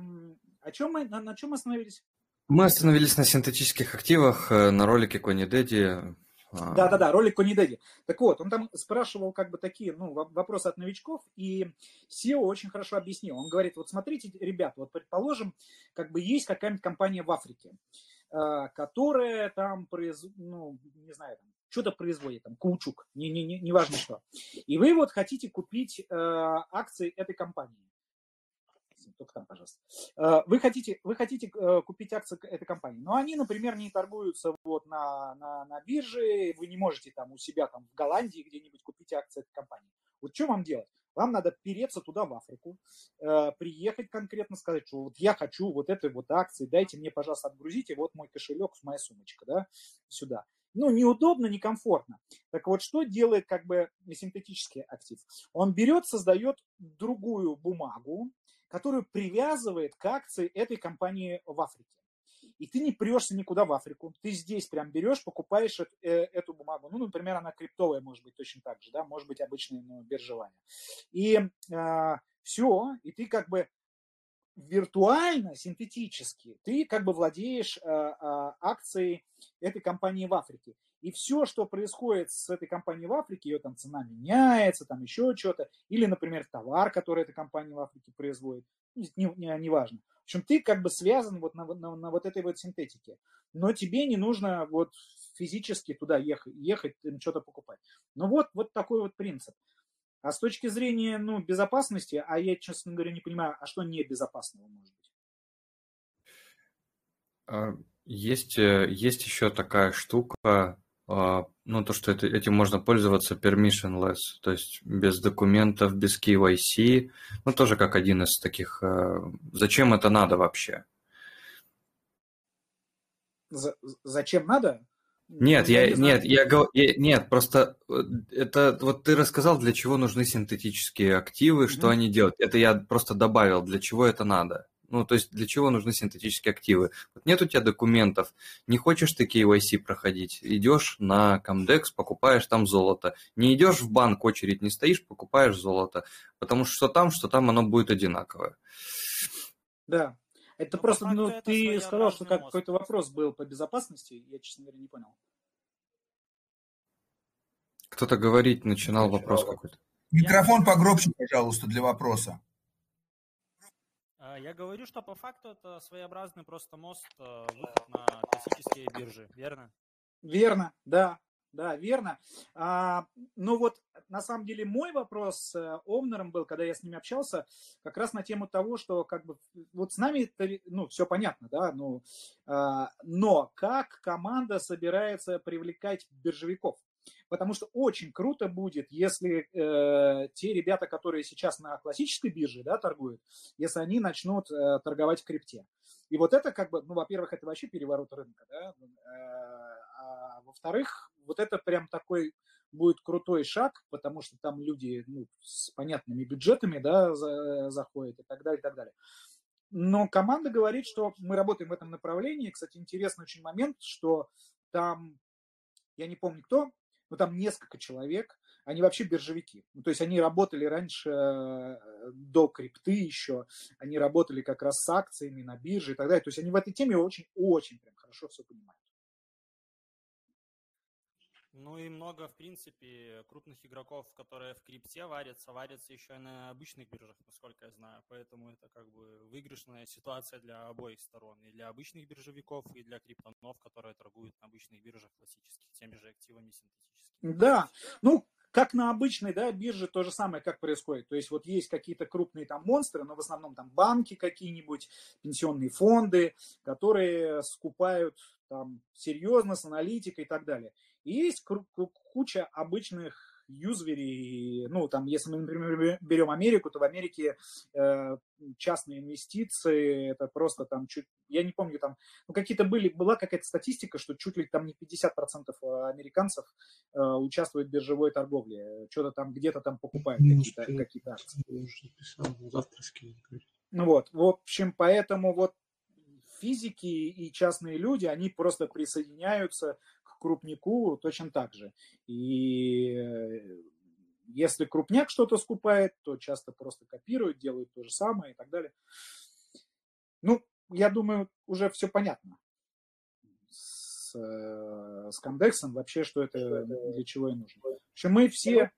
о чем мы, на, на чем мы остановились? Мы остановились на синтетических активах, э, на ролике Кони Дэдди. Да-да-да, ролик Кони Дэдди. Так вот, он там спрашивал как бы такие, ну, вопросы от новичков, и SEO очень хорошо объяснил. Он говорит, вот смотрите, ребят, вот предположим, как бы есть какая-нибудь компания в Африке, а, которая там, произ... ну, не знаю, там, что-то производит, там, каучук, не, не, не, не важно что. И вы вот хотите купить э, акции этой компании только там, пожалуйста. Э, вы хотите, вы хотите э, купить акции этой компании, но они, например, не торгуются вот на, на, на бирже, вы не можете там у себя там в Голландии где-нибудь купить акции этой компании. Вот что вам делать? Вам надо переться туда, в Африку, э, приехать конкретно, сказать, что вот я хочу вот этой вот акции, дайте мне, пожалуйста, отгрузите, вот мой кошелек, моя сумочка, да, сюда. Ну, неудобно, некомфортно. Так вот, что делает как бы синтетический актив? Он берет, создает другую бумагу, которую привязывает к акции этой компании в Африке. И ты не прешься никуда в Африку. Ты здесь прям берешь, покупаешь эту, э, эту бумагу. Ну, например, она криптовая может быть точно так же, да, может быть обычная ну, биржевая. И э, все, и ты как бы виртуально, синтетически, ты как бы владеешь э, э, акцией этой компании в Африке. И все, что происходит с этой компанией в Африке, ее там цена меняется, там еще что-то, или, например, товар, который эта компания в Африке производит, не, не, не важно. В общем, ты как бы связан вот на, на, на вот этой вот синтетике. Но тебе не нужно вот физически туда ехать, ехать что-то покупать. Ну вот, вот такой вот принцип. А с точки зрения ну, безопасности, а я, честно говоря, не понимаю, а что небезопасного может быть? А, есть, э, есть еще такая штука, а, ну, то, что это, этим можно пользоваться permissionless, то есть без документов, без KYC, ну, тоже как один из таких... Э, зачем это надо вообще? За, зачем надо? Нет, я, я не нет, я, я нет, просто э, это вот ты рассказал, для чего нужны синтетические активы, mm-hmm. что они делают. Это я просто добавил, для чего это надо. Ну, то есть для чего нужны синтетические активы? Вот нет у тебя документов, не хочешь ты KYC проходить, идешь на Comdex, покупаешь там золото. Не идешь в банк, очередь не стоишь, покупаешь золото. Потому что там, что там, оно будет одинаковое. Да. Это Но просто, ну, это ты сказал, что как, какой-то вопрос был по безопасности, я, честно говоря, не понял. Кто-то говорить начинал вопрос какой-то. Микрофон погромче, пожалуйста, для вопроса. А, я говорю, что по факту это своеобразный просто мост, э, выход на классические биржи, верно? Верно, да, да, верно. А, ну вот, на самом деле, мой вопрос с э, Овнером был, когда я с ним общался, как раз на тему того, что как бы вот с нами, ну, все понятно, да, ну, а, но как команда собирается привлекать биржевиков? потому что очень круто будет, если э, те ребята, которые сейчас на классической бирже да, торгуют, если они начнут э, торговать в крипте. И вот это как бы, ну, во-первых, это вообще переворот рынка, да, э, во-вторых, вот это прям такой будет крутой шаг, потому что там люди ну, с понятными бюджетами да, за, заходят и так далее, и так далее. Но команда говорит, что мы работаем в этом направлении. Кстати, интересный очень момент, что там, я не помню кто, ну, там несколько человек, они вообще биржевики. Ну, то есть они работали раньше, э, до крипты еще, они работали как раз с акциями на бирже и так далее. То есть они в этой теме очень-очень прям хорошо все понимают. Ну и много, в принципе, крупных игроков, которые в крипте варятся, варятся еще и на обычных биржах, насколько я знаю. Поэтому это как бы выигрышная ситуация для обоих сторон. И для обычных биржевиков, и для криптонов, которые торгуют на обычных биржах классических, теми же активами синтетическими. Да, ну, как на обычной да, бирже то же самое, как происходит. То есть вот есть какие-то крупные там монстры, но в основном там банки какие-нибудь, пенсионные фонды, которые скупают там серьезно с аналитикой и так далее. И есть куча обычных юзверей, ну, там, если мы, например, берем Америку, то в Америке э, частные инвестиции, это просто там чуть, я не помню, там, ну, какие-то были, была какая-то статистика, что чуть ли там не 50% американцев э, участвуют в биржевой торговле, что-то там, где-то там покупают какие-то, какие-то акции. Завтра Ну вот, в общем, поэтому вот физики и частные люди, они просто присоединяются крупнику точно так же. И э, если крупняк что-то скупает, то часто просто копируют, делают то же самое и так далее. Ну, я думаю, уже все понятно с с Комдексом, вообще, что это для чего и нужно. В общем, мы все,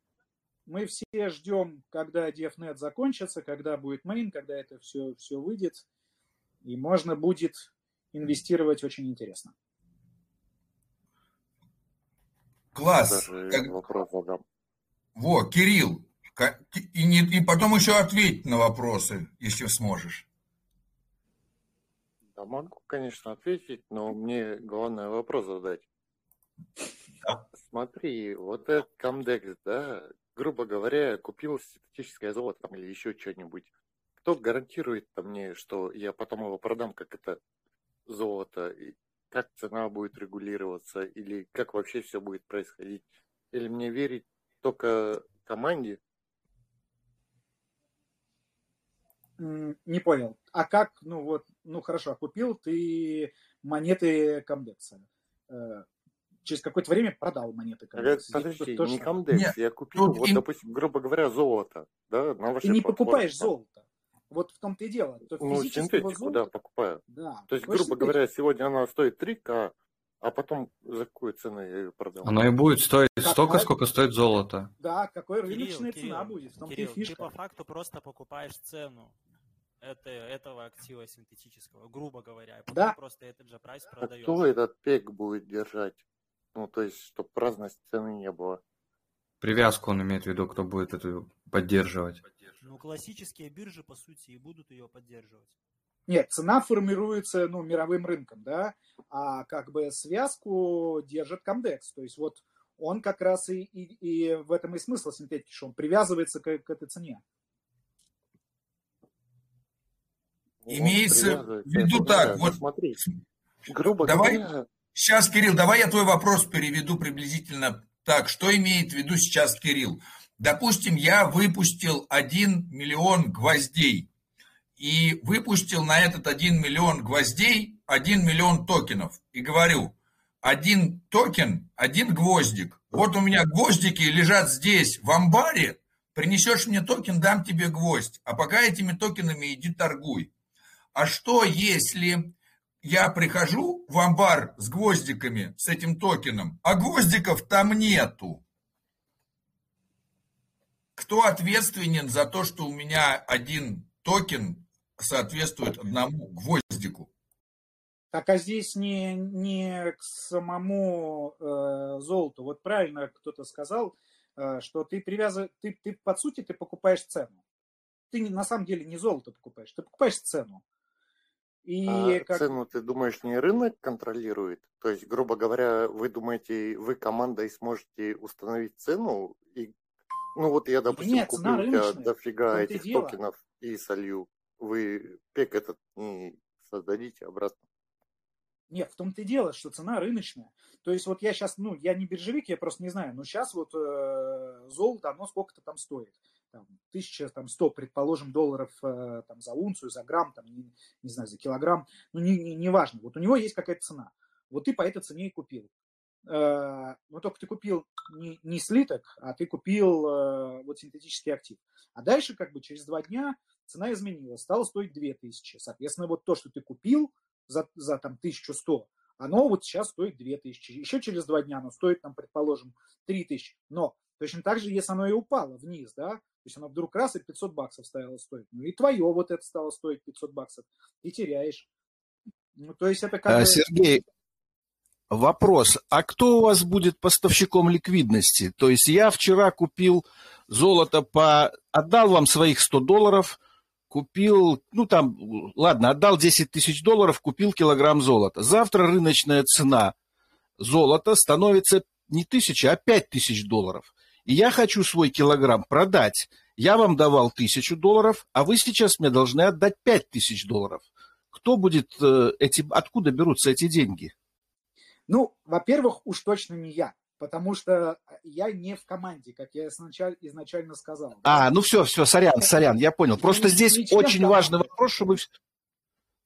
мы все ждем, когда DFNet закончится, когда будет main, когда это все, все выйдет, и можно будет инвестировать очень интересно. Класс. как... вопрос задам. Во, Кирилл, и, не, и потом еще ответь на вопросы, если сможешь. Да, могу, конечно, ответить, но мне главное вопрос задать. Да. Смотри, вот этот Comdex, да, грубо говоря, купил синтетическое золото там, или еще что-нибудь. Кто гарантирует мне, что я потом его продам, как это золото, как цена будет регулироваться, или как вообще все будет происходить? Или мне верить только команде, Не понял. А как, ну вот, ну хорошо, купил ты монеты Камдекса. Э, через какое-то время продал монеты Камдекса. Подожди, не Камдекс, я купил, ну, вот, им... допустим, грубо говоря, золото, да, на Ты не покупаешь золото. Вот в том-то и дело. То ну, синтетику, золота... да, покупаю. Да, То есть, грубо синтетику. говоря, сегодня она стоит 3К, а потом за какую цену я ее продал? Оно и будет стоить какая... столько, сколько стоит золото. Да, какой рыночная Кирилл, цена будет. В том Кирилл, фишка. ты по факту просто покупаешь цену это, этого актива синтетического, грубо говоря, и потом да. просто этот же прайс продаешь. А кто этот пек будет держать? Ну, то есть, чтобы разности цены не было. Привязку он имеет в виду, кто будет эту поддерживать. Ну, классические биржи, по сути, и будут ее поддерживать. Нет, цена формируется ну, мировым рынком, да, а как бы связку держит Comdex. То есть вот он как раз и, и, и в этом и смысл синтетики, что он привязывается к, к этой цене. Имеется в виду так, вот смотри, грубо давай, говоря... Сейчас, Кирилл, давай я твой вопрос переведу приблизительно так. Что имеет в виду сейчас Кирилл? Допустим, я выпустил 1 миллион гвоздей и выпустил на этот 1 миллион гвоздей 1 миллион токенов. И говорю, один токен, один гвоздик. Вот у меня гвоздики лежат здесь, в амбаре. Принесешь мне токен, дам тебе гвоздь. А пока этими токенами иди торгуй. А что, если я прихожу в амбар с гвоздиками, с этим токеном, а гвоздиков там нету? Кто ответственен за то, что у меня один токен соответствует одному гвоздику? Так, а здесь не, не к самому э, золоту. Вот правильно кто-то сказал, э, что ты привязываешь, ты, ты, по сути, ты покупаешь цену. Ты на самом деле не золото покупаешь, ты покупаешь цену. И а как... цену, ты думаешь, не рынок контролирует? То есть, грубо говоря, вы думаете, вы командой сможете установить цену? И... Ну вот я, допустим, Нет, купил у тебя дофига этих дело. токенов и солью. Вы пек этот не создадите обратно? Нет, в том-то и дело, что цена рыночная. То есть вот я сейчас, ну, я не биржевик, я просто не знаю, но сейчас вот э, золото, оно сколько-то там стоит там, 1100, предположим, долларов э, там, за унцию, за грамм, там, не, не знаю, за килограмм, ну, не, не, не важно. Вот у него есть какая-то цена. Вот ты по этой цене и купил. Э, но только ты купил не, не слиток, а ты купил э, вот синтетический актив. А дальше, как бы, через два дня цена изменилась, стала стоить 2000. Соответственно, вот то, что ты купил за, за там 1100, оно вот сейчас стоит 2000. Еще через два дня оно стоит, там, предположим, 3000. Но точно так же, если оно и упало вниз, да, то есть она вдруг раз и 500 баксов стала стоить. Ну и твое вот это стало стоить 500 баксов. Ты теряешь. Ну, то есть это как а, Сергей, вопрос. А кто у вас будет поставщиком ликвидности? То есть я вчера купил золото по... Отдал вам своих 100 долларов, купил, ну там, ладно, отдал 10 тысяч долларов, купил килограмм золота. Завтра рыночная цена золота становится не тысяча, а пять тысяч долларов и я хочу свой килограмм продать, я вам давал тысячу долларов, а вы сейчас мне должны отдать пять тысяч долларов. Кто будет э, эти, откуда берутся эти деньги? Ну, во-первых, уж точно не я, потому что я не в команде, как я изначально, изначально сказал. А, ну все, все, сорян, сорян, я понял. Просто я здесь очень важный вопрос, чтобы,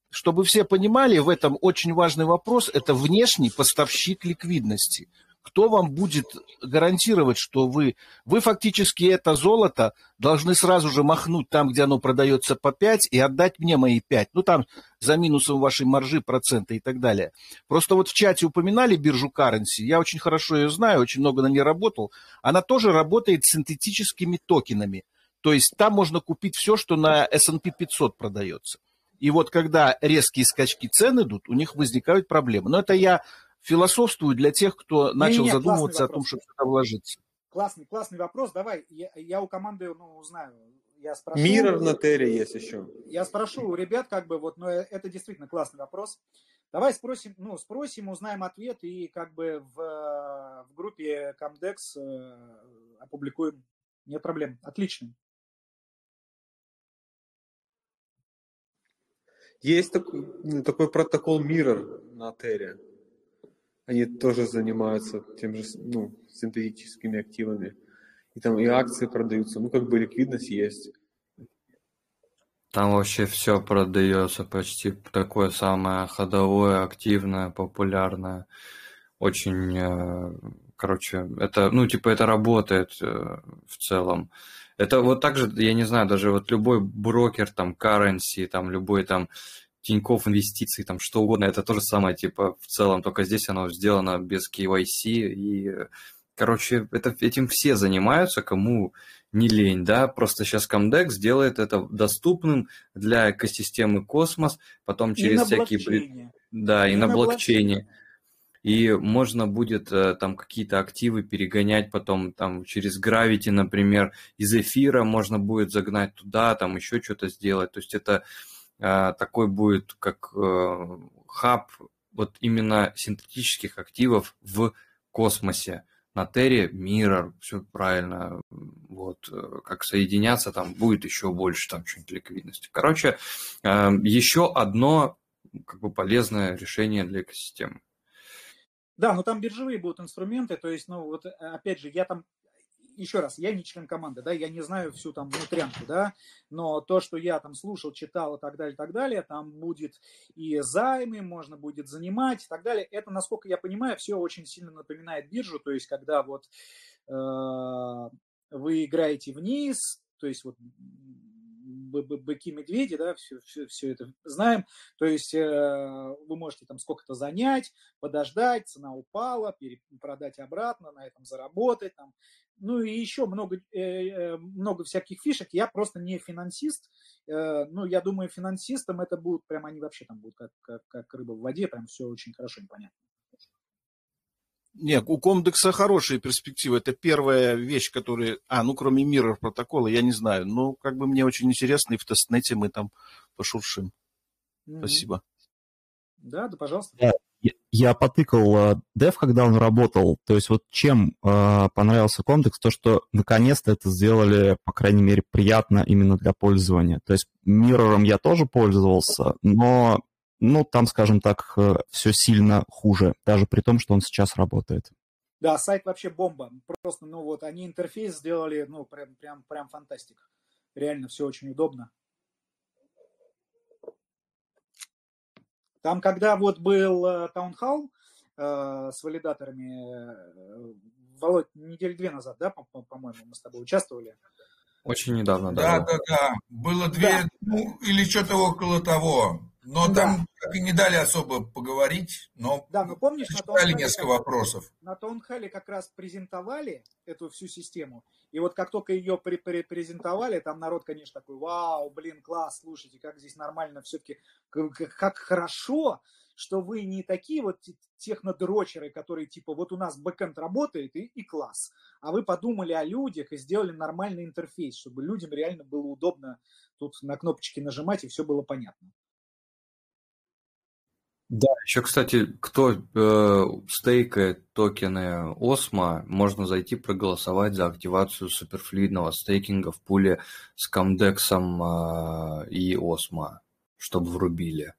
чтобы все понимали, в этом очень важный вопрос, это внешний поставщик ликвидности. Кто вам будет гарантировать, что вы, вы фактически это золото должны сразу же махнуть там, где оно продается по 5 и отдать мне мои 5. Ну, там за минусом вашей маржи, процента и так далее. Просто вот в чате упоминали биржу Currency, я очень хорошо ее знаю, очень много на ней работал. Она тоже работает синтетическими токенами. То есть там можно купить все, что на S&P 500 продается. И вот когда резкие скачки цен идут, у них возникают проблемы. Но это я философствую для тех, кто начал не, не, задумываться о том, чтобы сюда вложиться. Классный, классный вопрос. Давай, я, я у команды ну, узнаю. Я спрошу, Миррор на Терре есть еще. Я спрошу у ребят, как бы, вот, но это действительно классный вопрос. Давай спросим, ну, спросим, узнаем ответ и как бы в, в группе Comdex э, опубликуем. Нет проблем. Отлично. Есть такой, такой протокол Mirror на Терре они тоже занимаются тем же, ну, синтетическими активами. И там и акции продаются, ну, как бы ликвидность есть. Там вообще все продается почти такое самое ходовое, активное, популярное. Очень, э, короче, это, ну, типа, это работает э, в целом. Это вот так же, я не знаю, даже вот любой брокер, там, currency, там, любой там Тинькофф инвестиций, там что угодно, это то же самое, типа, в целом, только здесь оно сделано без KYC, и, короче, это, этим все занимаются, кому не лень, да, просто сейчас Comdex сделает это доступным для экосистемы Космос, потом через и всякие... Блокчейне. Да, и, и на, на блокчейне. блокчейне. И можно будет э, там какие-то активы перегонять потом там через Gravity, например, из эфира можно будет загнать туда, там еще что-то сделать. То есть это такой будет как э, хаб вот именно синтетических активов в космосе. На Терре Mirror, все правильно, вот, э, как соединяться, там будет еще больше там что-нибудь ликвидности. Короче, э, еще одно как бы полезное решение для экосистемы. Да, но там биржевые будут инструменты, то есть, ну, вот, опять же, я там еще раз, я не член команды, да, я не знаю всю там внутрянку, да, но то, что я там слушал, читал и так далее, и так далее, там будет и займы, можно будет занимать и так далее. Это, насколько я понимаю, все очень сильно напоминает биржу, то есть когда вот э, вы играете вниз, то есть вот быки-медведи, да, все, все, все это знаем. То есть э, вы можете там сколько-то занять, подождать, цена упала, продать обратно, на этом заработать, там, ну и еще много, э, э, много всяких фишек. Я просто не финансист. Ну, я думаю, финансистам это будут, прям они вообще там будут как, как, как рыба в воде, прям все очень хорошо и понятно. Нет, у Комдекса хорошие перспективы. Это первая вещь, которая... А, ну, кроме мира протокола, я не знаю. Но как бы мне очень интересно, и в тестнете мы там пошуршим. Mm-hmm. Спасибо. Да, да, пожалуйста. Да, я потыкал Dev, э, когда он работал. То есть вот чем э, понравился контекст, то, что наконец-то это сделали, по крайней мере, приятно именно для пользования. То есть Mirror я тоже пользовался, но, ну, там, скажем так, э, все сильно хуже, даже при том, что он сейчас работает. Да, сайт вообще бомба. Просто, ну вот, они интерфейс сделали, ну, прям, прям, прям фантастик. Реально все очень удобно. Там, когда вот был таунхалл э, с валидаторами, э, Володь, недели две назад, да, по-моему, мы с тобой участвовали. Очень недавно, да. Да, да, да. Было две, да. ну, или что-то около того. Но да. там так и не дали особо поговорить, но, да, но помнишь, на несколько вопросов. На Таунхале как раз презентовали эту всю систему, и вот как только ее при презентовали, там народ, конечно, такой, вау, блин, класс, слушайте, как здесь нормально все-таки, как хорошо, что вы не такие вот технодрочеры, которые типа вот у нас бэкэнд работает и, и класс, а вы подумали о людях и сделали нормальный интерфейс, чтобы людям реально было удобно тут на кнопочки нажимать и все было понятно. Да, еще, кстати, кто э, стейкает токены Осмо, можно зайти проголосовать за активацию суперфлюидного стейкинга в пуле с Комдексом э, и Осмо, чтобы врубили.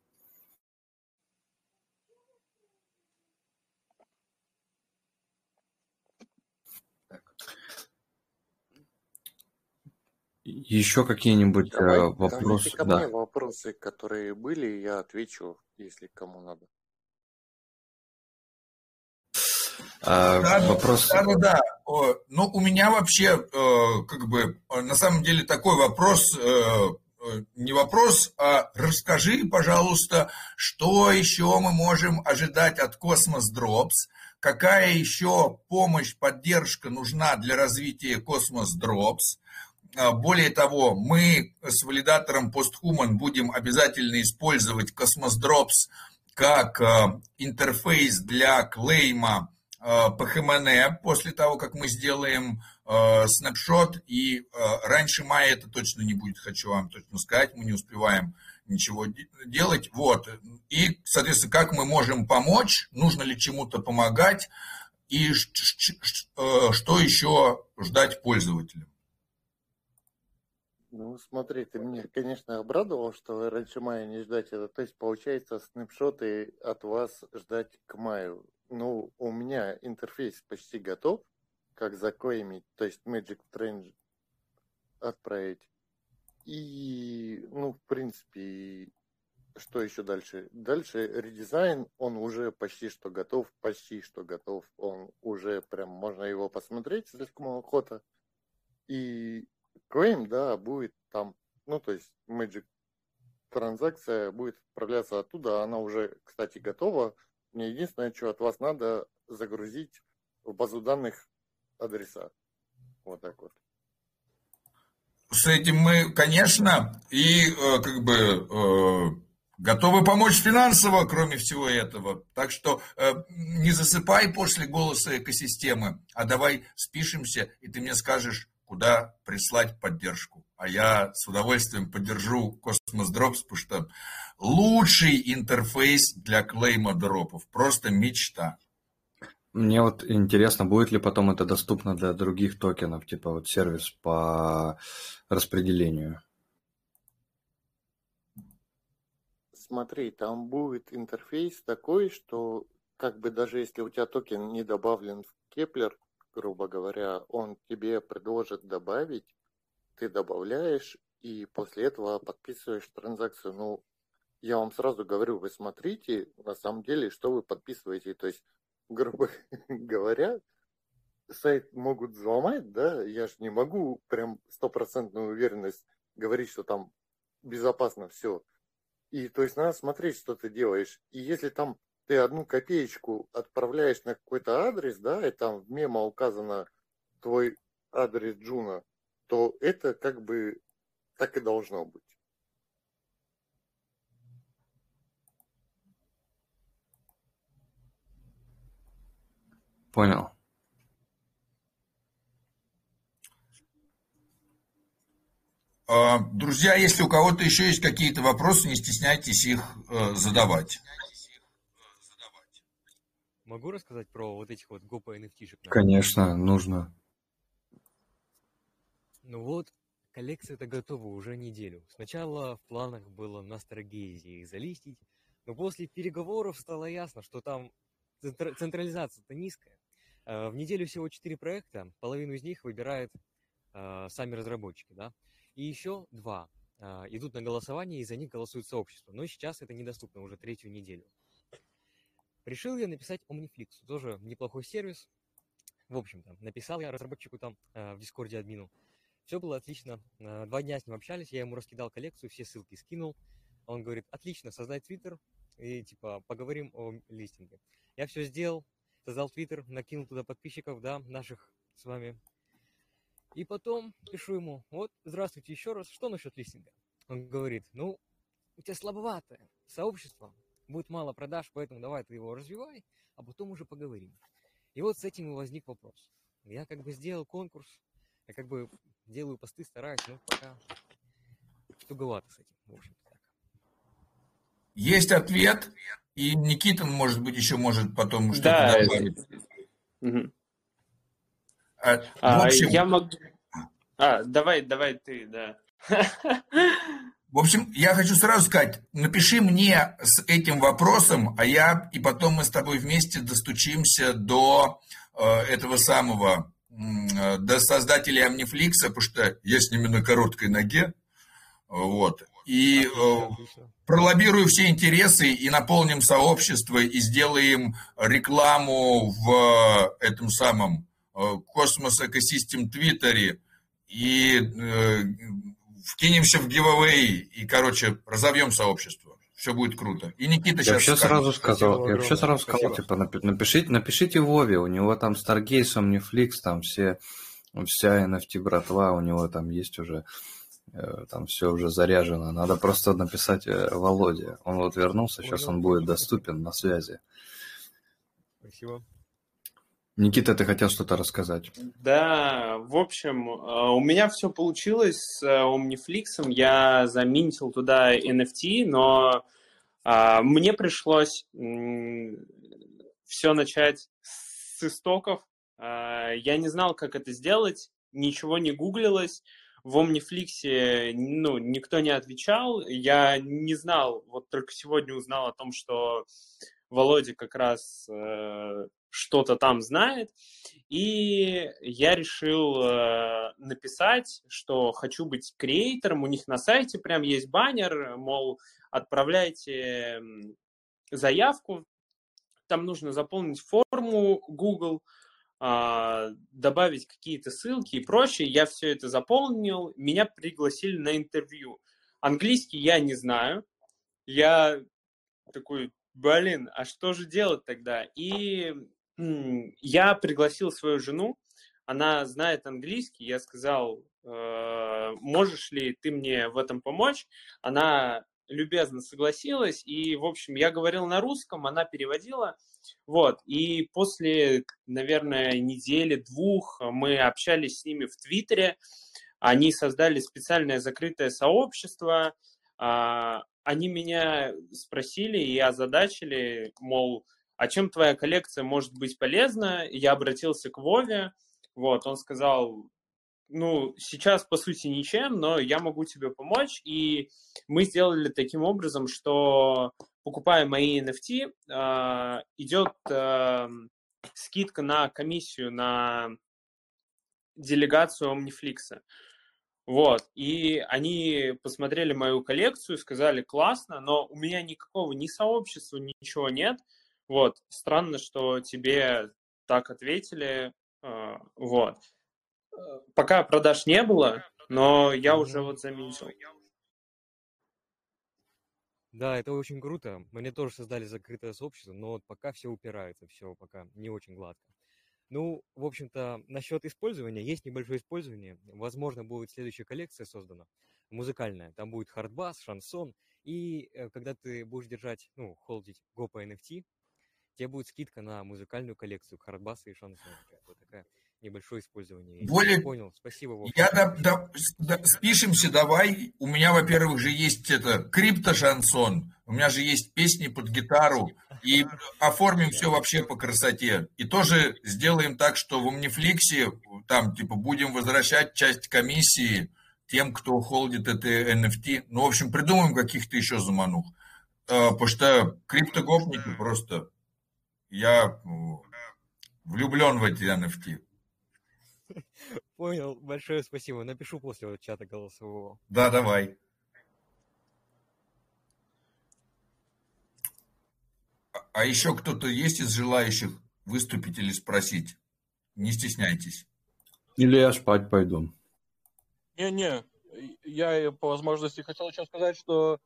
Еще какие-нибудь Давай, э, вопросы? Ко да. вопросы, которые были, я отвечу, если кому надо. А, да, вопрос... Да, да, да. Ну, у меня вообще, как бы, на самом деле такой вопрос, не вопрос, а расскажи, пожалуйста, что еще мы можем ожидать от Cosmos Drops, какая еще помощь, поддержка нужна для развития Космос а, более того, мы с валидатором PostHuman будем обязательно использовать Cosmos Drops как а, интерфейс для клейма PHMN после того, как мы сделаем снапшот. И раньше мая это точно не будет, хочу вам точно сказать. Мы не успеваем ничего делать. Вот. И, соответственно, как мы можем помочь, нужно ли чему-то помогать, и что еще ждать пользователям. Ну, смотри, ты мне, конечно, обрадовал, что раньше мая не ждать это. То есть, получается, снапшоты от вас ждать к маю. Ну, у меня интерфейс почти готов, как заклеймить, то есть Magic Strange отправить. И, ну, в принципе, что еще дальше? Дальше редизайн, он уже почти что готов, почти что готов. Он уже прям, можно его посмотреть, если кому охота. И Claim, да, будет там, ну, то есть Magic транзакция будет отправляться оттуда, она уже, кстати, готова. Мне единственное, что от вас надо, загрузить в базу данных адреса. Вот так вот. С этим мы, конечно, и э, как бы э, готовы помочь финансово, кроме всего этого. Так что э, не засыпай после голоса экосистемы, а давай спишемся, и ты мне скажешь, куда прислать поддержку. А я с удовольствием поддержу Cosmos Drops, потому что лучший интерфейс для клейма дропов. Просто мечта. Мне вот интересно, будет ли потом это доступно для других токенов, типа вот сервис по распределению. Смотри, там будет интерфейс такой, что как бы даже если у тебя токен не добавлен в Кеплер, грубо говоря, он тебе предложит добавить, ты добавляешь, и после этого подписываешь транзакцию. Ну, я вам сразу говорю, вы смотрите, на самом деле, что вы подписываете. То есть, грубо говоря, сайт могут взломать, да, я же не могу прям стопроцентную уверенность говорить, что там безопасно все. И то есть надо смотреть, что ты делаешь. И если там ты одну копеечку отправляешь на какой-то адрес, да, и там в мемо указано твой адрес Джуна, то это как бы так и должно быть. Понял. А, друзья, если у кого-то еще есть какие-то вопросы, не стесняйтесь их э, задавать. Могу рассказать про вот этих вот гопа NFT-шек? Конечно, нужно. Ну вот, коллекция-то готова уже неделю. Сначала в планах было на Старгейзе их залистить, но после переговоров стало ясно, что там централизация-то низкая. Э, в неделю всего 4 проекта, половину из них выбирают э, сами разработчики, да, и еще два э, идут на голосование, и за них голосует сообщество. Но сейчас это недоступно уже третью неделю. Решил я написать Omniflix, тоже неплохой сервис. В общем-то, написал я разработчику там э, в Дискорде админу. Все было отлично. Э, два дня с ним общались, я ему раскидал коллекцию, все ссылки скинул. Он говорит, отлично, создай твиттер и типа поговорим о листинге. Я все сделал, создал твиттер, накинул туда подписчиков, да, наших с вами. И потом пишу ему, вот, здравствуйте еще раз, что насчет листинга? Он говорит, ну, у тебя слабоватое сообщество, будет мало продаж, поэтому давай ты его развивай, а потом уже поговорим. И вот с этим и возник вопрос. Я как бы сделал конкурс, я как бы делаю посты, стараюсь, но пока туговато с этим, в общем так. Есть ответ, и Никита, может быть, еще может потом что-то да, добавить. Угу. А, а, общем... Я могу... А, давай, давай ты, да. В общем, я хочу сразу сказать, напиши мне с этим вопросом, а я и потом мы с тобой вместе достучимся до э, этого самого, э, до создателей Амнифликса, потому что я с ними на короткой ноге. Вот. и э, пролоббирую все интересы и наполним сообщество и сделаем рекламу в этом самом космос экосистем Твиттере и вкинемся в giveaway и, короче, разовьем сообщество. Все будет круто. И Никита я сейчас вообще сразу сказал, я вообще сразу сказал, типа, напишите, напишите Вове, у него там Stargaze, Omniflix, там все, вся NFT братва, у него там есть уже, э, там все уже заряжено. Надо просто написать э, Володе. Он вот вернулся, сейчас он будет доступен на связи. Спасибо. Никита, ты хотел что-то рассказать? Да, в общем, э, у меня все получилось с Omniflix. Я заминтил туда NFT, но а, мне пришлось все начать с истоков. А, я не знал, как это сделать, ничего не гуглилось. В Omniflix ну, никто не отвечал. Я не знал, вот только сегодня узнал о том, что Володя как раз э, что-то там знает. И я решил э, написать, что хочу быть креатором. У них на сайте прям есть баннер, мол, отправляйте заявку. Там нужно заполнить форму Google, э, добавить какие-то ссылки и прочее. Я все это заполнил. Меня пригласили на интервью. Английский я не знаю. Я такой, блин, а что же делать тогда? И я пригласил свою жену, она знает английский, я сказал, э, можешь ли ты мне в этом помочь? Она любезно согласилась, и, в общем, я говорил на русском, она переводила, вот, и после, наверное, недели-двух мы общались с ними в Твиттере, они создали специальное закрытое сообщество, а, они меня спросили и озадачили, мол, а чем твоя коллекция может быть полезна? Я обратился к Вове, вот, он сказал, ну, сейчас, по сути, ничем, но я могу тебе помочь, и мы сделали таким образом, что, покупая мои NFT, э, идет э, скидка на комиссию на делегацию Omniflix. Вот, и они посмотрели мою коллекцию, сказали, классно, но у меня никакого ни сообщества, ничего нет, вот, странно, что тебе так ответили. А, вот. Пока продаж не было, но я уже вот заметил. Да, это очень круто. Мне тоже создали закрытое сообщество, но вот пока все упирается, все пока не очень гладко. Ну, в общем-то, насчет использования, есть небольшое использование. Возможно, будет следующая коллекция создана, музыкальная. Там будет хардбас, шансон. И э, когда ты будешь держать, ну, холдить Go по NFT, тебе будет скидка на музыкальную коллекцию Хардбаса и Шансон. Вот такая небольшое использование. Более... Я понял, спасибо. Вов. Я да, да, да, спишемся давай. У меня, во-первых, же есть это крипто-шансон. У меня же есть песни под гитару. И оформим все вообще по красоте. И тоже сделаем так, что в Omniflix там, типа, будем возвращать часть комиссии тем, кто холдит это NFT. Ну, в общем, придумаем каких-то еще заманух. А, потому что криптогопники просто я влюблен в эти NFT. Понял, большое спасибо. Напишу после вот чата голосового. Да, давай. А, а еще кто-то есть из желающих выступить или спросить? Не стесняйтесь. Или я спать пойду. Не-не, я по возможности хотел еще сказать, что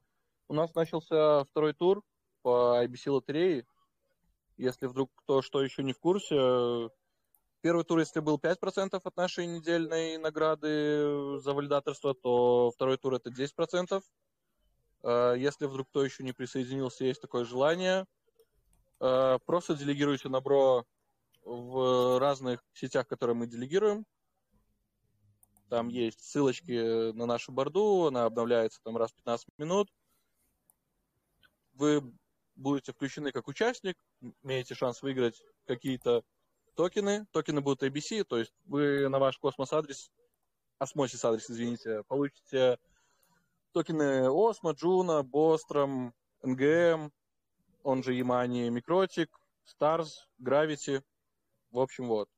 у нас начался второй тур по IBC лотерее. Если вдруг кто что еще не в курсе, первый тур, если был 5% от нашей недельной награды за валидаторство, то второй тур это 10%. А, если вдруг кто еще не присоединился, есть такое желание, а, просто делегируйте на бро в разных сетях, которые мы делегируем. Там есть ссылочки на нашу борду, она обновляется там раз в 15 минут. Вы будете включены как участник, имеете шанс выиграть какие-то токены. Токены будут ABC, то есть вы на ваш космос-адрес, осмосис адрес, извините, получите токены Осмо, Джуна, Бостром, NGM, он же e-Money, Микротик, Старс, Gravity. В общем, вот.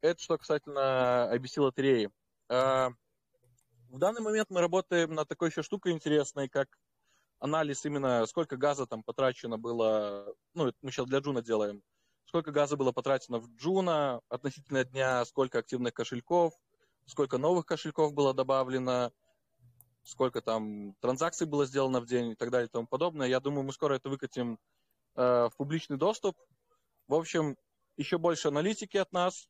Это что касательно IBC лотереи. А, В данный момент мы работаем над такой еще штукой интересной, как анализ именно, сколько газа там потрачено было, ну, мы сейчас для Джуна делаем, сколько газа было потрачено в Джуна относительно дня, сколько активных кошельков, сколько новых кошельков было добавлено, сколько там транзакций было сделано в день и так далее и тому подобное. Я думаю, мы скоро это выкатим э, в публичный доступ. В общем, еще больше аналитики от нас.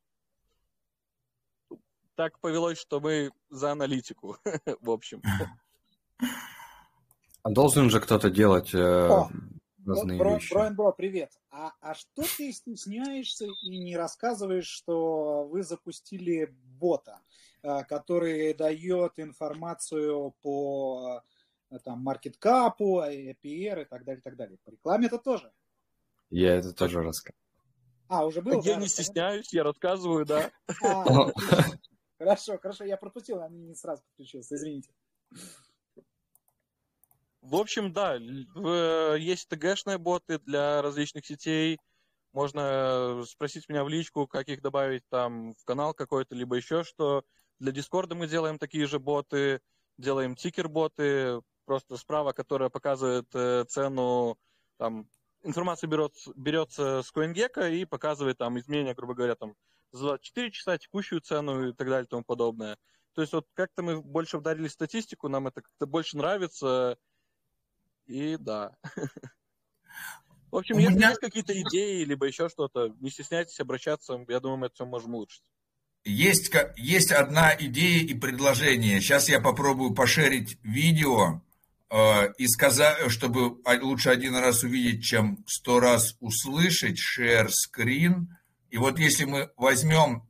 Так повелось, что мы за аналитику, в общем. А должен же кто-то делать э, О, разные Бро, вещи. Броин Бро, привет. А, а что ты стесняешься и не рассказываешь, что вы запустили бота, э, который дает информацию по э, там, маркеткапу, APR и так далее, и так далее. По рекламе это тоже. Я это тоже рассказываю. А, уже было? Я да, не стесняюсь, я рассказываю, да. А, хорошо, хорошо, я пропустил, а не сразу подключился, извините. В общем, да, есть ТГшные боты для различных сетей. Можно спросить меня в личку, как их добавить там в канал какой-то, либо еще что. Для Дискорда мы делаем такие же боты, делаем тикер-боты, просто справа, которая показывает э, цену, там, информация берется, берется с CoinGecko и показывает там изменения, грубо говоря, там, за 24 часа текущую цену и так далее и тому подобное. То есть вот как-то мы больше вдарили статистику, нам это как-то больше нравится, и да. В общем, если есть какие-то идеи, либо еще что-то, не стесняйтесь обращаться, я думаю, мы это все можем улучшить. Есть, есть одна идея и предложение. Сейчас я попробую пошерить видео э, и сказать, чтобы лучше один раз увидеть, чем сто раз услышать, share screen. И вот если мы возьмем,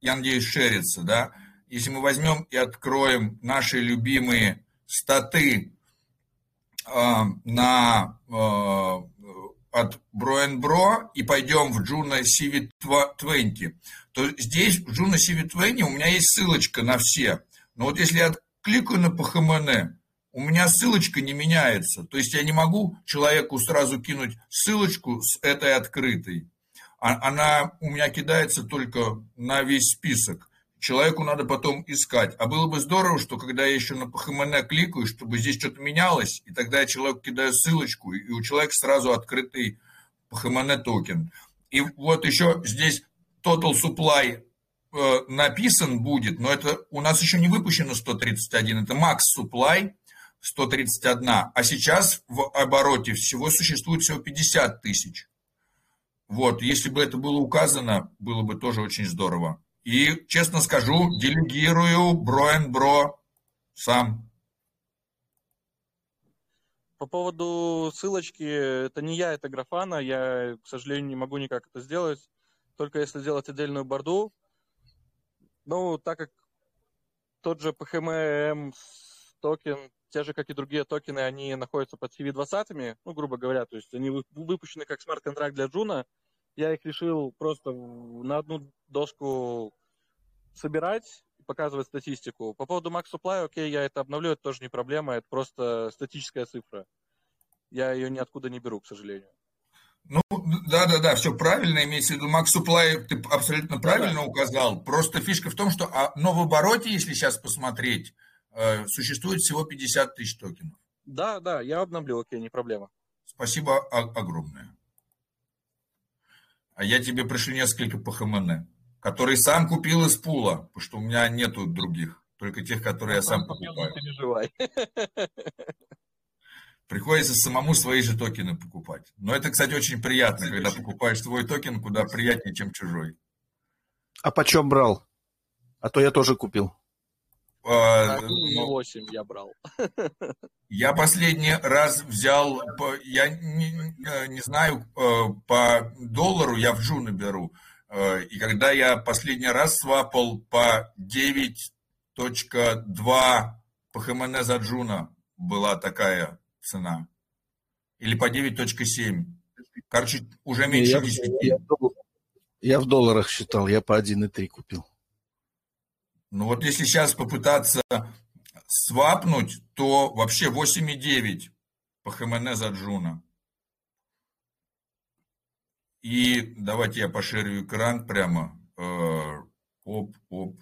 я надеюсь, шерится, да, если мы возьмем и откроем наши любимые статы на, э, от Бро и пойдем в Juno CV20, то здесь в Juno CV20 у меня есть ссылочка на все. Но вот если я кликаю на PHMN, у меня ссылочка не меняется. То есть я не могу человеку сразу кинуть ссылочку с этой открытой. А, она у меня кидается только на весь список человеку надо потом искать. А было бы здорово, что когда я еще на ПХМН кликаю, чтобы здесь что-то менялось, и тогда я человеку кидаю ссылочку, и у человека сразу открытый ПХМН токен. И вот еще здесь Total Supply э, написан будет, но это у нас еще не выпущено 131, это Max Supply 131, а сейчас в обороте всего существует всего 50 тысяч. Вот, если бы это было указано, было бы тоже очень здорово. И, честно скажу, делегирую Броен Бро сам. По поводу ссылочки, это не я, это Grafana. Я, к сожалению, не могу никак это сделать. Только если сделать отдельную борду. Ну, так как тот же PHMN токен, те же, как и другие токены, они находятся под CW20, ну, грубо говоря, то есть они выпущены как смарт-контракт для Juno, я их решил просто на одну доску собирать и показывать статистику. По поводу Max Supply, окей, я это обновлю, это тоже не проблема, это просто статическая цифра. Я ее ниоткуда не беру, к сожалению. Ну, да-да-да, все правильно, имеется в виду, Max Supply ты абсолютно правильно да. указал. Просто фишка в том, что а, но в обороте, если сейчас посмотреть, э, существует всего 50 тысяч токенов. Да, да, я обновлю, окей, не проблема. Спасибо огромное. А я тебе пришлю несколько по ХМН, которые сам купил из пула, потому что у меня нету других, только тех, которые я сам покупаю. переживай. Приходится самому свои же токены покупать. Но это, кстати, очень приятно, когда покупаешь свой токен, куда приятнее, чем чужой. А почем брал? А то я тоже купил. А, ну, 8 я брал. Я последний раз взял, я не, не знаю, э, по доллару я в Juno беру. Э, и когда я последний раз свапал по 9.2 по PHMN за Juno была такая цена. Или по 9.7. Короче, уже меньше 10. Я, я в долларах считал, я по 1.3 купил. Ну вот если сейчас попытаться свапнуть, то вообще 8,9 по PHMN за Juno. И давайте я поширю экран прямо. Э, оп, оп,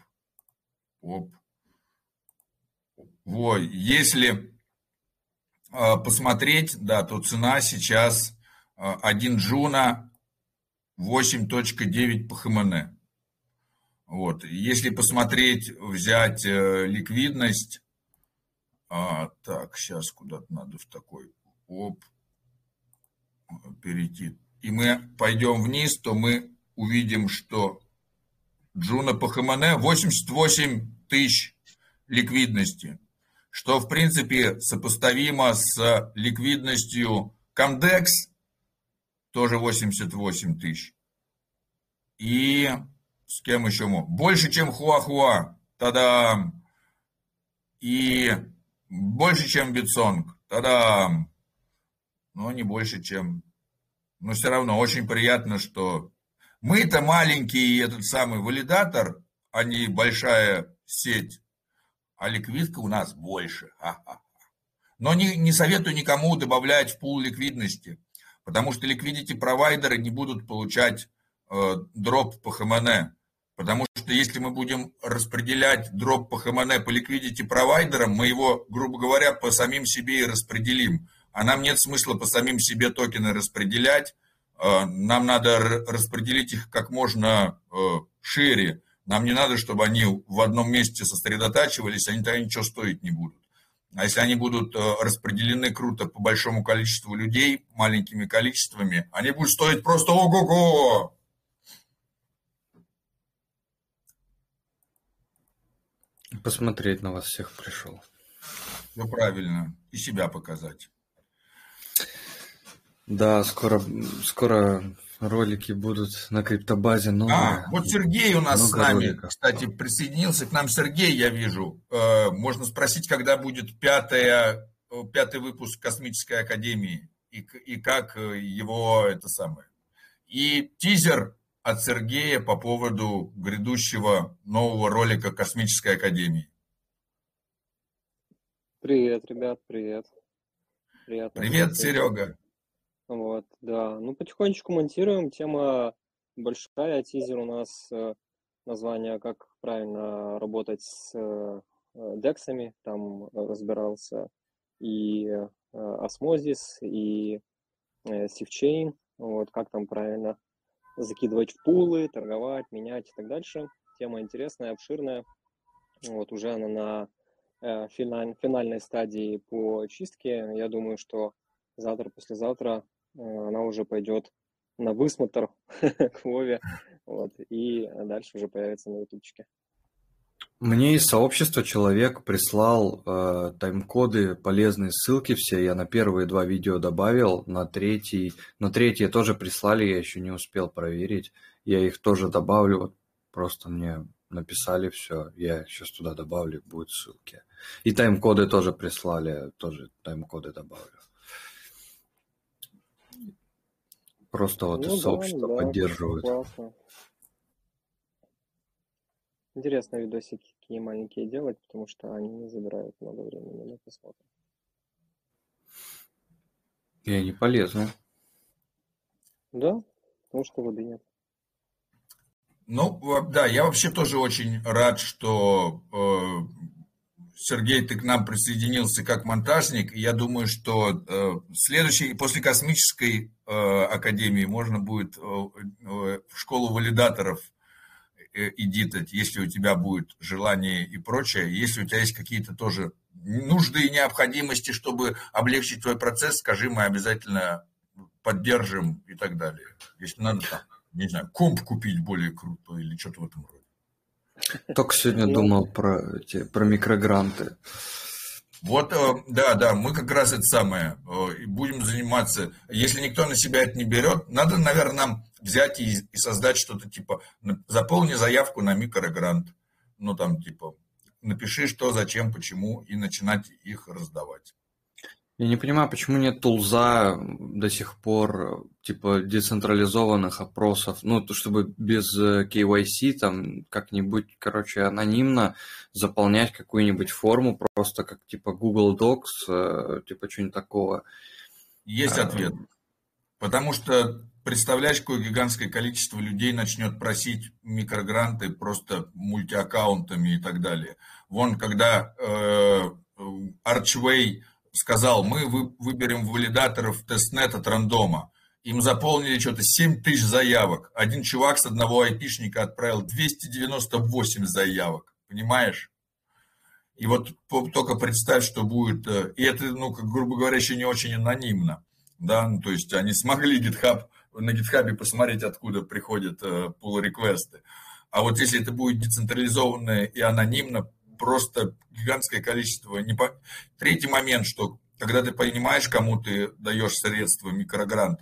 оп. Вот, если э, посмотреть, да, то цена сейчас 1 джуна 8.9 по ХМН. Вот. Если посмотреть, взять э, ликвидность, а, так, сейчас куда-то надо в такой, оп, перейти. И мы пойдем вниз, то мы увидим, что Juno по PHMN 88 тысяч ликвидности, что в принципе сопоставимо с ликвидностью Comdex, тоже 88 тысяч. И с кем еще мог? Больше, чем Хуахуа. Та-дам! И больше, чем BitSong. Та-дам! Но не больше, чем... Но все равно очень приятно, что мы-то маленький этот самый валидатор, а не большая сеть, а ликвидка у нас больше. Но не, не советую никому добавлять в пул ликвидности, потому что ликвидити провайдеры не будут получать э, дроп по ХМН. Потому что если мы будем распределять дроп по ХМН по ликвидити провайдерам, мы его, грубо говоря, по самим себе и распределим. А нам нет смысла по самим себе токены распределять. Э, нам надо распределить их как можно э, шире. Нам не надо, чтобы они в одном месте сосредотачивались, они тогда ничего стоить не будут. А если они будут э, распределены круто по большому количеству людей, маленькими количествами, они будут стоить просто ого-го. Посмотреть на вас всех пришел. Ну, правильно. И себя показать. Да, скоро, скоро ролики будут на криптобазе. Новые. А, вот Сергей у нас с нами, роликов. кстати, присоединился к нам. Сергей, я вижу. Э, можно спросить, когда будет пятая, э, пятый выпуск Космической Академии и, и как э, его это самое. И тизер от Сергея по поводу грядущего нового ролика Космической Академии. Привет, ребят, привет. Приятно привет, Серега. Вот, да. Ну, потихонечку монтируем. Тема большая. Тизер у нас э, название «Как правильно работать с э, дексами». Там разбирался и э, осмозис, и сивчейн. Вот, как там правильно закидывать в пулы, торговать, менять и так дальше. Тема интересная, обширная. Вот уже она на э, финаль, финальной стадии по чистке. Я думаю, что завтра, послезавтра э, она уже пойдет на высмотр к Вове. Вот, и дальше уже появится на ютубчике. Мне из сообщества человек прислал э, тайм-коды, полезные ссылки все. Я на первые два видео добавил, на третий, на третье тоже прислали, я еще не успел проверить. Я их тоже добавлю, вот просто мне написали все, я сейчас туда добавлю, будут ссылки. И тайм-коды тоже прислали, тоже тайм-коды добавлю. Просто вот ну, из да, сообщества да, поддерживают. Классно. Интересно видосики такие маленькие делать, потому что они не забирают много времени на просмотр. И они полезны. Да, потому что воды нет. Ну, да, я вообще тоже очень рад, что э, Сергей, ты к нам присоединился как монтажник. Я думаю, что э, следующий, после космической э, академии можно будет э, э, в школу валидаторов эдитать, если у тебя будет желание и прочее, если у тебя есть какие-то тоже нужды и необходимости, чтобы облегчить твой процесс, скажи, мы обязательно поддержим и так далее. Если надо, там, не знаю, комп купить более крутой или что-то в этом роде. Только сегодня думал про, эти, про микрогранты. Вот, э, да, да, мы как раз это самое, э, будем заниматься. Если никто на себя это не берет, надо, наверное, нам взять и, и создать что-то типа, заполни заявку на микрогрант. Ну, там, типа, напиши, что, зачем, почему, и начинать их раздавать. Я не понимаю, почему нет тулза до сих пор, типа, децентрализованных опросов, ну, то, чтобы без KYC э, там как-нибудь, короче, анонимно заполнять какую-нибудь форму, просто как, типа, Google Docs, э, типа, что-нибудь такого. Есть а, ответ. Потому что представляешь, какое гигантское количество людей начнет просить микрогранты просто мультиаккаунтами и так далее. Вон, когда э, Archway сказал, мы выберем валидаторов тестнет от рандома. Им заполнили что-то 7 тысяч заявок. Один чувак с одного айпишника отправил 298 заявок. Понимаешь? И вот только представь, что будет... Э, и это, ну, как, грубо говоря, еще не очень анонимно. Да, ну, то есть они смогли GitHub, на GitHub посмотреть, откуда приходят э, реквесты А вот если это будет децентрализованно и анонимно, просто гигантское количество... Третий момент, что когда ты понимаешь, кому ты даешь средства, микрогрант,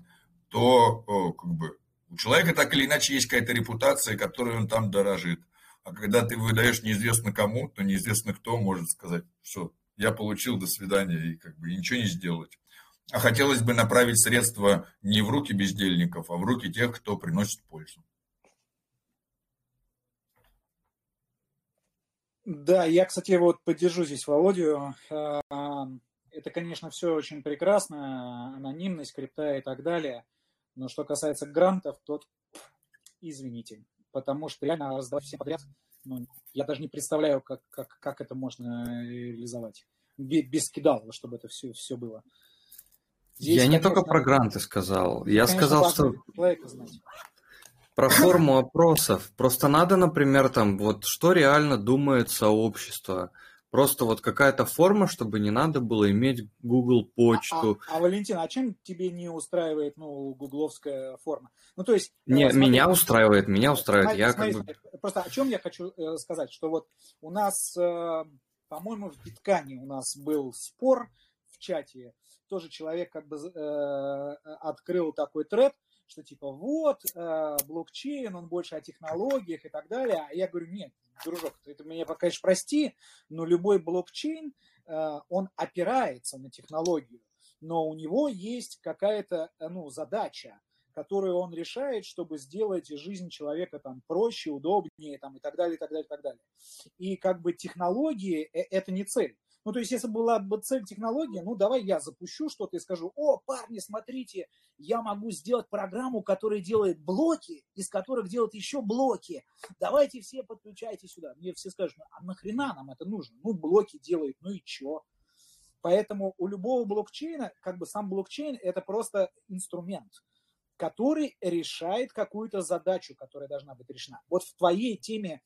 то как бы у человека так или иначе есть какая-то репутация, которой он там дорожит. А когда ты выдаешь неизвестно кому, то неизвестно кто может сказать, что я получил, до свидания, и как бы ничего не сделать. А хотелось бы направить средства не в руки бездельников, а в руки тех, кто приносит пользу. Да, я, кстати, вот поддержу здесь Володю. А, это, конечно, все очень прекрасно, анонимность, крипта и так далее. Но что касается грантов, то извините, потому что реально раздавать всем подряд, ну, я даже не представляю, как, как, как это можно реализовать. Без кидала, чтобы это все, все было. Здесь, я не только про гранты сказал. Я конечно, сказал, что про форму опросов. Просто надо, например, там, вот что реально думает сообщество. Просто вот какая-то форма, чтобы не надо было иметь Google почту. А, а, а Валентин, а чем тебе не устраивает, ну, гугловская форма? Ну, то есть... Не, смотри, меня устраивает, меня устраивает. Смотри, я смотри, как бы... Просто о чем я хочу э, сказать, что вот у нас, э, по-моему, в Биткане у нас был спор в чате, тоже человек как бы э, открыл такой тред, что типа вот, э, блокчейн, он больше о технологиях и так далее. А я говорю, нет, дружок, ты, ты меня, конечно, прости, но любой блокчейн, э, он опирается на технологию, но у него есть какая-то э, ну, задача, которую он решает, чтобы сделать жизнь человека там проще, удобнее там, и так далее, и так далее, и так далее. И как бы технологии э, – это не цель. Ну, то есть, если была бы цель технологии, ну, давай я запущу что-то и скажу, о, парни, смотрите, я могу сделать программу, которая делает блоки, из которых делает еще блоки. Давайте все подключайте сюда. Мне все скажут, «Ну, а нахрена нам это нужно? Ну, блоки делает, ну и что? Поэтому у любого блокчейна, как бы сам блокчейн, это просто инструмент, который решает какую-то задачу, которая должна быть решена. Вот в твоей теме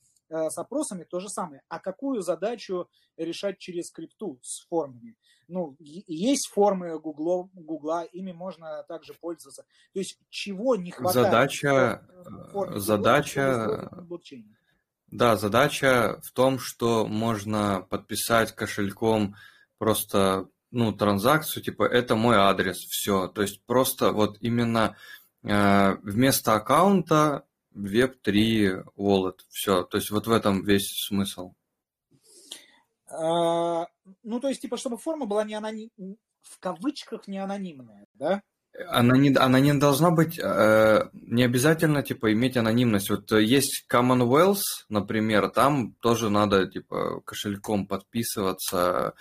с опросами то же самое. А какую задачу решать через крипту с формами? Ну, есть формы Гугла, Гугла, ими можно также пользоваться. То есть чего не хватает? Задача, э, задача, да, задача в том, что можно подписать кошельком просто ну, транзакцию, типа, это мой адрес, все. То есть просто вот именно э, вместо аккаунта Web3 Wallet. Все. То есть вот в этом весь смысл. А, ну, то есть, типа, чтобы форма была не аноним... в кавычках не анонимная, да? Она не, она не должна быть, э, не обязательно, типа, иметь анонимность. Вот есть Commonwealth, например, там тоже надо, типа, кошельком подписываться,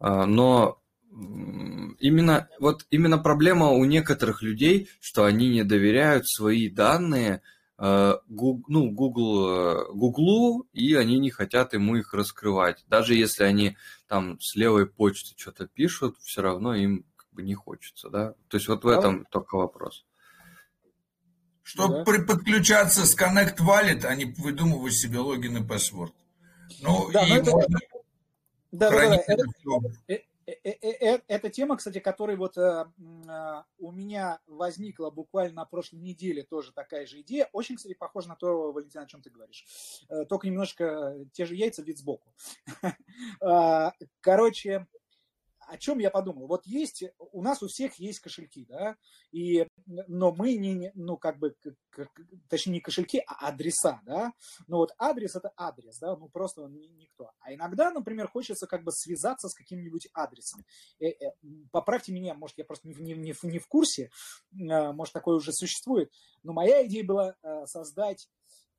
э, но именно, вот именно проблема у некоторых людей, что они не доверяют свои данные, ну, Google, Google, и они не хотят ему их раскрывать. Даже если они там с левой почты что-то пишут, все равно им как бы не хочется, да? То есть вот в этом только вопрос. Чтобы да. подключаться с Connect Wallet, они выдумывают себе логин и password. Ну, да, и это... можно да, да, да, это, Э, э, э, эта тема, кстати, которая вот у меня возникла буквально на прошлой неделе, тоже такая же идея. Очень, кстати, похоже на то, Валентин, о чем ты говоришь. Только немножко те же яйца, вид сбоку. А, короче, о чем я подумал? Вот есть, у нас у всех есть кошельки, да, и, но мы не, ну, как бы, точнее, не кошельки, а адреса, да, но вот адрес это адрес, да, ну, просто он никто. А иногда, например, хочется как бы связаться с каким-нибудь адресом. Э, э, поправьте меня, может, я просто не, не, не, не в курсе, э, может, такое уже существует, но моя идея была создать,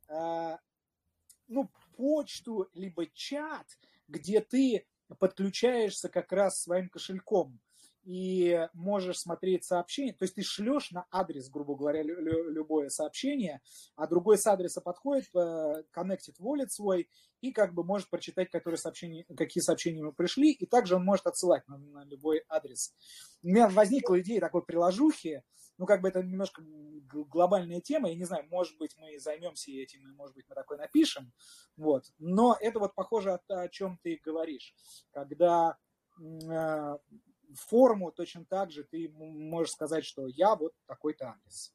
ну, почту, либо чат, где ты подключаешься как раз своим кошельком. и можешь смотреть сообщение, то есть ты шлешь на адрес, грубо говоря, любое сообщение, а другой с адреса подходит, коннектит э, wallet свой и как бы может прочитать, которые сообщения, какие сообщения ему пришли, и также он может отсылать на, на любой адрес. У меня возникла идея такой приложухи, ну, как бы это немножко глобальная тема, я не знаю, может быть, мы займемся этим, и, может быть, мы такой напишем, вот, но это вот похоже о, о чем ты говоришь, когда э, форму точно так же ты можешь сказать, что я вот такой-то адрес.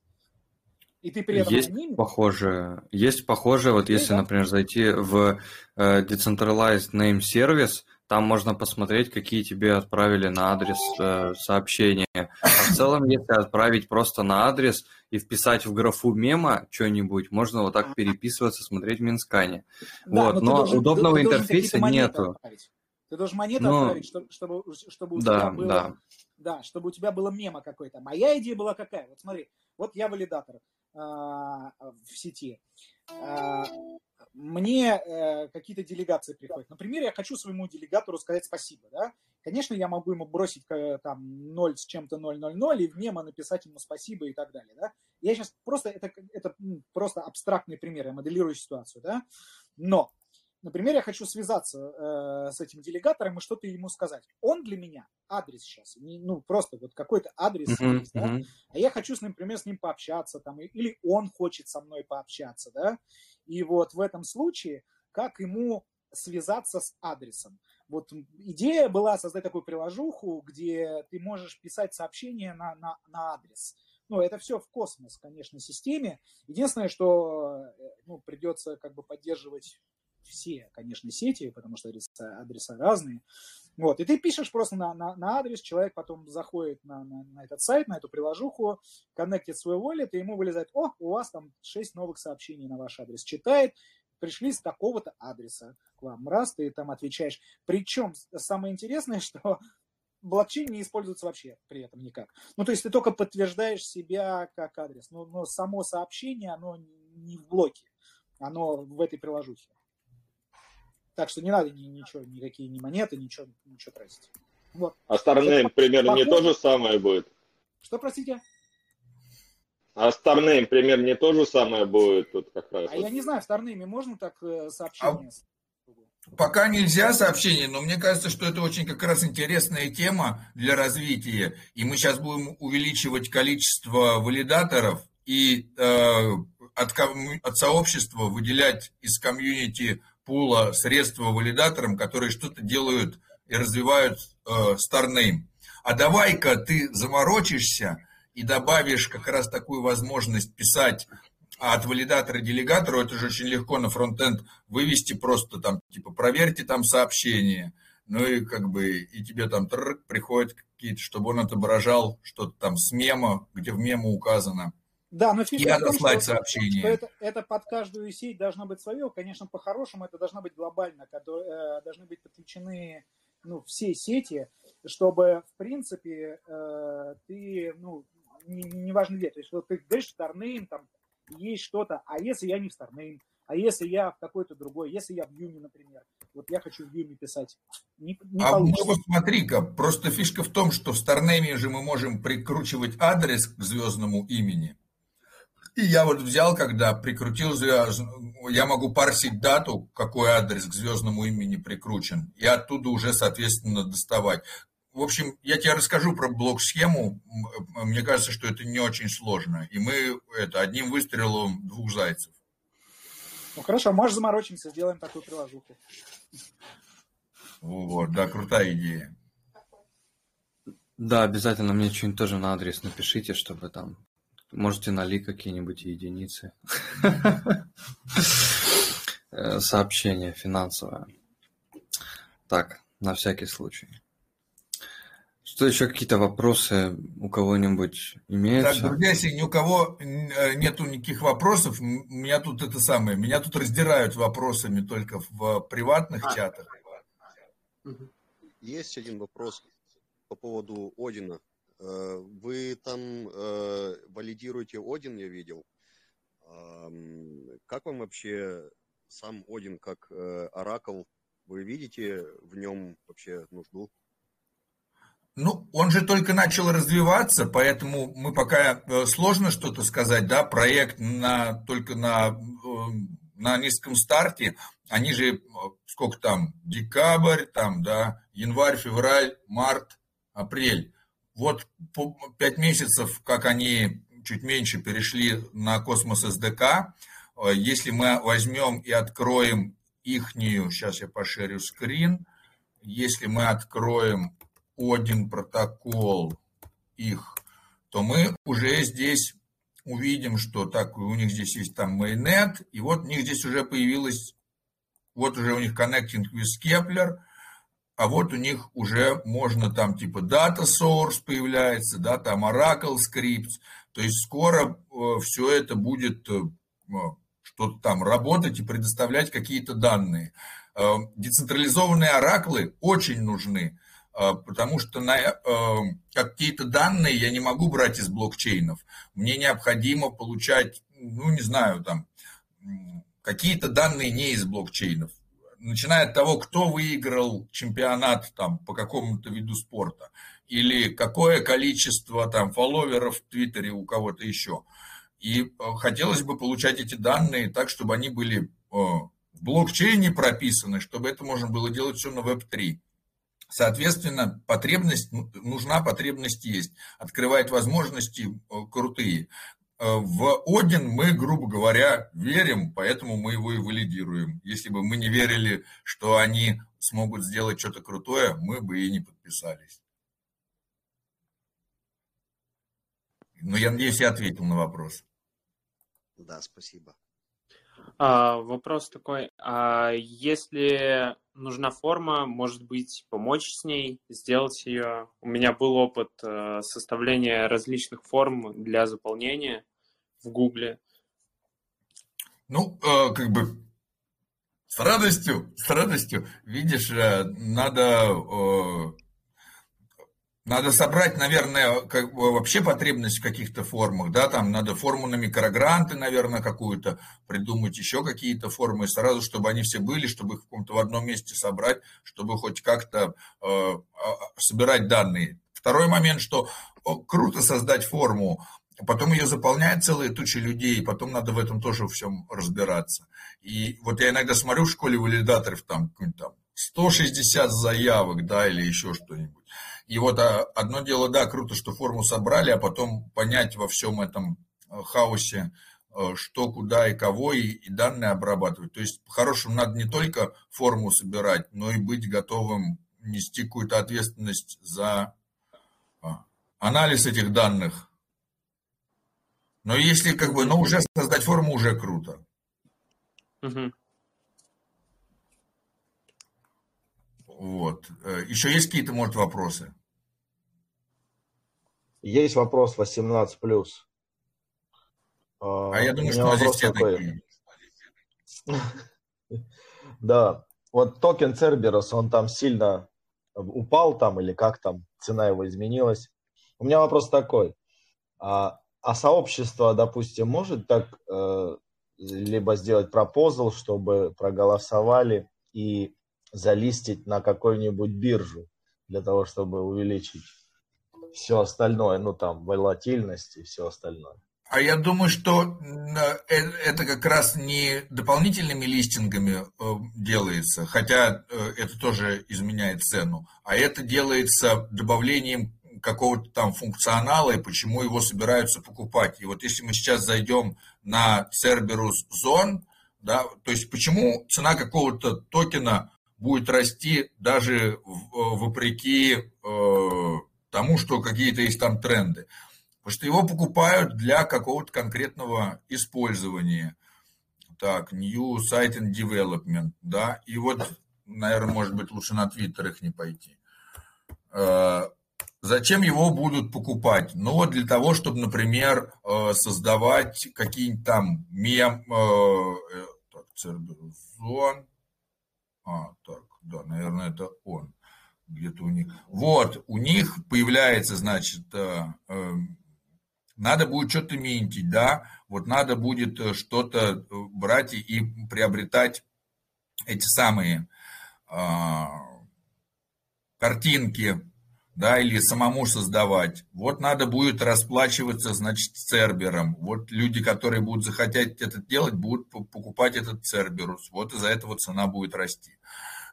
И ты при этом есть аноним... похожее, есть похожее, вот если, да? например, зайти в э, Decentralized Name Service, там можно посмотреть, какие тебе отправили на адрес э, сообщения. А в целом, если отправить просто на адрес и вписать в графу мема что-нибудь, можно вот так переписываться, смотреть в Минскане. Да, вот, но, но должен, удобного интерфейса нету. Отправить. Ты должен монету Но... отправить, чтобы, чтобы, чтобы у да, тебя было... Да. да, чтобы у тебя было мема какой-то. Моя идея была какая? Вот смотри, вот я валидатор э, в сети. Э, мне э, какие-то делегации приходят. Например, я хочу своему делегатору сказать спасибо, да? Конечно, я могу ему бросить э, там 0 с чем-то 000 и в мемо написать ему спасибо и так далее, да? Я сейчас просто, это, это просто абстрактный пример, я моделирую ситуацию, да? Но Например, я хочу связаться э, с этим делегатором и что-то ему сказать. Он для меня адрес сейчас, не, ну просто вот какой-то адрес uh-huh, есть, да? uh-huh. а я хочу, например, с ним пообщаться, там, или он хочет со мной пообщаться, да, и вот в этом случае, как ему связаться с адресом. Вот идея была создать такую приложуху, где ты можешь писать сообщение на, на, на адрес. Ну, это все в космос, конечно, системе. Единственное, что э, ну, придется как бы поддерживать все, конечно, сети, потому что адреса, адреса разные. Вот, и ты пишешь просто на, на, на адрес, человек потом заходит на, на, на этот сайт, на эту приложуху, коннектит свой wallet, и ему вылезает, о, у вас там 6 новых сообщений на ваш адрес. Читает, пришли с такого-то адреса к вам. Раз, ты там отвечаешь. Причем самое интересное, что блокчейн не используется вообще при этом никак. Ну, то есть ты только подтверждаешь себя как адрес, но, но само сообщение, оно не в блоке, оно в этой приложухе. Так что не надо ни, ничего, никакие ни монеты, ничего, ничего тратить. Вот. А Starname примерно не то же самое будет? Что, простите? А Starname примерно не то же самое будет тут как раз? А я не знаю, Starname можно так э, сообщение? А... Пока нельзя сообщение, но мне кажется, что это очень как раз интересная тема для развития. И мы сейчас будем увеличивать количество валидаторов и э, от, от сообщества выделять из комьюнити пула средства валидаторам, которые что-то делают и развивают э, StarName. А давай-ка ты заморочишься и добавишь как раз такую возможность писать от валидатора делегатору, это же очень легко на фронтенд вывести просто там, типа, проверьте там сообщение, ну и как бы, и тебе там тррк, приходят какие-то, чтобы он отображал что-то там с мема, где в мему указано. Да, но фишка Я том, что, сообщение. что это, это под каждую сеть должно быть свое. Конечно, по-хорошему это должно быть глобально, э, должны быть подключены ну, все сети, чтобы, в принципе, э, ты, ну, неважно не где, то есть вот ты говоришь Starname, там есть что-то, а если я не в Starname, а если я в какой-то другой, если я в Юме, например, вот я хочу в Юме писать, не, не а ну вот смотри-ка, просто фишка в том, что в Starname же мы можем прикручивать адрес к звездному имени, и я вот взял, когда прикрутил, я могу парсить дату, какой адрес к звездному имени прикручен, и оттуда уже, соответственно, доставать. В общем, я тебе расскажу про блок-схему. Мне кажется, что это не очень сложно. И мы это одним выстрелом двух зайцев. Ну хорошо, можешь заморочимся, сделаем такую приложуху. Вот, да, крутая идея. Да, обязательно мне что-нибудь тоже на адрес напишите, чтобы там Можете налить какие-нибудь единицы. Э, сообщение финансовое. Так, на всякий случай. Что еще какие-то вопросы у кого-нибудь имеются? Так, друзья, если ни у кого э, нету никаких вопросов, меня тут это самое, меня тут раздирают вопросами только в приватных а. чатах. Есть один вопрос по поводу Одина. Э, вы там э, валидируете Один, я видел. Как вам вообще сам Один как э, оракл? Вы видите в нем вообще нужду? Ну, он же только начал развиваться, поэтому мы пока сложно что-то сказать, да, проект на, только на, э, на низком старте, они же, сколько там, декабрь, там, да, январь, февраль, март, апрель. Вот пять месяцев, как они чуть меньше перешли на космос СДК, если мы возьмем и откроем ихнюю, сейчас я пошерю скрин, если мы откроем один протокол их, то мы уже здесь увидим, что так у них здесь есть там mainnet, и вот у них здесь уже появилось, вот уже у них connecting with Kepler, а вот у них уже можно там типа data source появляется, да, там Oracle scripts, то есть скоро э, все это будет э, что-то там работать и предоставлять какие-то данные. Э, децентрализованные ораклы очень нужны, а, потому что на э, какие-то данные я не могу брать из блокчейнов. Мне необходимо получать, ну, не знаю, там, какие-то данные не из блокчейнов. Начиная от того, кто выиграл чемпионат там, по какому-то виду спорта, или какое количество там, фолловеров в Твиттере у кого-то еще. И э, хотелось бы получать эти данные так, чтобы они были э, в блокчейне прописаны, чтобы это можно было делать все на Web3. Соответственно, потребность ну, нужна, потребность есть. Открывает возможности э, крутые. Э, в Один мы, грубо говоря, верим, поэтому мы его и валидируем. Если бы мы не верили, что они смогут сделать что-то крутое, мы бы и не подписались. Но я надеюсь, я ответил на вопрос. Да, спасибо. А, вопрос такой, а если нужна форма, может быть, помочь с ней, сделать ее? У меня был опыт э, составления различных форм для заполнения в Гугле. Ну, э, как бы с радостью, с радостью, видишь, э, надо надо собрать, наверное, как, вообще потребность в каких-то формах, да, там надо форму на микрогранты, наверное, какую-то придумать, еще какие-то формы, сразу, чтобы они все были, чтобы их в каком-то в одном месте собрать, чтобы хоть как-то э, а, собирать данные. Второй момент, что круто создать форму, потом ее заполняет целая туча людей, потом надо в этом тоже всем разбираться. И вот я иногда смотрю в школе валидаторов, там, там 160 заявок, да, или еще что-нибудь. И вот а, одно дело, да, круто, что форму собрали, а потом понять во всем этом э, хаосе, э, что, куда и кого, и, и данные обрабатывать. То есть, по-хорошему, надо не только форму собирать, но и быть готовым нести какую-то ответственность за а, анализ этих данных. Но если как бы, ну уже создать форму уже круто. Угу. Вот. Э, Еще есть какие-то, может, вопросы? Есть вопрос 18 плюс. А, а я думаю, что здесь все такие. Да, вот токен Cerberus, он там сильно упал там или как там, цена его изменилась. У меня вопрос такой. А, а сообщество, допустим, может так э, либо сделать пропозал, чтобы проголосовали и залистить на какую-нибудь биржу для того, чтобы увеличить все остальное, ну там волатильность и все остальное. А я думаю, что э, это как раз не дополнительными листингами э, делается, хотя э, это тоже изменяет цену, а это делается добавлением какого-то там функционала и почему его собираются покупать. И вот если мы сейчас зайдем на Cerberus Zone, да, то есть почему цена какого-то токена будет расти даже вопреки тому, что какие-то есть там тренды. Потому что его покупают для какого-то конкретного использования. Так, New Site and Development, да, и вот, наверное, может быть, лучше на Твиттер их не пойти. Э, зачем его будут покупать? Ну, вот для того, чтобы, например, э, создавать какие-нибудь там мем... Э, так, Церберзон. А, так, да, наверное, это он. Где-то у них. Вот, у них появляется, значит, э, э, надо будет что-то минтить, да, вот надо будет э, что-то брать и приобретать эти самые картинки, да, или самому создавать. Вот надо будет расплачиваться, значит, цербером. Вот люди, которые будут захотеть это делать, будут покупать этот церберус. Вот из-за этого цена будет расти.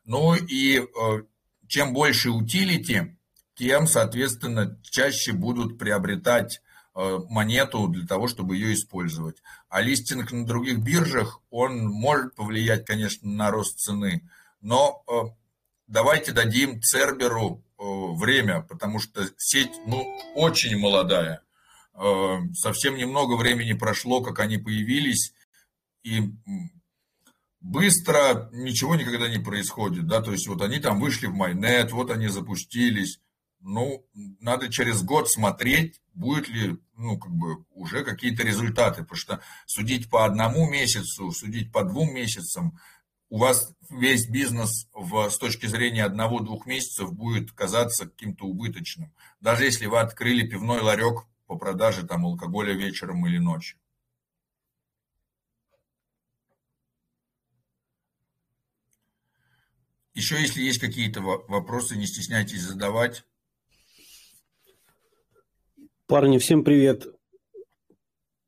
Ну и э, чем больше утилити, тем, соответственно, чаще будут приобретать э, монету для того, чтобы ее использовать. А листинг на других биржах, он может повлиять, конечно, на рост цены, но э, давайте дадим Церберу время, потому что сеть, ну, очень молодая. Э, совсем немного времени прошло, как они появились, и быстро ничего никогда не происходит, да, то есть вот они там вышли в Майнет, вот они запустились, ну, надо через год смотреть, будет ли, ну, как бы, уже какие-то результаты, потому что судить по одному месяцу, судить по двум месяцам, у вас весь бизнес в, с точки зрения одного-двух месяцев будет казаться каким-то убыточным. Даже если вы открыли пивной ларек по продаже там алкоголя вечером или ночью. Еще если есть какие-то вопросы, не стесняйтесь задавать. Парни, всем привет.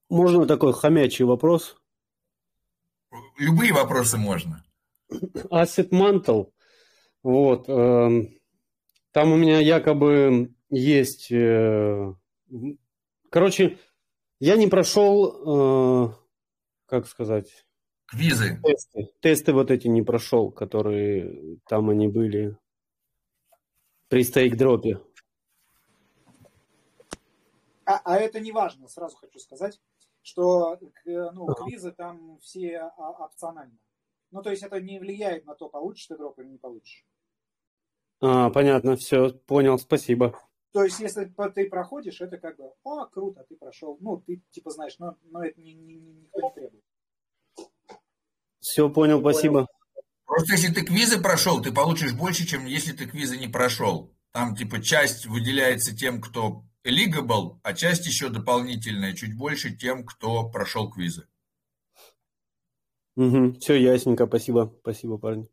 Можно такой хомячий вопрос? Любые вопросы можно. Asset Mantle. Вот. Э, там у меня якобы есть... Э, короче, я не прошел, э, как сказать... Квизы. Тесты. Тесты вот эти не прошел, которые там они были при стейк-дропе. А, а это не важно, сразу хочу сказать, что ну, квизы там все опциональные. Ну, то есть это не влияет на то, получишь ты дроп или не получишь. А, понятно, все, понял, спасибо. То есть, если ты проходишь, это как бы, о, круто, ты прошел. Ну, ты типа знаешь, но, но это не, не, не, никто не требует. Все, понял, спасибо. Просто если ты квизы прошел, ты получишь больше, чем если ты квизы не прошел. Там типа часть выделяется тем, кто eligible, а часть еще дополнительная, чуть больше тем, кто прошел квизы. Угу, все ясненько, спасибо, спасибо, парни.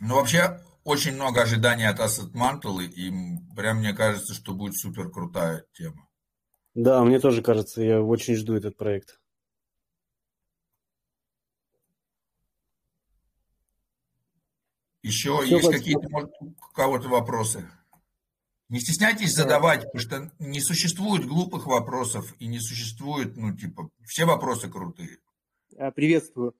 Ну, вообще, очень много ожиданий от Asset Mantle, и прям мне кажется, что будет супер крутая тема. Да, мне тоже кажется, я очень жду этот проект. Еще Все есть какие-то, может, у кого-то вопросы? Не стесняйтесь задавать, потому что не существует глупых вопросов и не существует, ну, типа, все вопросы крутые. Э, приветствую.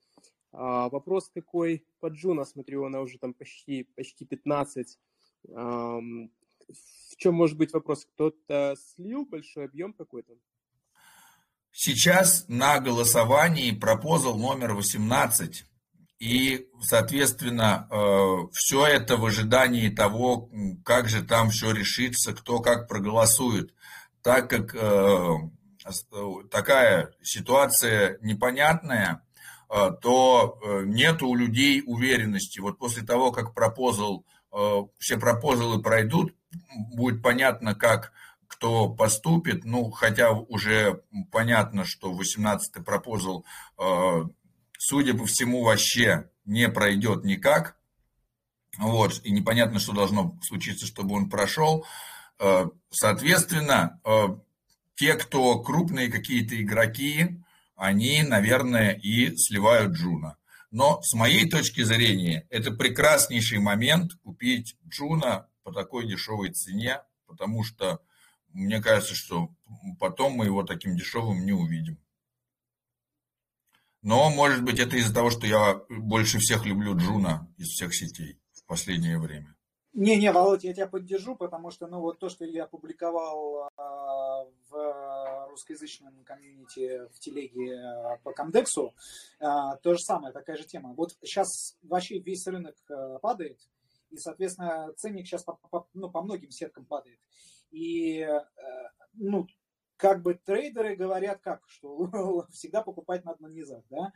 А, вопрос такой по Джуна, смотрю, она уже там почти, почти 15. В чем может быть вопрос? Кто-то слил большой объем какой-то? Сейчас на голосовании пропозал номер 18. И, соответственно, э, все это в ожидании того, как же там все решится, кто как проголосует. Так как э, такая ситуация непонятная, э, то э, нет у людей уверенности. Вот после того, как пропозал, э, все пропозалы пройдут, будет понятно, как кто поступит, ну, хотя уже понятно, что 18-й пропозал, судя по всему, вообще не пройдет никак, вот, и непонятно, что должно случиться, чтобы он прошел. Соответственно, те, кто крупные какие-то игроки, они, наверное, и сливают Джуна. Но с моей точки зрения, это прекраснейший момент купить Juno по такой дешевой цене, потому что мне кажется, что потом мы его таким дешевым не увидим. Но, может быть, это из-за того, что я больше всех люблю Juno из всех сетей в последнее время. Не-не, Володь, я тебя поддержу, потому что, ну, вот то, что я опубликовал э, в русскоязычном комьюнити в телеге э, по Comdex у, э, то же самое, такая же тема. Вот сейчас вообще весь рынок э, падает, и, соответственно, ценник сейчас по, по, ну, по многим сеткам падает. И, э, ну, как бы трейдеры говорят как, что всегда покупать надо на низах, да?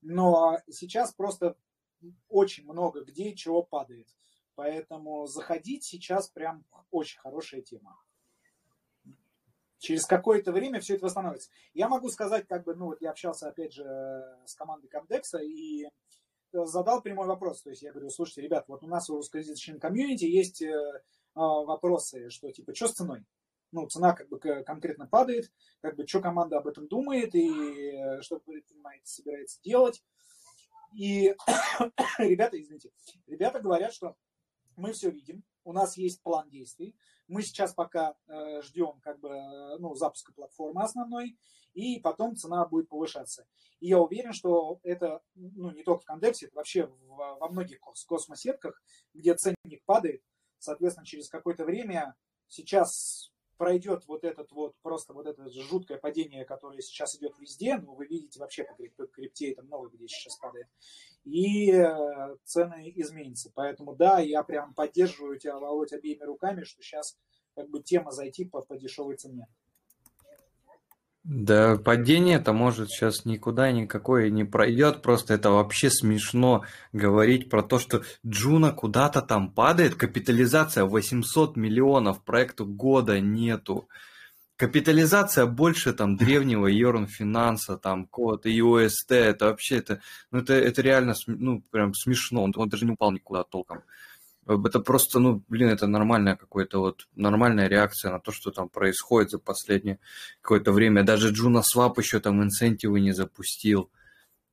Но сейчас просто очень много где чего падает. Поэтому заходить сейчас прям очень хорошая тема. Через какое-то время все это восстановится. Я могу сказать, как бы, ну вот я общался опять же с командой Комдекса, и задал прямой вопрос. То есть я говорю, слушайте, ребят, вот у нас в русскоязычном комьюнити есть вопросы, что типа, что с ценой? Ну, цена как бы конкретно падает, как бы, что команда об этом думает и что предприниматель собирается делать. И ребята, извините, ребята говорят, что мы все видим, у нас есть план действий, мы сейчас пока э, ждем как бы ну, запуска платформы основной, и потом цена будет повышаться. И я уверен, что это ну, не только в Кондексе, это вообще в, во многих космосетках, где ценник падает, соответственно, через какое-то время сейчас пройдет вот этот вот, просто вот это жуткое падение, которое сейчас идет везде, ну, вы видите вообще по крипте, это много где сейчас падает, и э, цены изменятся. Поэтому да, я прям поддерживаю тебя, Володь, обеими руками, что сейчас как бы тема зайти по, по дешевой цене. Да, падение-то может сейчас никуда никакое не пройдет, просто это вообще смешно говорить про то, что Juno куда-то там падает, капитализация 800 миллионов, проекту года нету. Капитализация больше там древнего Yearn Finance а, там код и UST, это вообще, это, ну, это, это реально, ну, прям смешно, он, он даже не упал никуда толком. Это просто, ну, блин, это нормальная какая-то вот, нормальная реакция на то, что там происходит за последнее какое-то время. Даже JunoSwap еще там инсентивы не запустил.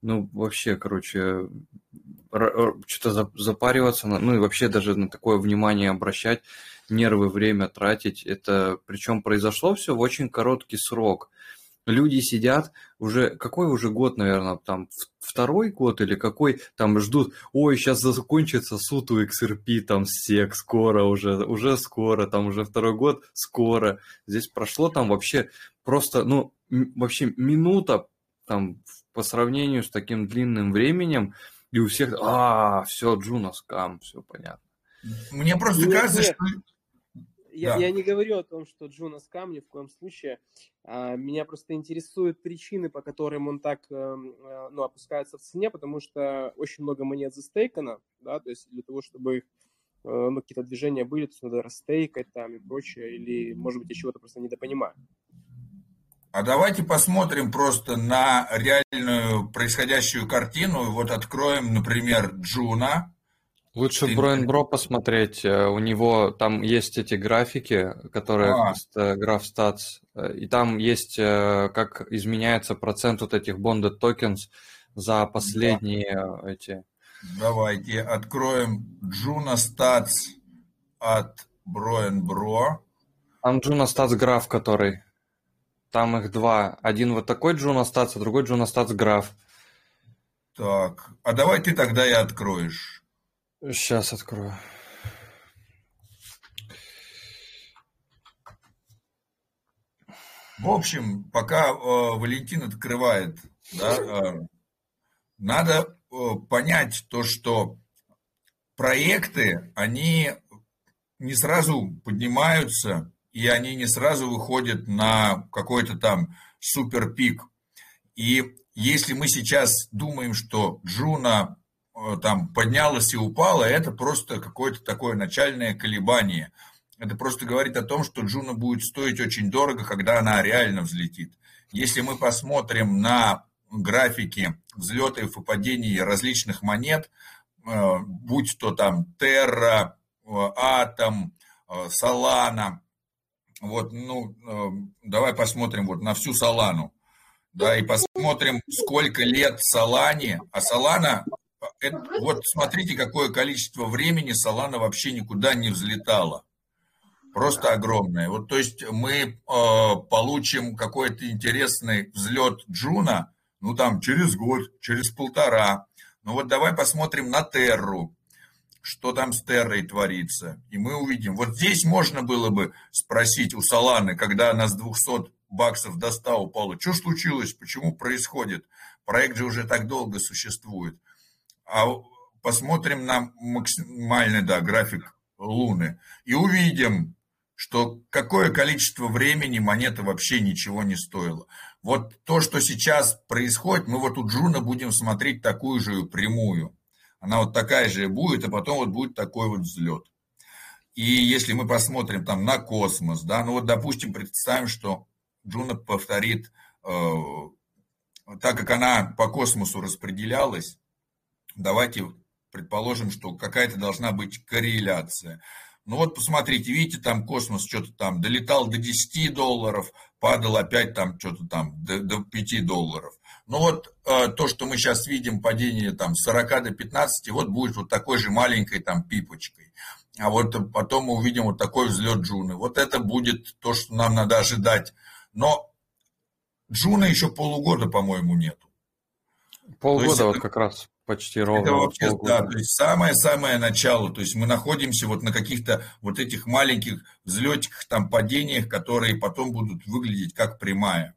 Ну, вообще, короче, что-то запариваться, ну и вообще даже на такое внимание обращать, нервы, время тратить. Это, причем произошло все в очень короткий срок люди сидят уже, какой уже год, наверное, там второй год или какой, там ждут, ой, сейчас закончится суд у XRP, там сек, скоро уже, уже скоро, там уже второй год, скоро. Здесь прошло там вообще просто, ну, вообще минута там по сравнению с таким длинным временем, и у всех, а, все, Джуна скам, все понятно. Мне просто нет, кажется, нет. что я, да. я не говорю о том, что Джона Скам ни в коем случае. А, меня просто интересуют причины, по которым он так эм, э, ну, опускается в цене, потому что очень много монет застейкано, да, то есть для того, чтобы их э, ну, какие-то движения были, то есть надо растейкать там и прочее, или, может быть, я чего-то просто недопонимаю. А давайте посмотрим просто на реальную происходящую картину. Вот откроем, например, Джуна. Лучше Ты... Брайан Бро посмотреть. Э, у него там есть эти графики, которые а. граф статс, э, и там есть как изменяется процент вот этих bonded tokens за последние да. эти. Давайте откроем Juno Stats от Брайан Бро. Там Juno Stats граф, который. Там их два. Один вот такой Juno Stats, а другой Juno Stats граф. Так, а давай ты тогда и откроешь. Сейчас открою. В общем, пока э, Валентин открывает, да, э, надо э, понять то, что проекты, они не сразу поднимаются, и они не сразу выходят на какой-то там супер пик. И если мы сейчас думаем, что Джуна там поднялась и упала, это просто какое-то такое начальное колебание. Это просто говорит о том, что Джуна будет стоить очень дорого, когда она реально взлетит. Если мы посмотрим на графики взлетов и падений различных монет, э, будь то там Терра, э, Атом, Солана, вот, ну, давай посмотрим вот на всю Солану, да, и посмотрим, сколько лет Солане, а Солана это, вот смотрите, какое количество времени Солана вообще никуда не взлетала. Просто огромное. Вот, то есть мы э, получим какой-то интересный взлет Джуна, ну там через год, через полтора. Ну вот давай посмотрим на Терру, что там с Террой творится. И мы увидим. Вот здесь можно было бы спросить у Соланы, когда она с 200 баксов до 100 упала, что случилось, почему происходит? Проект же уже так долго существует а посмотрим на максимальный да, график Луны и увидим, что какое количество времени монета вообще ничего не стоила. Вот то, что сейчас происходит, мы вот у Juno будем смотреть такую же прямую. Она вот такая же будет, а потом вот будет такой вот взлет. И если мы посмотрим там на космос, да, ну вот, допустим, представим, что Juno повторит, э, так как она по космосу распределялась, давайте предположим, что какая-то должна быть корреляция. Ну вот посмотрите, видите, там космос что-то там долетал до 10 долларов, падал опять там что-то там до, до 5 долларов. Ну вот э, то, что мы сейчас видим, падение там с 40 до 15, вот будет вот такой же маленькой там пипочкой. А вот потом мы увидим вот такой взлет Джуны. Вот это будет то, что нам надо ожидать. Но Джуна еще полугода, по-моему, нету. Полгода есть, вот как раз почти ровно. Это вообще, да, то есть самое-самое начало. То есть мы находимся вот на каких-то вот этих маленьких взлетиках, там падениях, которые потом будут выглядеть как прямая.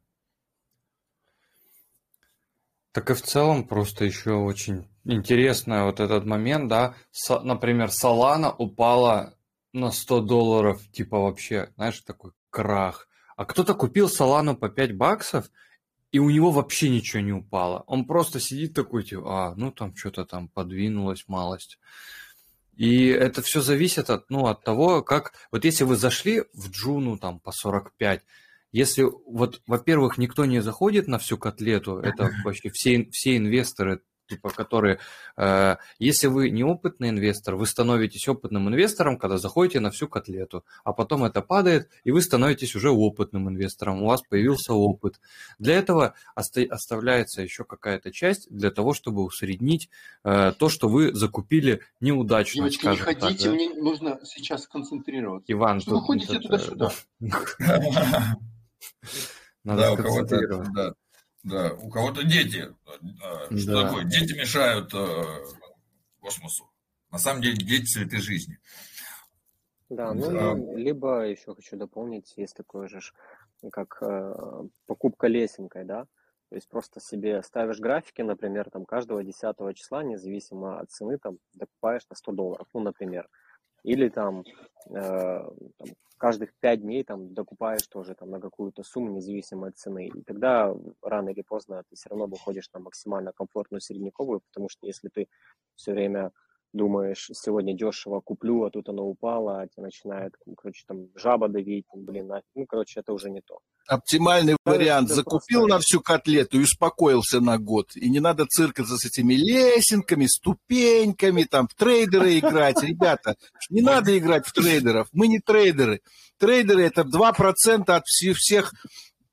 Так и в целом просто еще очень интересно вот этот момент, да, С, например, Solana упала на 100 долларов, типа вообще, знаешь, такой крах. А кто-то купил Solana по 5 баксов, и у него вообще ничего не упало. Он просто сидит такой, типа, а, ну там что-то там подвинулось малость. И это все зависит от, ну, от того, как... Вот если вы зашли в Джуну там по 45, если вот, во-первых, никто не заходит на всю котлету, это вообще все, все инвесторы типа, которые, э, если вы неопытный инвестор, вы становитесь опытным инвестором, когда заходите на всю котлету, а потом это падает, и вы становитесь уже опытным инвестором, у вас появился опыт. Для этого оста- оставляется еще какая-то часть для того, чтобы усреднить э, то, что вы закупили неудачно. Девочки, не ходите, так, да? мне нужно сейчас концентрироваться. Иван, что вы ходите туда-сюда. Надо да, у кого-то, да, да, у кого-то дети. Э, что да. такое? Дети мешают э, космосу. На самом деле дети цветы жизни. Да, ну да. либо еще хочу дополнить, есть такое же, как э, покупка лесенкой, да, то есть просто себе ставишь графики, например, там каждого 10 числа, независимо от цены, там докупаешь на 100 долларов, ну, например. Или там, э, там каждых пять дней там докупаешь тоже там на какую-то сумму, независимо от цены. И тогда рано или поздно ты все равно выходишь на максимально комфортную средневековую, потому что если ты все время думаешь, сегодня дешево куплю, а тут оно упало, а тебя начинает, короче, там жаба давить, блин, ну, короче, это уже не то. Оптимальный да, вариант. Закупил просто... на всю котлету и успокоился на год. И не надо циркаться с этими лесенками, ступеньками, там, в трейдеры играть. Ребята, не надо играть в трейдеров. Мы не трейдеры. Трейдеры это 2% от всех,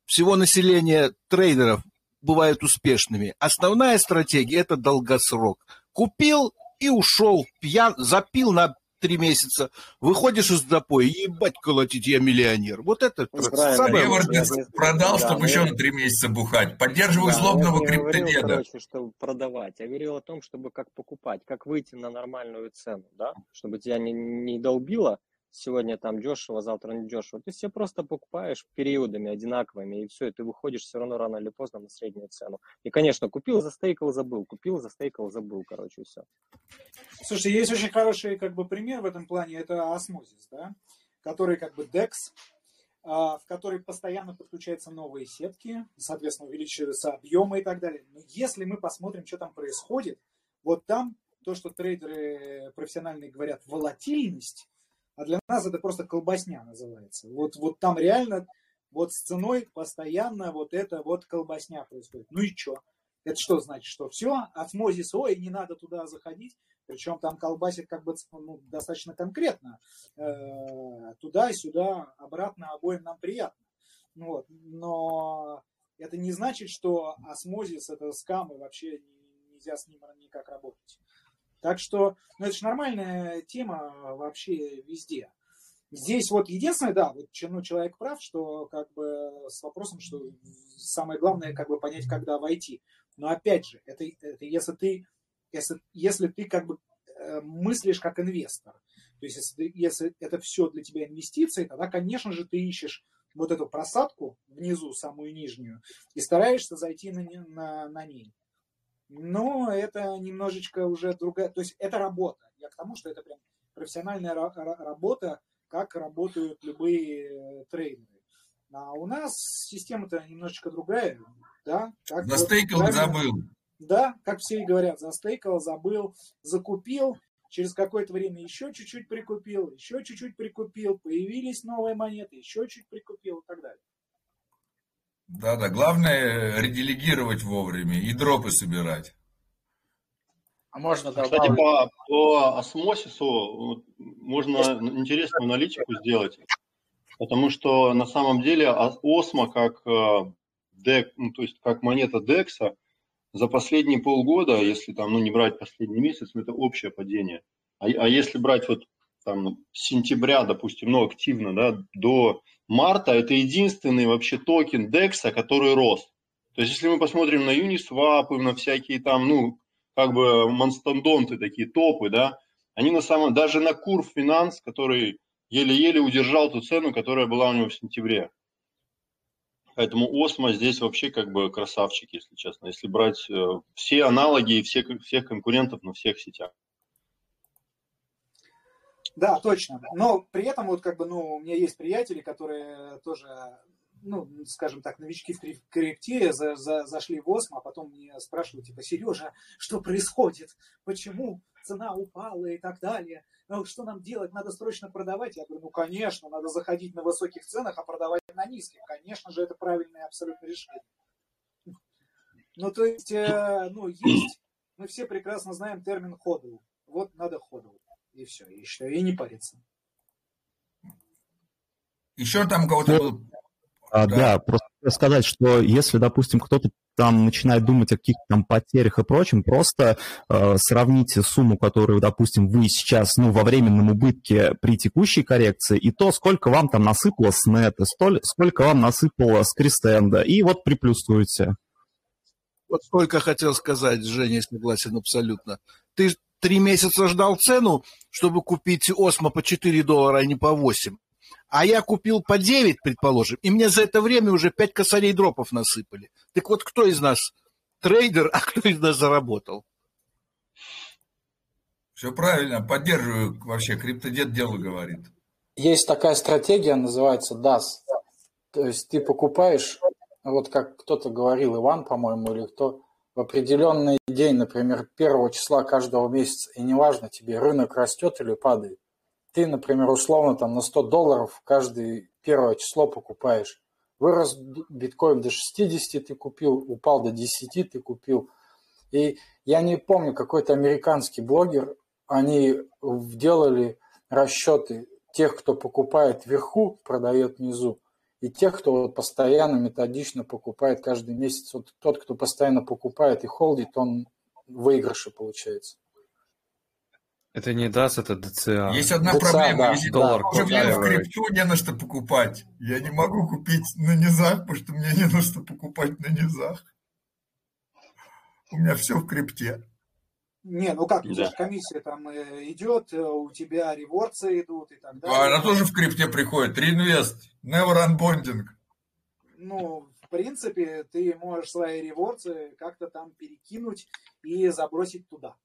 всего населения трейдеров бывают успешными. Основная стратегия это долгосрок. Купил и ушел, пьян, запил на три месяца, выходишь из запоя, ебать колотить, я миллионер. Вот это ну, самое продал, да, чтобы еще на три месяца бухать. Поддерживаю да, злобного криптонеда. короче, чтобы продавать. Я говорил о том, чтобы как покупать, как выйти на нормальную цену, да, чтобы тебя не, не долбило, сегодня там дешево, завтра не дешево. Ты все просто покупаешь периодами одинаковыми, и все, и ты выходишь все равно рано или поздно на среднюю цену. И, конечно, купил, застейкал, забыл, купил, застейкал, забыл, короче, все. Слушай, есть очень хороший как бы пример в этом плане, это осмозис, да, который как бы DEX, а, в который постоянно подключаются новые сетки, соответственно, увеличиваются объемы и так далее. Но если мы посмотрим, что там происходит, вот там то, что трейдеры профессиональные говорят, волатильность, а для нас это просто колбасня называется. Вот, вот там реально вот с ценой постоянно вот это вот колбасня происходит. Ну и что? Это что значит, что все, осмозис, ой, не надо туда заходить. Причем там колбасит как бы ну, достаточно конкретно. Э, туда-сюда, обратно обоим нам приятно. Вот. Но это не значит, что осмозис это скам и вообще нельзя с ним никак работать. Так что, ну, это же нормальная тема вообще везде. Здесь вот единственное, да, вот ну, человек прав, что как бы с вопросом, что самое главное как бы понять, когда войти. Но опять же, это, это если ты, если, если ты как бы э, мыслишь как инвестор, то есть если, если это все для тебя инвестиции, тогда, конечно же, ты ищешь вот эту просадку внизу, самую нижнюю, и стараешься зайти на, на, на ней но это немножечко уже другая, то есть это работа. Я к тому, что это прям профессиональная работа, как работают любые э, трейдеры. А у нас система-то немножечко другая, да? Как застейкал, вот, забыл. Да, как все и говорят, застейкал, забыл, закупил, через какое-то время еще чуть-чуть прикупил, еще чуть-чуть прикупил, появились новые монеты, еще чуть прикупил и так далее. Да-да, главное ределегировать вовремя и дропы собирать. А можно добавить? Кстати, по, по осмосису можно интересную аналитику сделать, потому что на самом деле осмо как дек, э, ну, то есть как монета декса за последние полгода, если там, ну, не брать последний месяц, ну, это общее падение. А, а если брать вот там с сентября, допустим, ну, активно, да, до марта, это единственный вообще токен DEX, который рос. То есть, если мы посмотрим на Uniswap, на всякие там, ну, как бы мастодонты такие, топы, да, они на самом даже на Curve Finance, который еле-еле удержал ту цену, которая была у него в сентябре. Поэтому Osmo здесь вообще как бы красавчик, если честно, если брать э, все аналоги и всех, всех конкурентов на всех сетях. Да, точно. Но при этом вот как бы, ну, у меня есть приятели, которые тоже ну, скажем так, новички в крипте за, за, зашли в ОСМ, а потом мне спрашивают, типа, Сережа, что происходит? Почему цена упала и так далее? Ну, что нам делать? Надо срочно продавать? Я говорю, ну, конечно, надо заходить на высоких ценах, а продавать на низких. Конечно же, это правильное абсолютно решение. Ну, то есть, э, ну, есть, мы все прекрасно знаем термин ходл. Вот надо ходл. И все, и что, и не париться. Еще там кого-то был а, да. да, просто сказать, что если, допустим, кто-то там начинает думать о каких-то там потерях и прочем, просто э, сравните сумму, которую, допустим, вы сейчас, ну, во временном убытке при текущей коррекции, и то, сколько вам там насыпало с нета, столь, сколько вам насыпало с крестенда, и вот приплюсуете. Вот сколько хотел сказать, Женя, согласен абсолютно. Ты три месяца ждал цену, чтобы купить Осмо по 4 доллара, а не по 8 а я купил по 9, предположим, и мне за это время уже 5 косарей дропов насыпали. Так вот, кто из нас трейдер, а кто из нас заработал? Все правильно, поддерживаю вообще, криптодед дело говорит. Есть такая стратегия, называется DAS. То есть ты покупаешь, вот как кто-то говорил, Иван, по-моему, или кто, в определенный день, например, первого числа каждого месяца, и неважно тебе, рынок растет или падает, ты, например, условно там на 100 долларов каждое первое число покупаешь. Вырос биткоин до 60 ты купил, упал до 10 ты купил. И я не помню, какой-то американский блогер, они делали расчеты тех, кто покупает вверху, продает внизу, и тех, кто постоянно, методично покупает каждый месяц. Вот тот, кто постоянно покупает и холдит, он в выигрыше получается. Это не DAS, это DCA. Есть одна DCA, проблема. Да, Если доллар уже мне в крипту не на что покупать. Я не могу купить на низах, потому что мне не на что покупать на низах. У меня все в крипте. Не, ну как, у тебя да. комиссия там э, идет, э, у тебя реворцы идут и так далее. А она тоже в крипте приходит. Реинвест, never unbonding. Ну, в принципе, ты можешь свои реворцы как-то там перекинуть и забросить туда.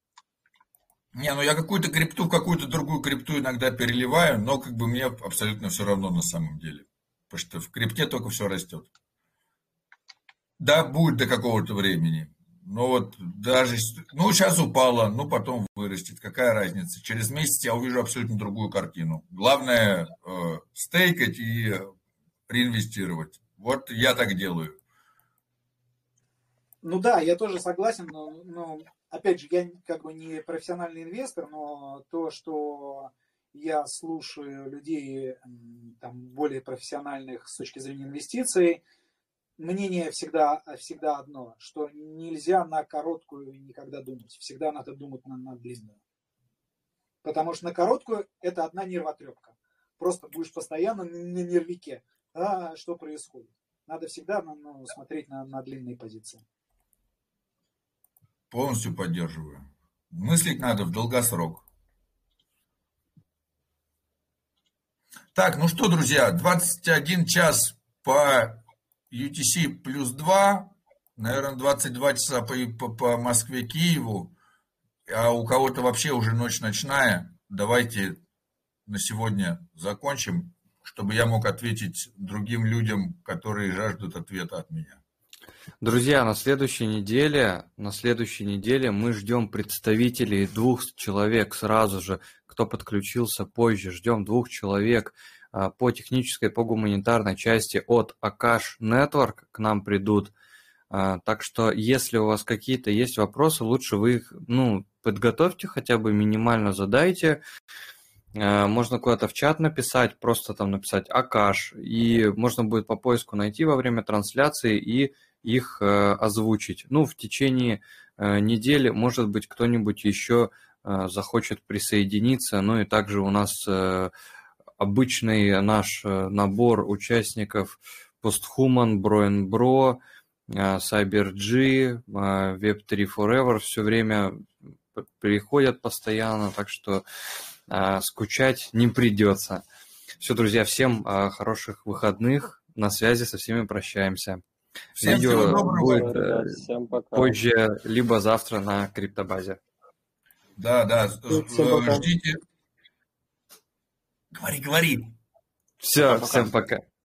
Не, ну я какую-то крипту в какую-то другую крипту иногда переливаю, но как бы мне абсолютно все равно на самом деле. Потому что в крипте только все растет. Да, будет до какого-то времени. Но вот даже, ну сейчас упало, ну потом вырастет, какая разница. Через месяц я увижу абсолютно другую картину. Главное э, стейкать и реинвестировать. Вот я так делаю. Ну да, я тоже согласен, но, но опять же, я как бы не профессиональный инвестор, но то, что я слушаю людей там, более профессиональных с точки зрения инвестиций, мнение всегда, всегда одно, что нельзя на короткую никогда думать. Всегда надо думать на, на длинную. Потому что на короткую это одна нервотрепка. Просто будешь постоянно на нервике. А что происходит? Надо всегда ну, смотреть на, на длинные позиции. Полностью поддерживаю. Мыслить надо в долгосрок. Так, ну что, друзья, 21 час по UTC плюс 2, наверное, 22 часа по, по, по Москве, Киеву, а у кого-то вообще уже ночь ночная. Давайте на сегодня закончим, чтобы я мог ответить другим людям, которые жаждут ответа от меня. Друзья, на следующей неделе, на следующей неделе мы ждем представителей двух человек сразу же, кто подключился позже. Ждем двух человек по технической, по гуманитарной части от Akash Network к нам придут. Так что, если у вас какие-то есть вопросы, лучше вы их, ну, подготовьте хотя бы, минимально задайте. Можно куда-то в чат написать, просто там написать Акаш, и можно будет по поиску найти во время трансляции и их озвучить. Ну, в течение недели, может быть, кто-нибудь еще захочет присоединиться. Ну и также у нас обычный наш набор участников Posthuman, Бро, CyberG, Web3 Forever все время приходят постоянно, так что скучать не придется. Все, друзья, всем хороших выходных. На связи со всеми прощаемся. Всем Видео будет всем позже, либо завтра на криптобазе. Да, да, ждите. Говори, говори. Все, всем пока.